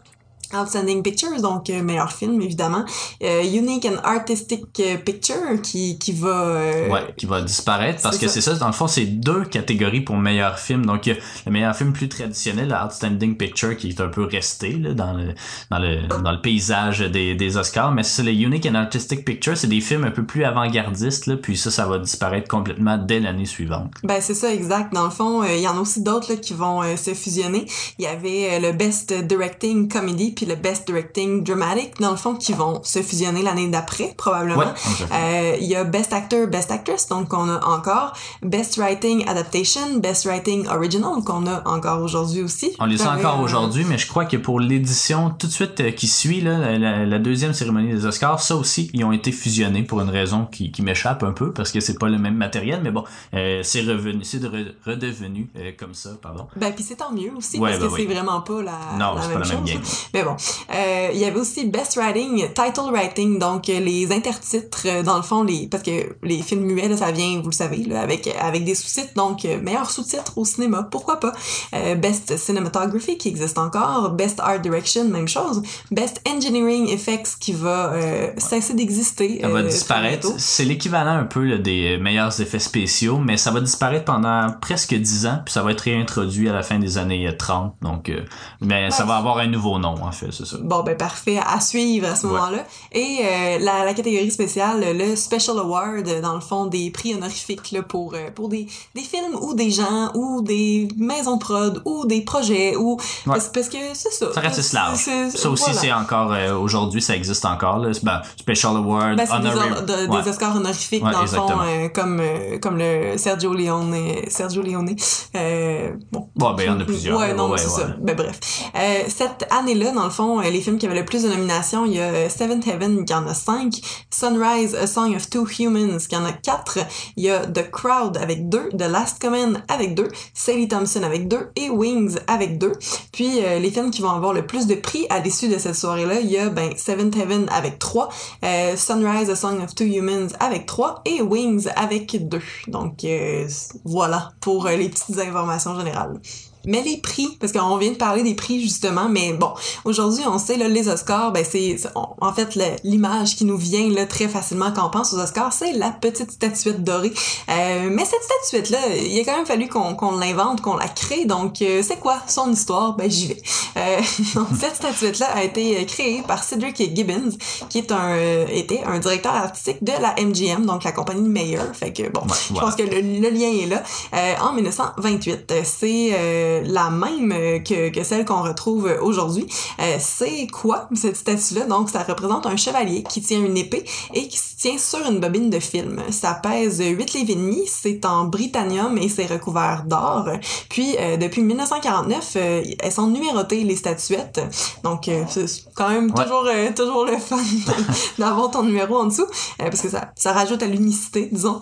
Outstanding Pictures, donc euh, meilleur film évidemment. Euh, Unique and Artistic euh, Picture qui, qui va... euh, Ouais, qui va disparaître parce que c'est ça, dans le fond, c'est deux catégories pour meilleur film. Donc, il y a le meilleur film plus traditionnel, Outstanding Picture, qui est un peu resté là, dans, le, dans, le, dans le paysage des, des Oscars. Mais c'est le Unique and Artistic Picture, c'est des films un peu plus avant-gardistes, là, puis ça, ça va disparaître complètement dès l'année suivante. Ben c'est ça exact. Dans le fond, euh, il y en a aussi d'autres là, qui vont se fusionner. Il y avait le Best Directing Comedy puis le Best Directing Dramatic, dans le fond, qui vont se fusionner l'année d'après, probablement. Ouais. Euh, Il y a Best Actor, Best Actress, donc on a encore. Best Writing Adaptation, Best Writing Original, qu'on a encore aujourd'hui aussi. On les a encore euh, aujourd'hui, mais je crois que pour l'édition tout de suite euh, qui suit, là, la, la- la deuxième cérémonie des Oscars, ça aussi, ils ont été fusionnés pour une raison qui, qui m'échappe un peu, parce que c'est pas le même matériel, mais bon, c'est revenu, c'est de re- redevenu comme ça, pardon. Ben, puis c'est tant mieux aussi, Ouais, parce ben que oui. c'est vraiment pas la, Non, la c'est même pas la même chose. game. Mais bon, euh, il y avait aussi Best Writing, Title Writing, donc euh, les intertitres, euh, dans le fond, les parce que les films muets, là, ça vient, vous le savez, là, avec, avec des sous-titres, donc meilleurs sous-titres au cinéma, pourquoi pas. Euh, Best Cinematography, qui existe encore, Best Art Direction, même chose, Best Engineering Effects, qui va euh, cesser d'exister. Ça va disparaître. C'est l'équivalent un peu là, des meilleurs effets spéciaux, mais ça va disparaître pendant presque 10 ans, puis ça va être réintroduit à la fin des années euh, 30. Donc, mais ça va avoir un nouveau nom, en fait, c'est ça. Bon, ben parfait, à suivre à ce Ouais. moment-là. Et euh, la, la catégorie spéciale, le Special Award, dans le fond, des prix honorifiques là, pour, euh, pour des, des films ou des gens ou des maisons de prod ou des projets ou... Parce, parce que c'est ça. Ça reste large. Ça aussi, voilà. c'est encore, euh, aujourd'hui, ça existe encore. Là. Ben, Special Award, Ben, des, Honorary- or- de- Ouais. des Oscars honorifiques, dans le fond, comme, comme le Sergio Leone. Sergio Leone. Bon, Bon, ben, il y en a plusieurs. Ouais, non, c'est ça. Ben bref. Cette année-là, dans le fond, euh, les films qui avaient le plus de nominations, il y a euh, Seventh Heaven qui en a cinq, Sunrise, A Song of Two Humans qui en a quatre, il y a The Crowd avec deux, The Last Command avec deux, Sally Thompson avec deux et Wings avec deux. Puis euh, les films qui vont avoir le plus de prix à l'issue de cette soirée-là, il y a ben Seventh Heaven avec trois, Sunrise, A Song of Two Humans avec trois et Wings avec deux. Donc voilà pour les petites informations générales. Mais les prix, parce qu'on vient de parler des prix justement, mais bon, aujourd'hui on sait là les Oscars, ben c'est en fait l'image qui nous vient là très facilement quand on pense aux Oscars, c'est la petite statuette dorée. Euh, mais cette statuette là, il a quand même fallu qu'on l'invente, qu'on la crée. Donc euh, c'est quoi son histoire? Ben j'y vais. Euh, *laughs* donc cette statuette là a été créée par Cedric Gibbons, qui est un euh, était un directeur artistique de la MGM, donc la compagnie Mayer. Fait que bon, Ouais, je pense que le, le lien est là. Euh, en 1928, euh, c'est euh, la même euh, que, que celle qu'on retrouve euh, aujourd'hui. Euh, c'est quoi cette statue-là? Donc, ça représente un chevalier qui tient une épée et qui se tient sur une bobine de film. Ça pèse 8 livres et demi, c'est en britannium et c'est recouvert d'or. Puis, depuis 1949, euh, elles sont numérotées, les statuettes. Donc, c'est quand même Ouais. toujours, toujours le fun *laughs* d'avoir ton numéro en dessous, parce que ça, ça rajoute à l'unicité, disons.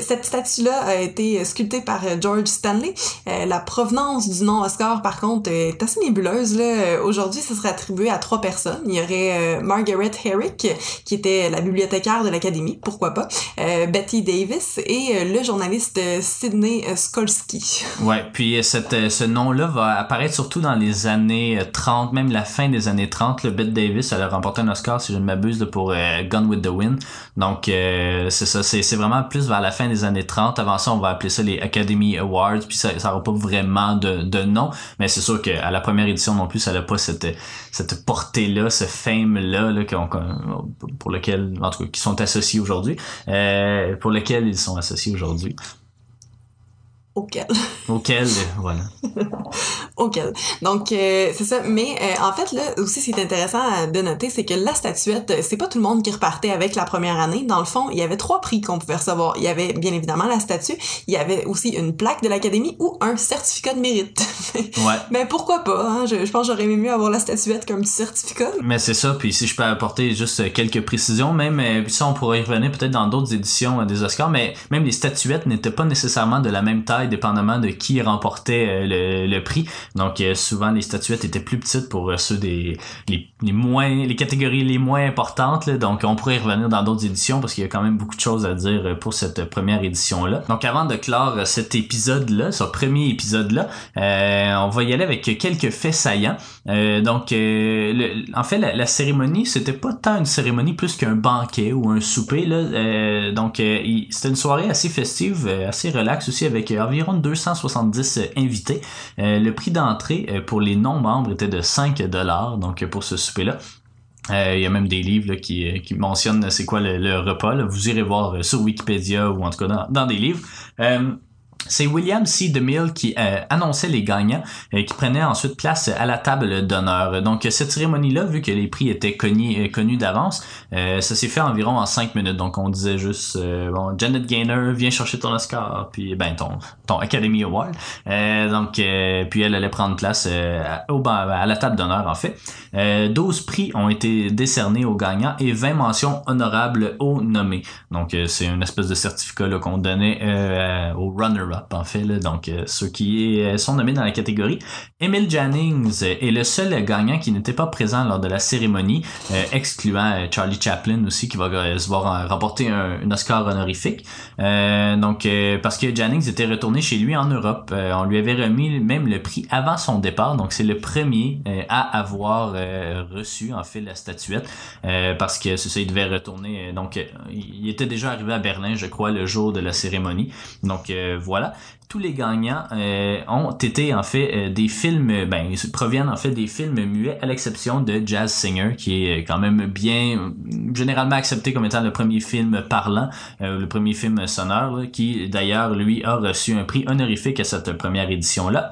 Cette statue-là a été sculptée par George Stanley. La provenance du nom Oscar, par contre, est assez nébuleuse. Là. Euh, Aujourd'hui, ce serait attribué à trois personnes. Il y aurait euh, Margaret Herrick, qui était la bibliothécaire de l'Académie, pourquoi pas, euh, Betty Davis et euh, le journaliste euh, Sidney euh, Skolsky. *laughs* Ouais, puis euh, cette, euh, ce nom-là va apparaître surtout dans les années euh, 30, même la fin des années 30. Le Bette Davis, elle a remporté un Oscar, si je ne m'abuse, pour euh, Gone with the Wind. Donc, euh, c'est ça, c'est c'est vraiment plus vers la fin des années 30. Avant ça, on va appeler ça les Academy Awards, puis ça ça aura pas vraiment de, de nom, mais c'est sûr qu'à la première édition non plus, ça n'a pas cette, cette portée-là, ce fame-là, là, pour lequel, en tout cas, qui sont associés aujourd'hui, euh, pour lequel ils sont associés aujourd'hui. Auquel. *laughs* Auquel, euh, voilà. auquel. Donc euh, c'est ça. Mais euh, en fait là aussi ce qui est intéressant à- de noter, c'est que la statuette, euh, c'est pas tout le monde qui repartait avec la première année. Dans le fond, il y avait trois prix qu'on pouvait recevoir. Il y avait bien évidemment la statue, il y avait aussi une plaque de l'académie ou un certificat de mérite. *laughs* Ouais. Mais pourquoi pas hein? je, je pense que j'aurais aimé mieux avoir la statuette qu'un petit certificat. Mais c'est ça, puis si je peux apporter juste euh, quelques précisions, même euh, puis ça on pourrait y revenir peut-être dans d'autres éditions euh, des Oscars, mais même les statuettes n'étaient pas nécessairement de la même taille dépendamment de qui remportait euh, le, prix. Donc euh, souvent les statuettes étaient plus petites pour euh, ceux des les, moins les catégories les moins importantes. donc on pourrait y revenir dans d'autres éditions parce qu'il y a quand même beaucoup de choses à dire pour cette première édition là. Donc avant de clore cet épisode là, ce premier épisode là, on va y aller avec quelques faits saillants. Donc, en fait, la, la cérémonie, c'était pas tant une cérémonie plus qu'un banquet ou un souper. Là. Donc, c'était une soirée assez festive, assez relaxe aussi, avec environ 270 euh, invités. Euh, le prix d'entrée euh, pour les non-membres était de 5 dollars, donc pour ce souper-là. Il y a même des livres qui, qui mentionnent c'est quoi le, repas. Vous irez voir sur Wikipédia ou en tout cas dans, dans des livres. C'est William C. DeMille qui euh, annonçait les gagnants, euh, qui prenait ensuite place à la table d'honneur. Donc cette cérémonie-là, vu que les prix étaient connus, euh, connus d'avance, ça s'est fait environ en cinq minutes. Donc on disait juste, bon, Janet Gaynor, viens chercher ton Oscar, puis ben ton Academy Award. Donc puis elle allait prendre place à, au à la table d'honneur en fait. Euh, 12 prix ont été décernés aux gagnants et 20 mentions honorables aux nommés. Donc c'est une espèce de certificat qu'on donnait aux en fait. Donc euh, ceux qui euh, sont nommés dans la catégorie. Emil Jannings euh, est le seul gagnant qui n'était pas présent lors de la cérémonie, excluant Charlie Chaplin aussi qui va se voir remporter un, un Oscar honorifique. Donc parce que Jannings était retourné chez lui en Europe, on lui avait remis même le prix avant son départ. Donc c'est le premier à avoir reçu en fait la statuette parce que c'est ça, il devait retourner. donc il était déjà arrivé à Berlin, je crois, le jour de la cérémonie. Donc euh, voilà tous les gagnants euh, ont été en fait euh, des films, euh, ben ils proviennent en fait des films muets à l'exception de Jazz Singer qui est quand même bien euh, généralement accepté comme étant le premier film parlant, euh, le premier film sonore qui d'ailleurs lui a reçu un prix honorifique à cette première édition là.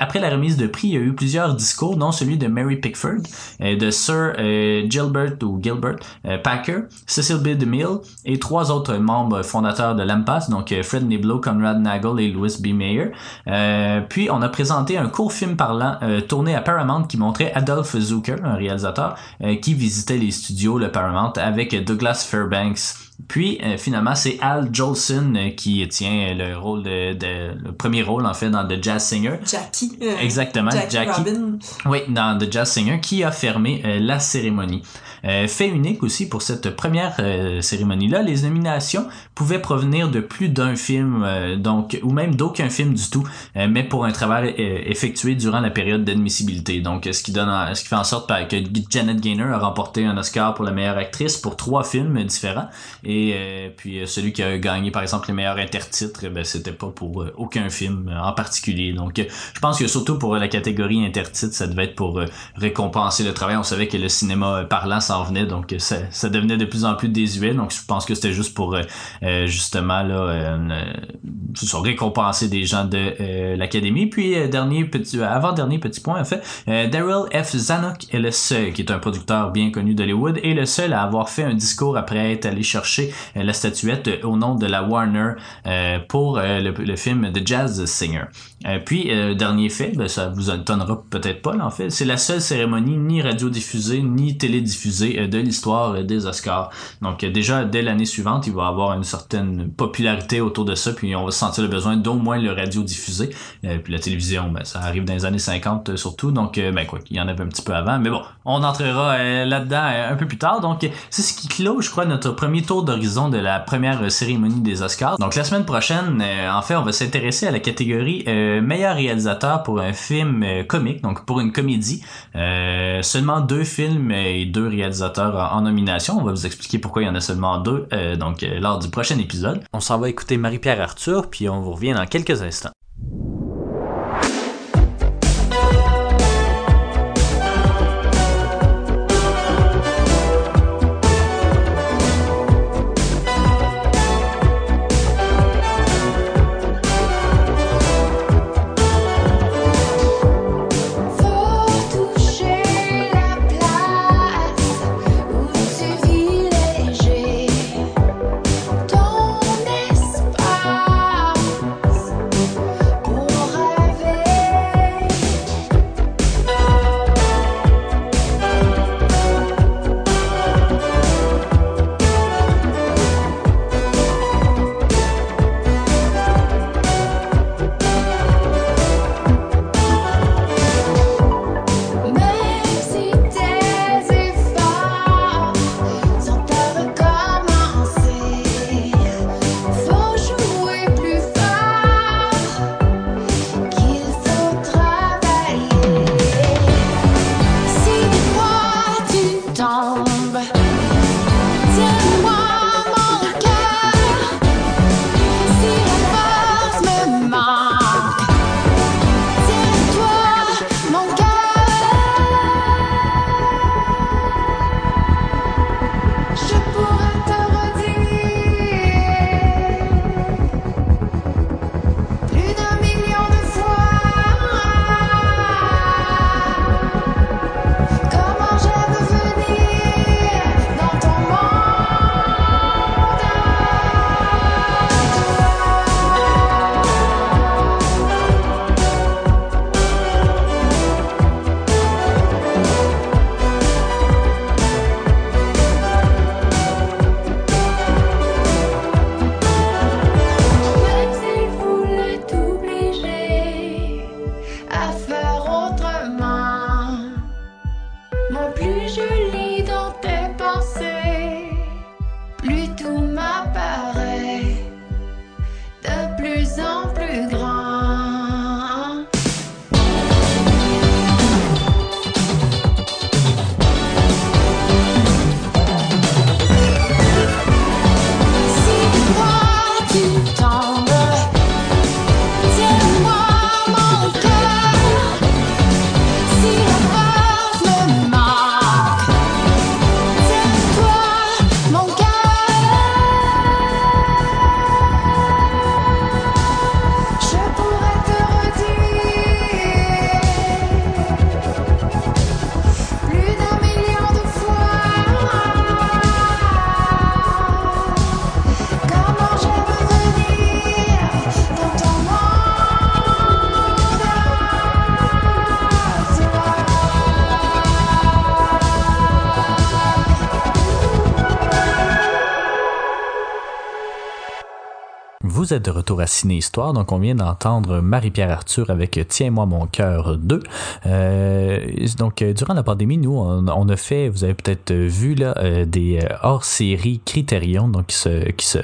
après la remise de prix, il y a eu plusieurs discours, dont celui de Mary Pickford, euh, de Sir euh, Gilbert ou Gilbert euh, Packer, Cecil B. DeMille et trois autres membres fondateurs de l'AMPAS, donc euh, Fred Niblo, Conrad Nagel et Louis B. Mayer. Euh, puis on a présenté un court film parlant euh, tourné à Paramount qui montrait Adolph Zucker, un réalisateur, euh, qui visitait les studios le Paramount avec Douglas Fairbanks. Puis euh, finalement c'est Al Jolson euh, qui tient le rôle de, de- le premier rôle en fait dans The Jazz Singer. Jackie. euh, Exactement, Jackie, Jackie. Robin. Oui, dans The Jazz Singer, qui a fermé la cérémonie. Euh, fait unique aussi pour cette première euh, cérémonie-là, les nominations pouvaient provenir de plus d'un film, euh, donc ou même d'aucun film du tout, euh, mais pour un travail euh, effectué durant la période d'admissibilité. Donc, ce qui donne, ce qui fait en sorte par- que Janet Gaynor a remporté un Oscar pour la meilleure actrice pour trois films différents, et euh, puis celui qui a gagné par exemple les meilleurs intertitres, eh ben c'était pas pour aucun film en particulier. Donc, je pense que surtout pour la catégorie intertitre, ça devait être pour récompenser le travail. On savait que le cinéma parlant venait, donc euh, ça, ça devenait de plus en plus désuet. Donc je pense que c'était juste pour euh, euh, justement là ça, récompenser des gens de l'académie. Puis dernier petit, avant dernier petit point en fait, Daryl F. Zanuck est le seul, qui est un producteur bien connu d'Hollywood, et le seul à avoir fait un discours après être allé chercher la statuette au nom de la Warner pour le, film The Jazz Singer. Puis, dernier fait, ben, ça vous étonnera peut-être pas, là, en fait, c'est la seule cérémonie ni radiodiffusée ni télédiffusée euh, de l'histoire euh, des Oscars. Donc, euh, déjà, dès l'année suivante, il va avoir une certaine popularité autour de ça, puis on va sentir le besoin d'au moins le radiodiffuser. Euh, puis la télévision, ben, ça arrive dans les années 50 euh, surtout, donc, ben, quoi, il y en avait un petit peu avant, mais bon, on entrera là-dedans un peu plus tard. Donc, c'est ce qui clôt, je crois, notre premier tour d'horizon de la première cérémonie des Oscars. Donc, la semaine prochaine, en fait, on va s'intéresser à la catégorie meilleur réalisateur pour un film comique, donc pour une comédie. Seulement deux films et deux réalisateurs en, nomination. On va vous expliquer pourquoi il y en a seulement deux, euh, donc euh, lors du prochain épisode. On s'en va écouter Marie-Pierre Arthur, puis on vous revient dans quelques instants. Vous êtes de retour à Ciné Histoire, donc on vient d'entendre Marie-Pierre Arthur avec Tiens-moi mon cœur 2. Euh, donc euh, durant la pandémie, nous on, a fait, vous avez peut-être vu là euh, des euh, hors-série Criterion, donc qui qui se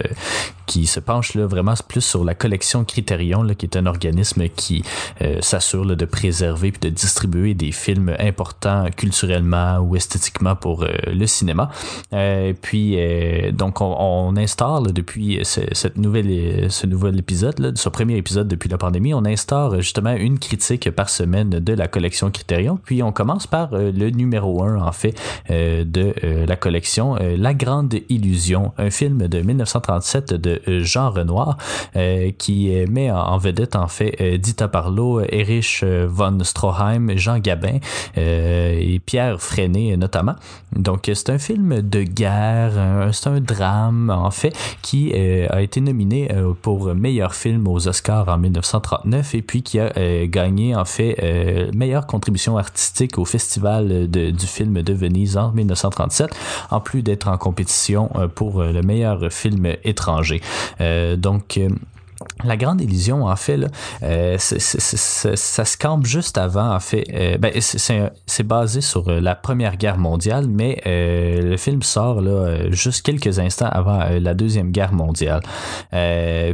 qui se penche là vraiment plus sur la collection Criterion, là, qui est un organisme qui euh, s'assure de préserver puis de distribuer des films importants culturellement ou esthétiquement pour euh, le cinéma. Euh, puis euh, donc on, on instaure depuis ce, cette nouvelle ce nouvel épisode, ce premier épisode depuis la pandémie, on instaure justement une critique par semaine de la collection Criterion. Puis on commence par le numéro 1 en fait de la collection, La Grande Illusion, un film de 1937 de Jean Renoir euh, qui euh, met en, vedette en fait euh, Dita Parlo, Erich euh, von Stroheim, Jean Gabin euh, et Pierre Freinet notamment. Donc euh, c'est un film de guerre, c'est un drame en fait qui euh, a été nominé euh, pour meilleur film aux Oscars en 1939 et puis qui a euh, gagné en fait euh, meilleure contribution artistique au festival de- du film de Venise en 1937 en plus d'être en compétition euh, pour euh, le meilleur film étranger. Euh, donc euh, la grande illusion, en fait, euh, ça se campe juste avant, en fait. euh, ben, c'est- basé sur euh, la Première Guerre mondiale, mais le film sort juste quelques instants avant la Deuxième Guerre mondiale.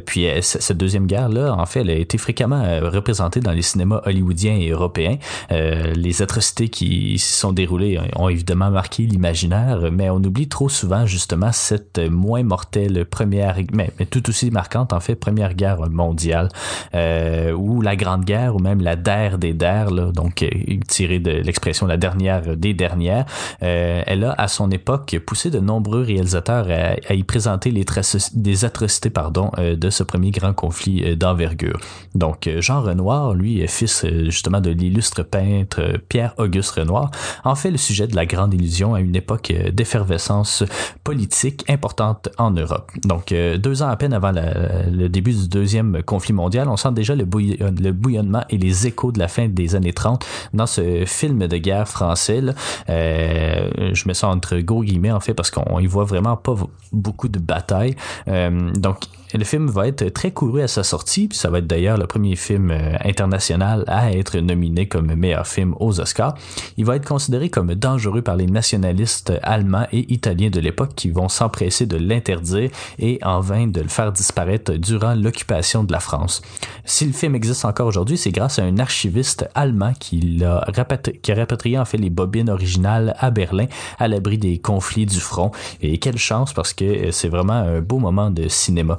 Puis cette Deuxième Guerre-là, en fait, elle a été fréquemment représentée dans les cinémas hollywoodiens et européens. Les atrocités qui s'y sont déroulées ont évidemment marqué l'imaginaire, mais on oublie trop souvent justement cette moins mortelle première, mais tout aussi marquante en fait, première guerre mondiale, euh, ou la Grande Guerre, ou même la der des der, là, donc euh, tirée de l'expression la dernière des dernières. Euh, elle a à son époque poussé de nombreux réalisateurs à, y présenter les atrocités pardon euh, de ce premier grand conflit euh, d'envergure. Donc Jean Renoir, lui, fils justement de l'illustre peintre euh, Pierre-Auguste Renoir, en fait le sujet de la grande illusion à une époque d'effervescence politique importante en Europe. Donc deux ans à peine avant le début du deuxième conflit mondial, on sent déjà le, bouillon- le bouillonnement et les échos de la fin des années 30 dans ce film de guerre français. là. Euh, je mets ça entre gros guillemets en fait parce qu'on y voit vraiment pas beaucoup de batailles. Euh, donc le film va être très couru à sa sortie, puis ça va être d'ailleurs le premier film euh, international à être nominé comme meilleur film aux Oscars. Il va être considéré comme dangereux par les nationalistes allemands et italiens de l'époque qui vont s'empresser de l'interdire et en vain de le faire disparaître durant l'occupation de la France. Si le film existe encore aujourd'hui, c'est grâce à un archiviste allemand qui, a rapatrié en fait les bobines originales à Berlin à l'abri des conflits du front. Et quelle chance parce que euh, c'est vraiment un beau moment de cinéma.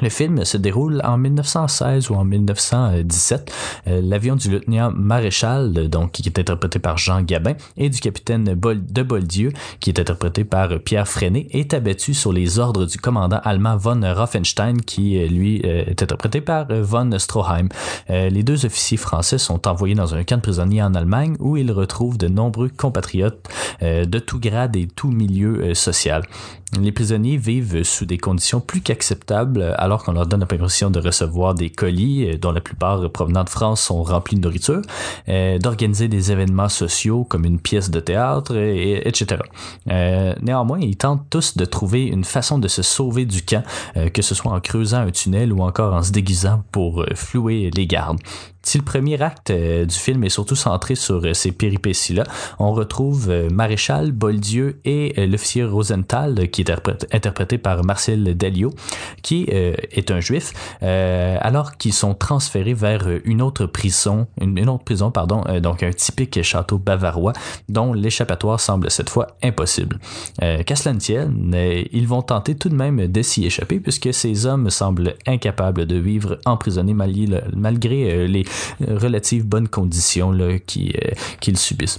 Le film se déroule en 1916 ou en 1917. Euh, L'avion du lieutenant Maréchal, donc qui est interprété par Jean Gabin, et du capitaine de Boldieu, qui est interprété par Pierre Freinet, est abattu sur les ordres du commandant allemand von Roffenstein, qui euh, lui euh, est interprété par von Stroheim. Les deux officiers français sont envoyés dans un camp de prisonniers en Allemagne où ils retrouvent de nombreux compatriotes de tout grade et tout milieu social. Les prisonniers vivent sous des conditions plus qu'acceptables alors qu'on leur donne la permission de recevoir des colis, euh, dont la plupart provenant de France sont remplis de nourriture, euh, d'organiser des événements sociaux comme une pièce de théâtre, et, etc. Euh, néanmoins, ils tentent tous de trouver une façon de se sauver du camp, que ce soit en creusant un tunnel ou encore en se déguisant pour flouer les gardes. Si le premier acte euh, du film est surtout centré sur euh, ces péripéties-là, on retrouve euh, Maréchal, Boldieu et l'officier Rosenthal, qui est interprét- interprété par Marcel Delio, qui est un juif, alors qu'ils sont transférés vers une autre prison, une, autre prison, pardon, donc un typique château bavarois, dont l'échappatoire semble cette fois impossible. Qu'à cela ne tienne, ils vont tenter tout de même de s'y échapper, puisque ces hommes semblent incapables de vivre emprisonnés malgré, les relatives bonnes conditions là, euh, qu'ils subissent.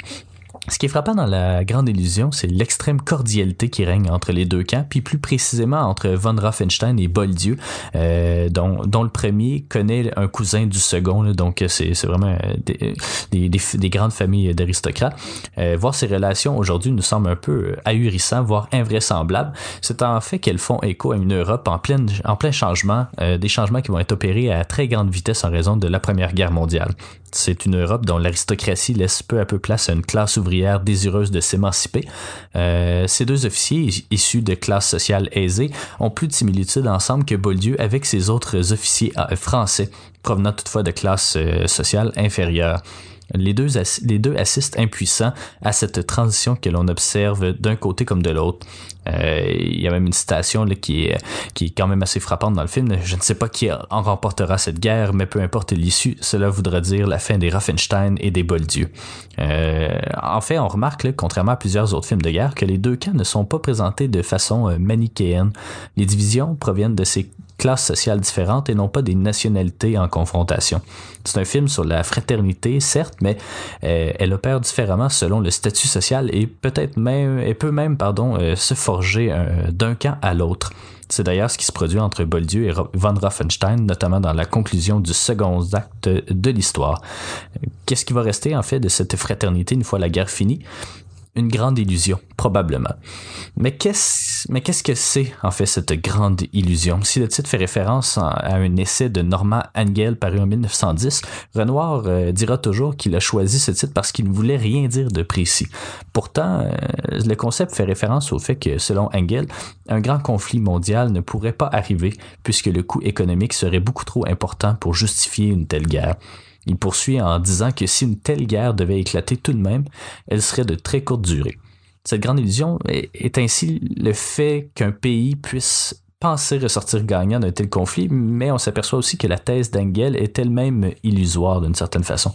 Ce qui est frappant dans la grande illusion, c'est l'extrême cordialité qui règne entre les deux camps, puis plus précisément entre von Raffenstein et Boldieu, euh, dont, dont le premier connaît un cousin du second, là, donc c'est, vraiment euh, des, des, des, des grandes familles d'aristocrates. Euh, voir ces relations aujourd'hui nous semble un peu ahurissant, voire invraisemblable. C'est en fait qu'elles font écho à une Europe en, en plein changement, euh, des changements qui vont être opérés à très grande vitesse en raison de la Première Guerre mondiale. C'est une Europe dont l'aristocratie laisse peu à peu place à une classe ouvrière désireuse de s'émanciper. Euh, ces deux officiers, issus de classes sociales aisées, ont plus de similitudes ensemble que Beaulieu avec ses autres officiers euh, français, provenant toutefois de classes euh, sociales inférieures. Les deux, les deux assistent impuissants à cette transition que l'on observe d'un côté comme de l'autre. Euh, Il y a même une citation là, qui, est, qui est quand même assez frappante dans le film. Je ne sais pas qui en remportera cette guerre, mais peu importe l'issue, cela voudra dire la fin des Raffenstein et des Boldieu. En fait, on remarque, là, contrairement à plusieurs autres films de guerre, que les deux camps ne sont pas présentés de façon euh, manichéenne. Les divisions proviennent de ces classes sociales différentes et non pas des nationalités en confrontation. C'est un film sur la fraternité, certes, mais euh, elle opère différemment selon le statut social et peut-être même, et peut même, pardon, se forger euh, d'un camp à l'autre. C'est d'ailleurs ce qui se produit entre Boldieu et von Raffenstein, notamment dans la conclusion du second acte de l'histoire. Qu'est-ce qui va rester en fait de cette fraternité une fois la guerre finie? Une grande illusion, probablement. Mais qu'est-ce, mais qu'est-ce que c'est en fait cette grande illusion? Si le titre fait référence en- à un essai de Normand Angel paru en 1910, Renoir euh, dira toujours qu'il a choisi ce titre parce qu'il ne voulait rien dire de précis. Pourtant, euh, le concept fait référence au fait que, selon Engel, un grand conflit mondial ne pourrait pas arriver puisque le coût économique serait beaucoup trop important pour justifier une telle guerre. Il poursuit en disant que si une telle guerre devait éclater tout de même, elle serait de très courte durée. Cette grande illusion est, ainsi le fait qu'un pays puisse penser ressortir gagnant d'un tel conflit, mais on s'aperçoit aussi que la thèse d'Engel est elle-même illusoire d'une certaine façon.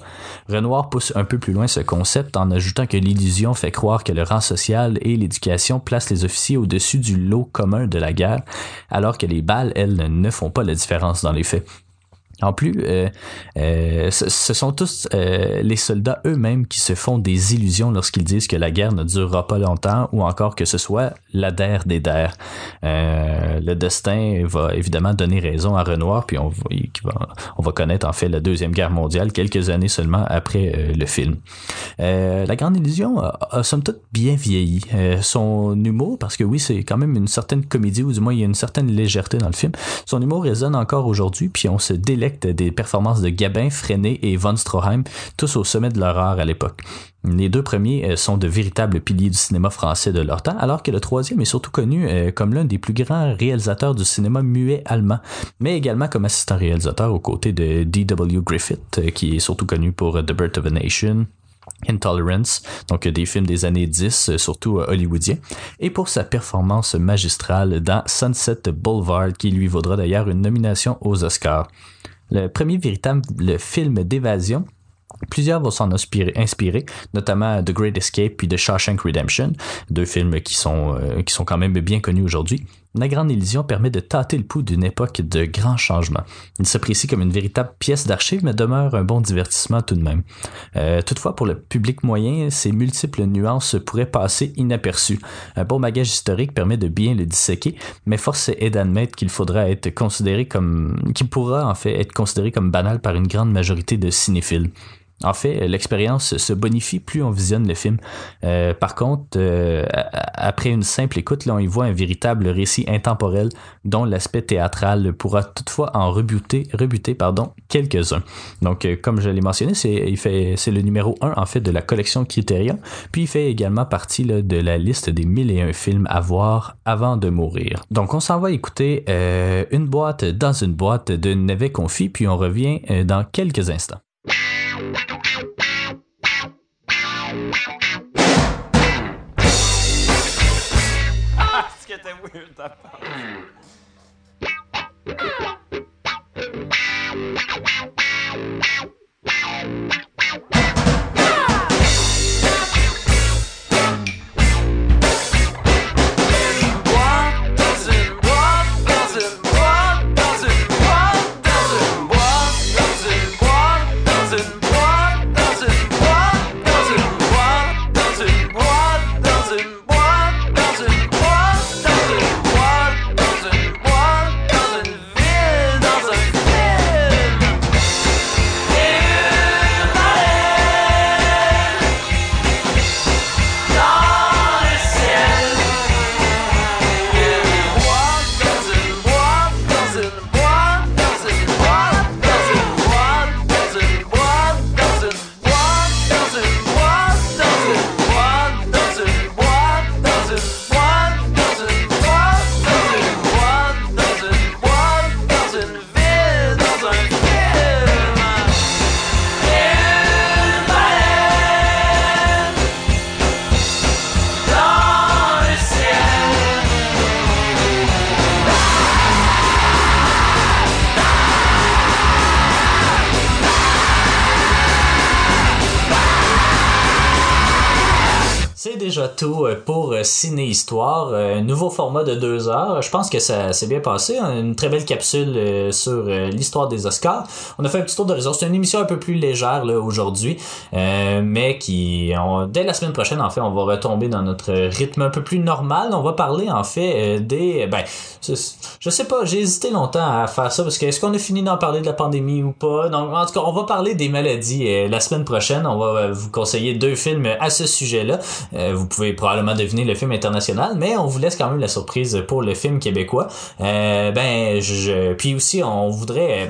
Renoir pousse un peu plus loin ce concept en ajoutant que l'illusion fait croire que le rang social et l'éducation placent les officiers au-dessus du lot commun de la guerre, alors que les balles, elles, ne font pas la différence dans les faits. En plus, euh, euh, ce, sont tous euh, les soldats eux-mêmes qui se font des illusions lorsqu'ils disent que la guerre ne durera pas longtemps ou encore que ce soit la der des der. Le destin va évidemment donner raison à Renoir, puis on va, connaître en fait la Deuxième Guerre mondiale quelques années seulement après le film. La Grande Illusion a, a somme toute bien vieilli. Son humour, parce que oui, c'est quand même une certaine comédie, ou du moins il y a une certaine légèreté dans le film, son humour résonne encore aujourd'hui, puis on se des performances de Gabin, Freinet et Von Stroheim, tous au sommet de leur art à l'époque. Les deux premiers euh, sont de véritables piliers du cinéma français de leur temps, alors que le troisième est surtout connu euh, comme l'un des plus grands réalisateurs du cinéma muet allemand, mais également comme assistant réalisateur aux côtés de D.W. Griffith, euh, qui est surtout connu pour The Birth of a Nation, Intolerance, donc des films des années 10, euh, surtout hollywoodiens, et pour sa performance magistrale dans Sunset Boulevard, qui lui vaudra d'ailleurs une nomination aux Oscars. Le premier véritable film d'évasion Plusieurs vont s'en inspirer, notamment The Great Escape puis The Shawshank Redemption, deux films qui sont, euh, qui sont quand même bien connus aujourd'hui. La Grande Illusion permet de tâter le pouls d'une époque de grands changements. Il s'apprécie comme une véritable pièce d'archive, mais demeure un bon divertissement tout de même. Euh, toutefois, pour le public moyen, ces multiples nuances pourraient passer inaperçues. Un bon bagage historique permet de bien le disséquer, mais force est d'admettre qu'il faudra être considéré comme, qu'il pourra en fait être considéré comme banal par une grande majorité de cinéphiles. En fait, l'expérience se bonifie plus on visionne le film. Euh, par contre, euh, après une simple écoute, là, on y voit un véritable récit intemporel dont l'aspect théâtral pourra toutefois en rebuter, rebuter pardon, quelques-uns. Donc, euh, comme je l'ai mentionné, c'est, le numéro 1 en fait de la collection Criterion, puis il fait également partie de la liste des 1001 films à voir avant de mourir. Donc, on s'en va écouter euh, une boîte dans une boîte de Nevet Confit, puis on revient euh, dans quelques instants. ut derfra. Pour euh, un nouveau format de deux heures. Je pense que ça s'est bien passé, hein. une très belle capsule euh, sur euh, l'histoire des Oscars. On a fait un petit tour d'horizon. C'est une émission un peu plus légère aujourd'hui, mais qui dès la semaine prochaine en fait, on va retomber dans notre rythme un peu plus normal. On va parler en fait des ben je sais pas, j'ai hésité longtemps à faire ça parce que est-ce qu'on a fini d'en parler de la pandémie ou pas? Donc en tout cas, on va parler des maladies la semaine prochaine. On va vous conseiller deux films à ce sujet-là. Vous pouvez probablement deviner le film international, mais on vous laisse quand même la surprise pour le film québécois. Euh, ben, je, puis aussi, on voudrait...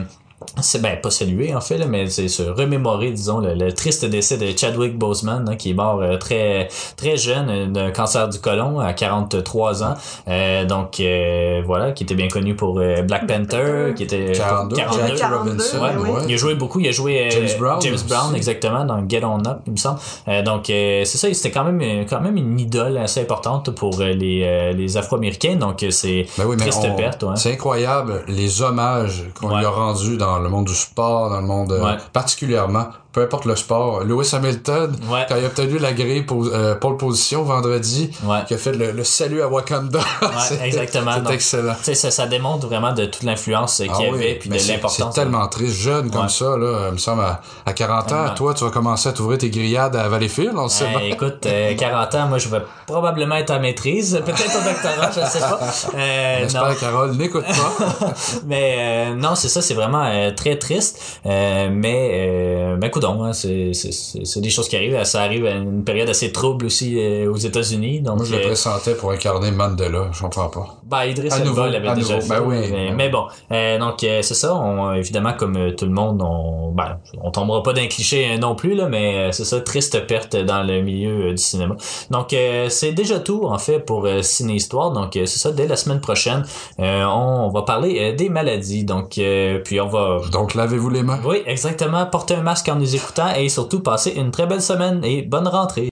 c'est ben pas saluer en fait là, mais c'est se remémorer disons le, le triste décès de Chadwick Boseman hein, qui est mort euh, très très jeune euh, d'un cancer du côlon à 43 ans Euh, donc euh, voilà qui était bien connu pour euh, Black Panther qui était 42, 42. Jackie Robinson, Ouais, oui. ouais. Il a joué beaucoup, il a joué euh, James Brown James. Brown exactement dans Get On Up, il me semble. Euh, donc euh, c'est ça, c'était quand même quand même une idole assez importante pour euh, les euh, les Afro-Américains. Donc c'est Ben oui, triste on- perte, ouais. c'est incroyable les hommages qu'on Ouais. lui a rendus dans le monde du sport, dans le monde euh, Ouais. particulièrement, peu importe le sport. Lewis Hamilton, Ouais. quand il a obtenu la grille pour euh, pole position vendredi, Ouais. qui a fait le, le salut à Wakanda. *laughs* C'est- exactement. C'est excellent. Ça, ça démontre vraiment de toute l'influence euh, Ah qu'il y oui, avait puis mais de l'importance. C'est tellement triste, jeune comme ça, là. Il me semble, à, à 40 ans, toi, tu vas commencer à t'ouvrir tes grillades à Valleyfield, on sait Euh, écoute, euh, 40 ans, moi je vais probablement être en maîtrise, peut-être au doctorat, je sais pas. *laughs* Euh. J'espère, Carole, n'écoute pas. *laughs* mais euh, non, c'est ça, c'est vraiment euh, très triste. Mais ben hein, c'est des choses qui arrivent. Ça arrive à une période assez trouble aussi euh, aux États-Unis. Donc, Moi, je le euh, pressentais pour incarner Mandela, je comprends pas. Ben, Idriss À Elba nouveau, l'avait déjà fait. Ben oui, mais, ben oui. mais bon, euh, donc euh, c'est ça. On, évidemment, comme tout le monde, on, ben, on tombera pas d'un cliché non plus là, mais c'est ça, triste perte dans le milieu du cinéma. Donc c'est déjà tout en fait pour Ciné Histoire. Donc c'est ça. Dès la semaine prochaine, on, va parler des maladies. Donc puis on va Donc, lavez-vous les mains. oui, exactement. Portez un masque en nous écoutant et surtout passez une très belle semaine et bonne rentrée.